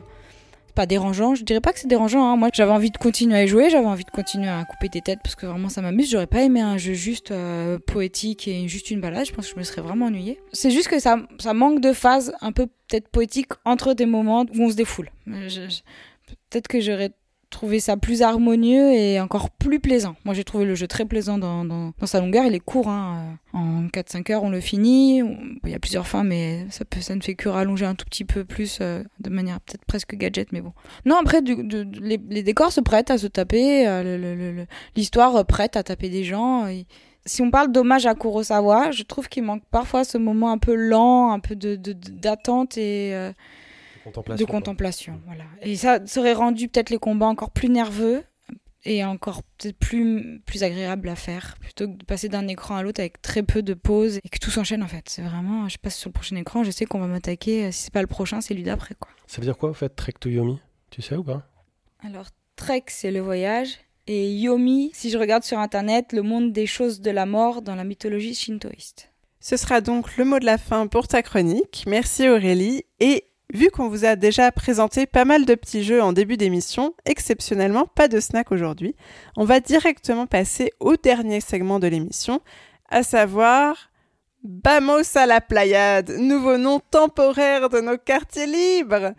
pas dérangeant. Je dirais pas que c'est dérangeant. Hein. Moi, j'avais envie de continuer à jouer, j'avais envie de continuer à couper des têtes parce que vraiment ça m'amuse. J'aurais pas aimé un jeu juste euh, poétique et juste une balade. Je pense que je me serais vraiment ennuyée. C'est juste que ça, ça manque de phase un peu peut-être poétique entre des moments où on se défoule. Peut-être que j'aurais trouvé ça plus harmonieux et encore plus plaisant. Moi, j'ai trouvé le jeu très plaisant dans, dans, sa longueur. Il est court, hein. en 4-5 heures, on le finit. Il y a plusieurs fins, mais ça, peut, ne fait que rallonger un tout petit peu plus euh, de manière peut-être presque gadget, mais bon. Non, après, les, décors se prêtent à se taper, euh, l'histoire prête à taper des gens. si on parle d'hommage à Kurosawa, je trouve qu'il manque parfois ce moment un peu lent, un peu d'attente de, et... Euh, de contemplation. Voilà. Et ça serait rendu peut-être les combats encore plus nerveux et encore peut-être plus, plus agréable à faire plutôt que de passer d'un écran à l'autre avec très peu de pauses et que tout s'enchaîne en fait. C'est vraiment, je passe sur le prochain écran, je sais qu'on va m'attaquer. Si c'est pas le prochain, c'est lui d'après quoi. Ça veut dire quoi en fait, Trek to Yomi? Tu sais ou pas? Alors, Trek, c'est le voyage. Et Yomi, si je regarde sur internet, le monde des choses de la mort dans la mythologie shintoïste. Ce sera donc le mot de la fin pour ta chronique. Merci Aurélie et Vu qu'on vous a déjà présenté pas mal de petits jeux en début d'émission, exceptionnellement pas de snack aujourd'hui, on va directement passer au dernier segment de l'émission, à savoir Bamos à la Playade, nouveau nom temporaire de nos quartiers libres.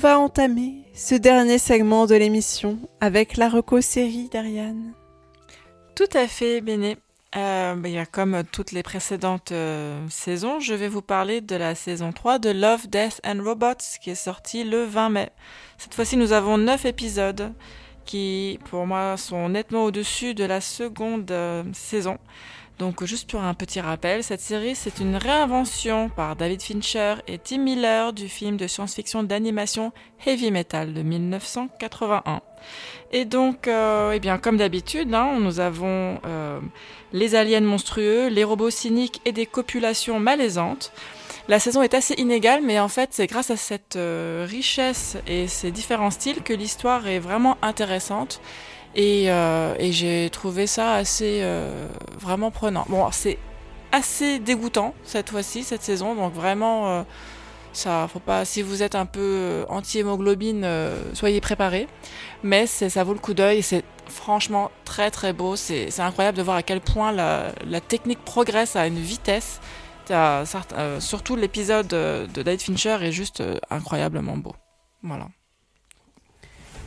Va entamer ce dernier segment de l'émission avec la reco-série d'Ariane. Tout à fait, Béné. Euh, bah, comme toutes les précédentes euh, saisons, je vais vous parler de la saison 3 de Love, Death and Robots qui est sortie le 20 mai. Cette fois-ci, nous avons 9 épisodes qui, pour moi, sont nettement au-dessus de la seconde euh, saison. Donc juste pour un petit rappel, cette série c'est une réinvention par David Fincher et Tim Miller du film de science-fiction d'animation Heavy Metal de 1981. Et donc, euh, eh bien comme d'habitude, hein, nous avons euh, les aliens monstrueux, les robots cyniques et des copulations malaisantes. La saison est assez inégale, mais en fait, c'est grâce à cette euh, richesse et ces différents styles que l'histoire est vraiment intéressante et, euh, et j'ai trouvé ça assez euh, vraiment prenant. Bon, c'est assez dégoûtant cette fois-ci, cette saison, donc vraiment, euh, ça, faut pas. Si vous êtes un peu anti-hémoglobine, soyez préparés. Mais ça vaut le coup d'œil. C'est franchement très très beau. C'est incroyable de voir à quel point la, la technique progresse à une vitesse. surtout l'épisode de David Fincher est juste incroyablement beau. Voilà.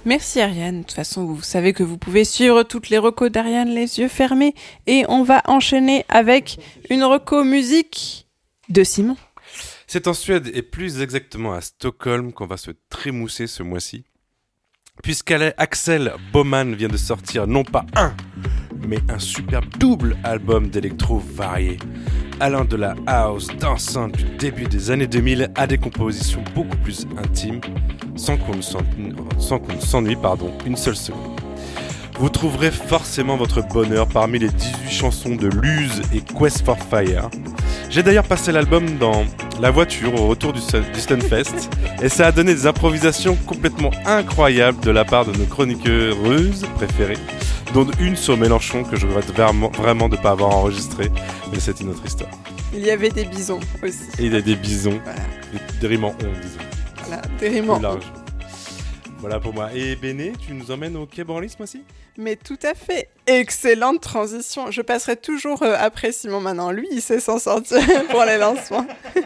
Merci Ariane. De toute façon, vous savez que vous pouvez suivre toutes les recos d'Ariane les yeux fermés. Et on va enchaîner avec une reco musique de Simon. C'est en Suède et plus exactement à Stockholm qu'on va se trémousser ce mois-ci. Puisqu'Axel Baumann vient de sortir non pas un, mais un superbe double album d'électro varié. Allant de la house dansante du début des années 2000 à des compositions beaucoup plus intimes, sans qu'on ne s'ennuie une seule seconde. Vous trouverez forcément votre bonheur parmi les 18 chansons de Luz et Quest for Fire. J'ai d'ailleurs passé l'album dans la voiture au retour du, du Stunfest et ça a donné des improvisations complètement incroyables de la part de nos chroniqueuses préférées, dont une sur Mélenchon que je regrette vraiment, de ne pas avoir enregistré, mais c'est une autre histoire. Il y avait des bisons aussi. Et il y a des bisons, Voilà. des, des rimes en on, disons. Voilà, des rimes en Plus large. Voilà pour moi. Et Béné, tu nous emmènes au Quai Branly ce mois-ci Mais tout à fait. Excellente transition. Je passerai toujours euh, après Simon maintenant. Lui, il sait s'en sortir pour les lancements.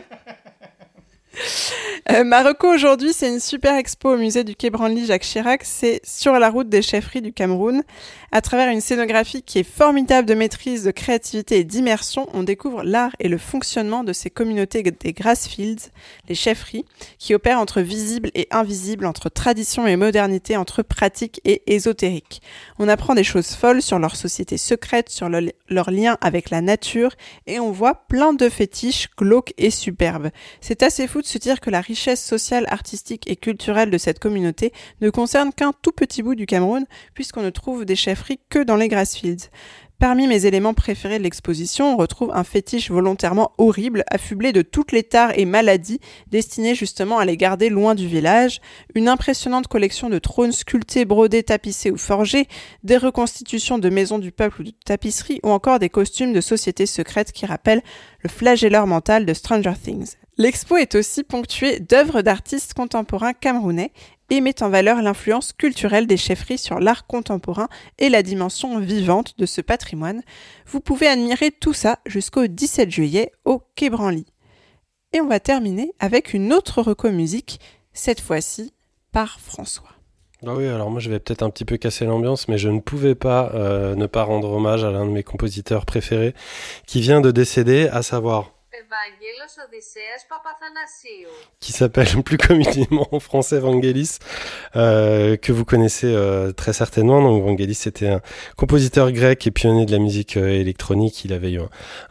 Euh, Marocco aujourd'hui, c'est une super expo au musée du Quai Branly Jacques Chirac. C'est sur la route des chefferies du Cameroun. À travers une scénographie qui est formidable de maîtrise, de créativité et d'immersion, on découvre l'art et le fonctionnement de ces communautés des grassfields, les chefferies, qui opèrent entre visible et invisible, entre tradition et modernité, entre pratique et ésotérique. On apprend des choses folles sur leur société secrète, sur le- leur lien avec la nature, et on voit plein de fétiches glauques et superbes. C'est assez fou de se dire que la richesse sociale, artistique et culturelle de cette communauté ne concerne qu'un tout petit bout du Cameroun, puisqu'on ne trouve des que dans les grassfields. Parmi mes éléments préférés de l'exposition, on retrouve un fétiche volontairement horrible, affublé de toutes les tares et maladies, destinées justement à les garder loin du village, une impressionnante collection de trônes sculptés, brodés, tapissés ou forgés, des reconstitutions de maisons du peuple ou de tapisseries, ou encore des costumes de sociétés secrètes qui rappellent le flagelleur mental de Stranger Things. L'expo est aussi ponctuée d'œuvres d'artistes contemporains camerounais et met en valeur l'influence culturelle des chefferies sur l'art contemporain et la dimension vivante de ce patrimoine. Vous pouvez admirer tout ça jusqu'au 17 juillet au Quai Branly. Et on va terminer avec une autre reco musique, cette fois-ci par François. Ah oui, alors moi je vais peut-être un petit peu casser l'ambiance, mais je ne pouvais pas euh, ne pas rendre hommage à l'un de mes compositeurs préférés qui vient de décéder, à savoir qui s'appelle plus communément en français Vangelis, euh, que vous connaissez euh, très certainement. Donc Vangelis, c'était un compositeur grec et pionnier de la musique euh, électronique. Il avait eu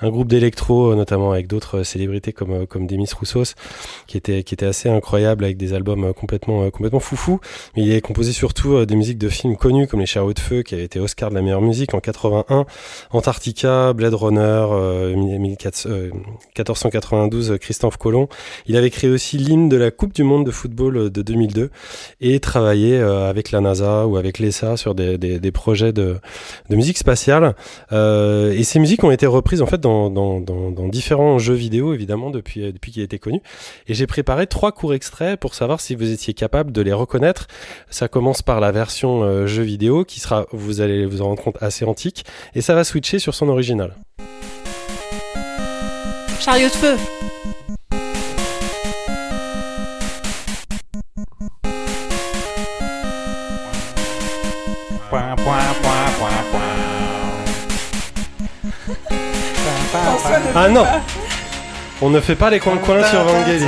un, groupe d'électro, notamment avec d'autres célébrités comme comme Demis Roussos, qui était qui était assez incroyable avec des albums complètement complètement foufou. Mais il a composé surtout des musiques de films connus comme Les Chariots de feu, qui avait été Oscar de la meilleure musique en 81, Antarctica, Blade Runner, 1480 92, euh, Christophe Colomb. Il avait créé aussi l'hymne de la Coupe du Monde de football euh, de 2002 et travaillé euh, avec la NASA ou avec l'ESA sur des, projets de, musique spatiale. et ces musiques ont été reprises en fait dans, différents jeux vidéo, évidemment, depuis, depuis qu'il était connu. Et j'ai préparé trois courts extraits pour savoir si vous étiez capable de les reconnaître. Ça commence par la version jeu vidéo qui sera, vous allez vous en rendre compte, assez antique. Et ça va switcher sur son original. Chariot de feu Point, point, point, point, point. Ah non On ne fait pas les coins-coins sur Vangelis.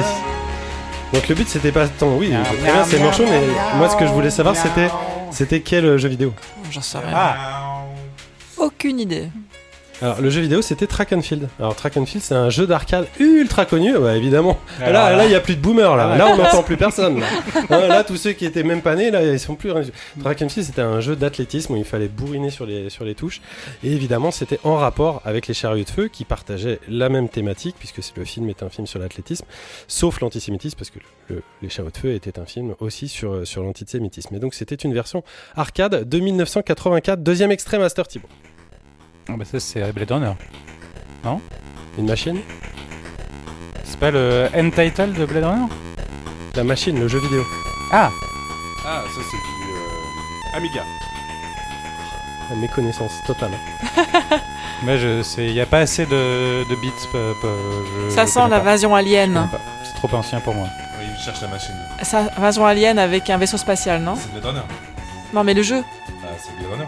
Donc le but c'était pas tant, oui, très bien c'est Morceau, mais moi ce que je voulais savoir c'était c'était quel euh, jeu vidéo? J'en sais rien. Ah, Aucune idée. Alors le jeu vidéo c'était Track and Field. Alors Track and Field c'est un jeu d'arcade ultra connu, ouais, évidemment. Là là- il y a plus de boomers là. Ah. Là on n'entend plus personne. Là. Hein, là tous ceux qui étaient même pas nés là ils sont plus. Track and Field c'était un jeu d'athlétisme où il fallait bourriner sur les sur les touches et évidemment c'était en rapport avec les chariots de feu qui partageaient la même thématique puisque le film est un film sur l'athlétisme, sauf l'antisémitisme parce que le- les chariots de feu était un film aussi sur sur l'antisémitisme. Et donc c'était une version arcade de 1984, deuxième extrait Master Thibault. Ah bah ça c'est Blade Runner. Une machine? C'est pas le end title de Blade Runner? La machine, le jeu vidéo. Ah Ah, ça c'est du euh, Amiga. La méconnaissance totale. Mais je sais, il y a pas assez de, de bits. euh, euh, je- Ça je sent connais pas. l'invasion Je alien. connais pas. C'est trop ancien pour moi. Oui, il cherche la machine. Ça, invasion alien avec un vaisseau spatial, non? C'est Blade Runner. Non, mais le jeu. Ah, c'est Blade Runner.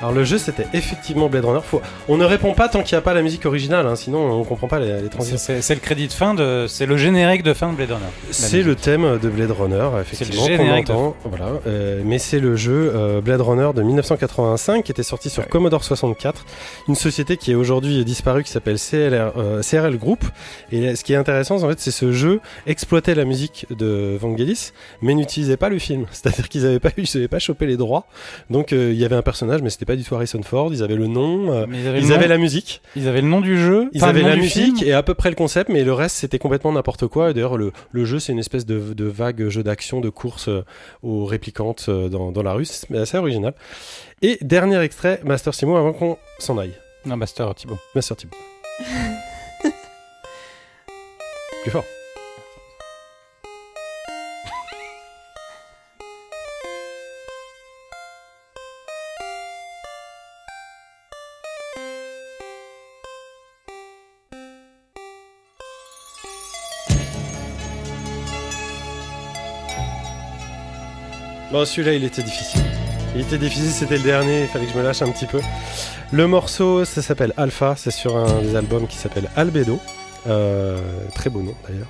Alors le jeu c'était effectivement Blade Runner. Faut... On ne répond pas tant qu'il n'y a pas la musique originale, hein, sinon on comprend pas les, les C'est- transitions. C'est c'est le crédit de fin de. C'est le générique de fin de Blade Runner. C'est le thème de Blade Runner, effectivement, qu'on générique de entend. Voilà, euh, mais c'est le jeu euh, Blade Runner de 1985 qui était sorti sur Commodore 64, une société qui est aujourd'hui disparue qui s'appelle CLR, euh, CRL Group. Et ce qui est intéressant, en fait, c'est ce jeu exploitait la musique de Vangelis, mais n'utilisait pas le film. C'est-à-dire qu'ils n'avaient pas, eu- ils avaient pas chopé les droits. Donc euh, il y avait un personnage, mais c'était pas du tout Harrison Ford. Ils avaient le nom, euh, ils avaient, ils le avaient nom- la musique. Ils avaient le nom du jeu. Ils avaient la musique film. et à peu près le concept, mais le reste c'était complètement n'importe quoi. Et D'ailleurs, le, le jeu c'est une espèce de, de vague jeu d'action, de course euh, aux réplicantes euh, dans, dans la rue. C'est assez original. Et dernier extrait, Master Simo, avant qu'on s'en aille. Non, Master Thibaut. Master Thibaut. Plus fort. Bon, celui-là, il était difficile. Il était difficile, c'était le dernier, il fallait que je me lâche un petit peu. Le morceau, ça s'appelle Alpha, c'est sur un des albums qui s'appelle Albedo. Euh, très beau nom d'ailleurs.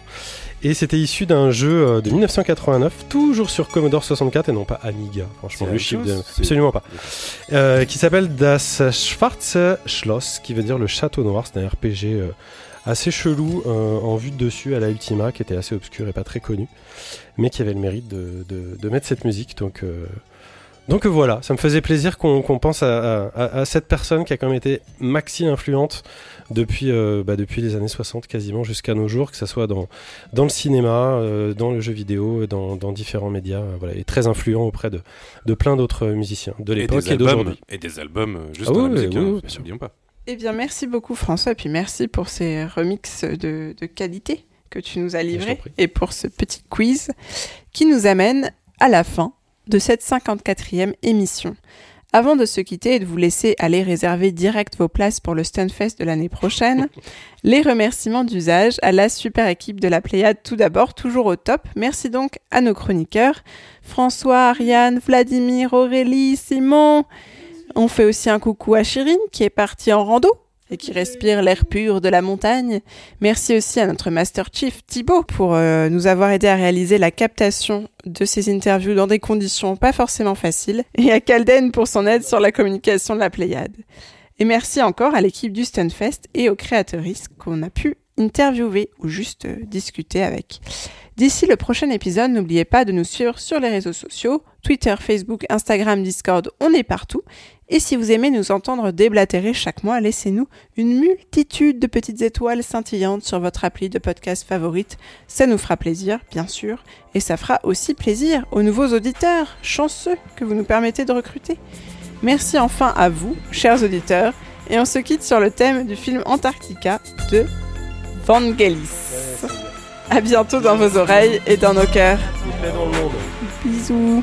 Et c'était issu d'un jeu euh, de 1989, toujours sur Commodore 64 et non pas Amiga. Franchement, le chose de... Absolument pas. Euh, qui s'appelle Das Schwarze Schloss, qui veut dire le château noir. C'est un RPG euh, assez chelou euh, en vue de dessus à la Ultima, qui était assez obscur et pas très connu, mais qui avait le mérite de, de- de mettre cette musique. Donc, euh, donc voilà, ça me faisait plaisir qu'on pense à, à- à cette personne qui a quand même été maxi influente depuis, euh, bah, depuis les années 60 quasiment jusqu'à nos jours, que ce soit dans, dans le cinéma, dans le jeu vidéo, dans, dans différents médias, voilà, et très influent auprès de, de plein d'autres musiciens de Et l'époque et, albums, d'aujourd'hui. et des albums juste Ah dans oui, la musique, oui, hein, oui, n'oublions pas. Eh bien, merci beaucoup François, et puis merci pour ces remixes de, de qualité que tu nous as livrés et pour ce petit quiz qui nous amène à la fin de cette 54e émission. Avant de se quitter et de vous laisser aller réserver direct vos places pour le Stunfest de l'année prochaine, les remerciements d'usage à la super équipe de la Pléiade tout d'abord, toujours au top. Merci donc à nos chroniqueurs, François, Ariane, Vladimir, Aurélie, Simon, on fait aussi un coucou à Chirine qui est partie en rando et qui respire l'air pur de la montagne. Merci aussi à notre Master Chief Thibaut pour euh, nous avoir aidé à réaliser la captation de ces interviews dans des conditions pas forcément faciles et à Calden pour son aide sur la communication de la Pléiade. Et merci encore à l'équipe du Stunfest et aux créateuristes qu'on a pu interviewer ou juste euh, discuter avec. D'ici le prochain épisode, n'oubliez pas de nous suivre sur les réseaux sociaux, Twitter, Facebook, Instagram, Discord, on est partout. Et si vous aimez nous entendre déblatérer chaque mois, laissez-nous une multitude de petites étoiles scintillantes sur votre appli de podcast favorite. Ça nous fera plaisir, bien sûr, et ça fera aussi plaisir aux nouveaux auditeurs chanceux que vous nous permettez de recruter. Merci enfin à vous, chers auditeurs, et on se quitte sur le thème du film Antarctica de Vangelis. À bientôt dans vos oreilles et dans nos cœurs. Bisous.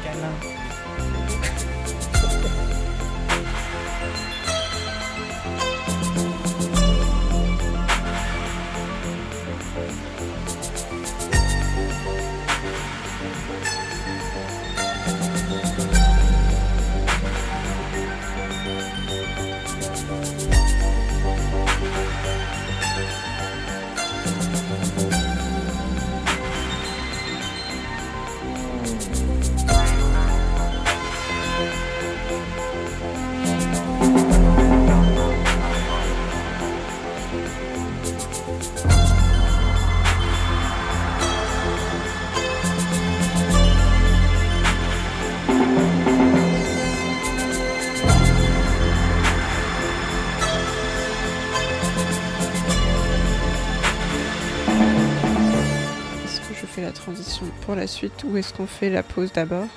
Pour la suite ou est-ce qu'on fait la pause d'abord?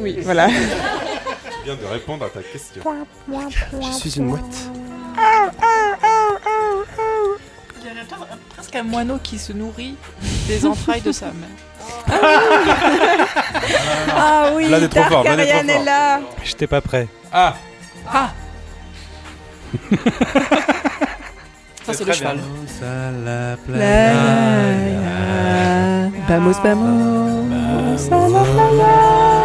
Oui, voilà. Tu viens de répondre à ta question. Je suis une mouette. Il y a presque un moineau qui se nourrit des entrailles de sa mère. Ah oui, Là, trop fort, là, trop Tarkarian est fort. là. J'étais pas prêt. Ah Ah Ça, c'est le cheval. Playa, vamos, vamos, a la playa.